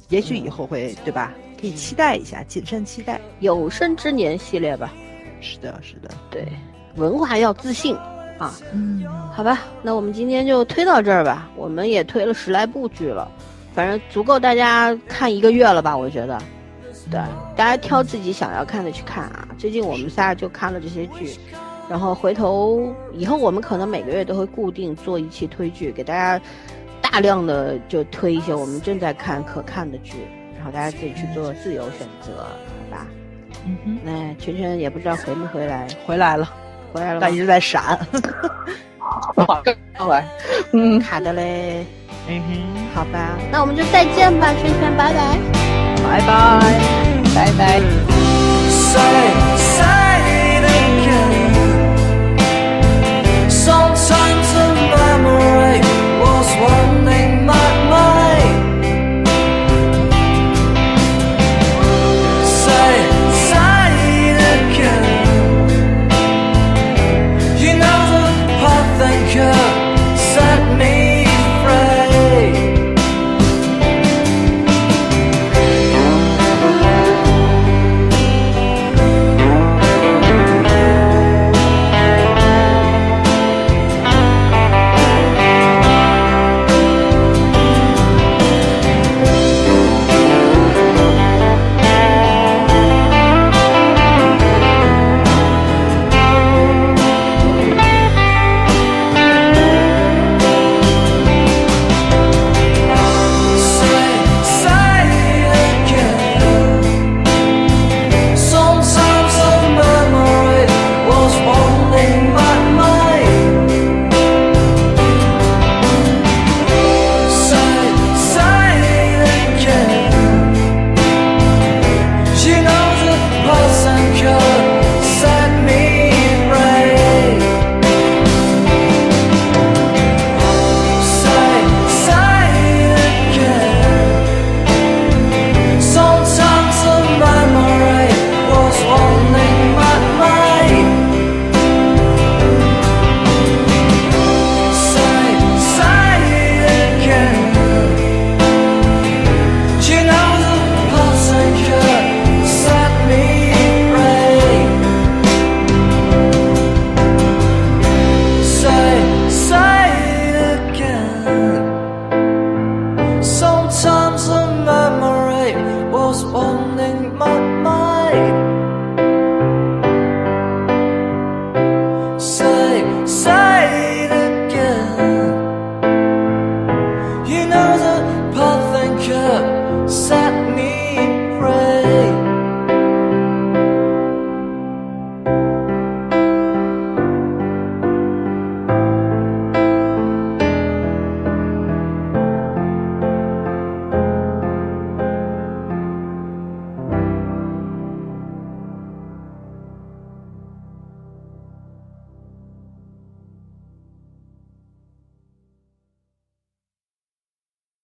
也许以后会，对吧？可以期待一下，谨慎期待有生之年系列吧。是的，是的，对，文化要自信啊。嗯，好吧，那我们今天就推到这儿吧。我们也推了十来部剧了，反正足够大家看一个月了吧？我觉得，对，大家挑自己想要看的去看啊。最近我们仨就看了这些剧，然后回头以后我们可能每个月都会固定做一期推剧，给大家大量的就推一些我们正在看可看的剧。然后，大家自己去做自由选择，好吧？嗯哼，那圈圈也不知道回没回来，回来了，回来了，但一直在闪。好，刚来，嗯，卡的嘞。嗯哼，好吧，那我们就再见吧，圈圈，拜拜，拜拜，拜拜。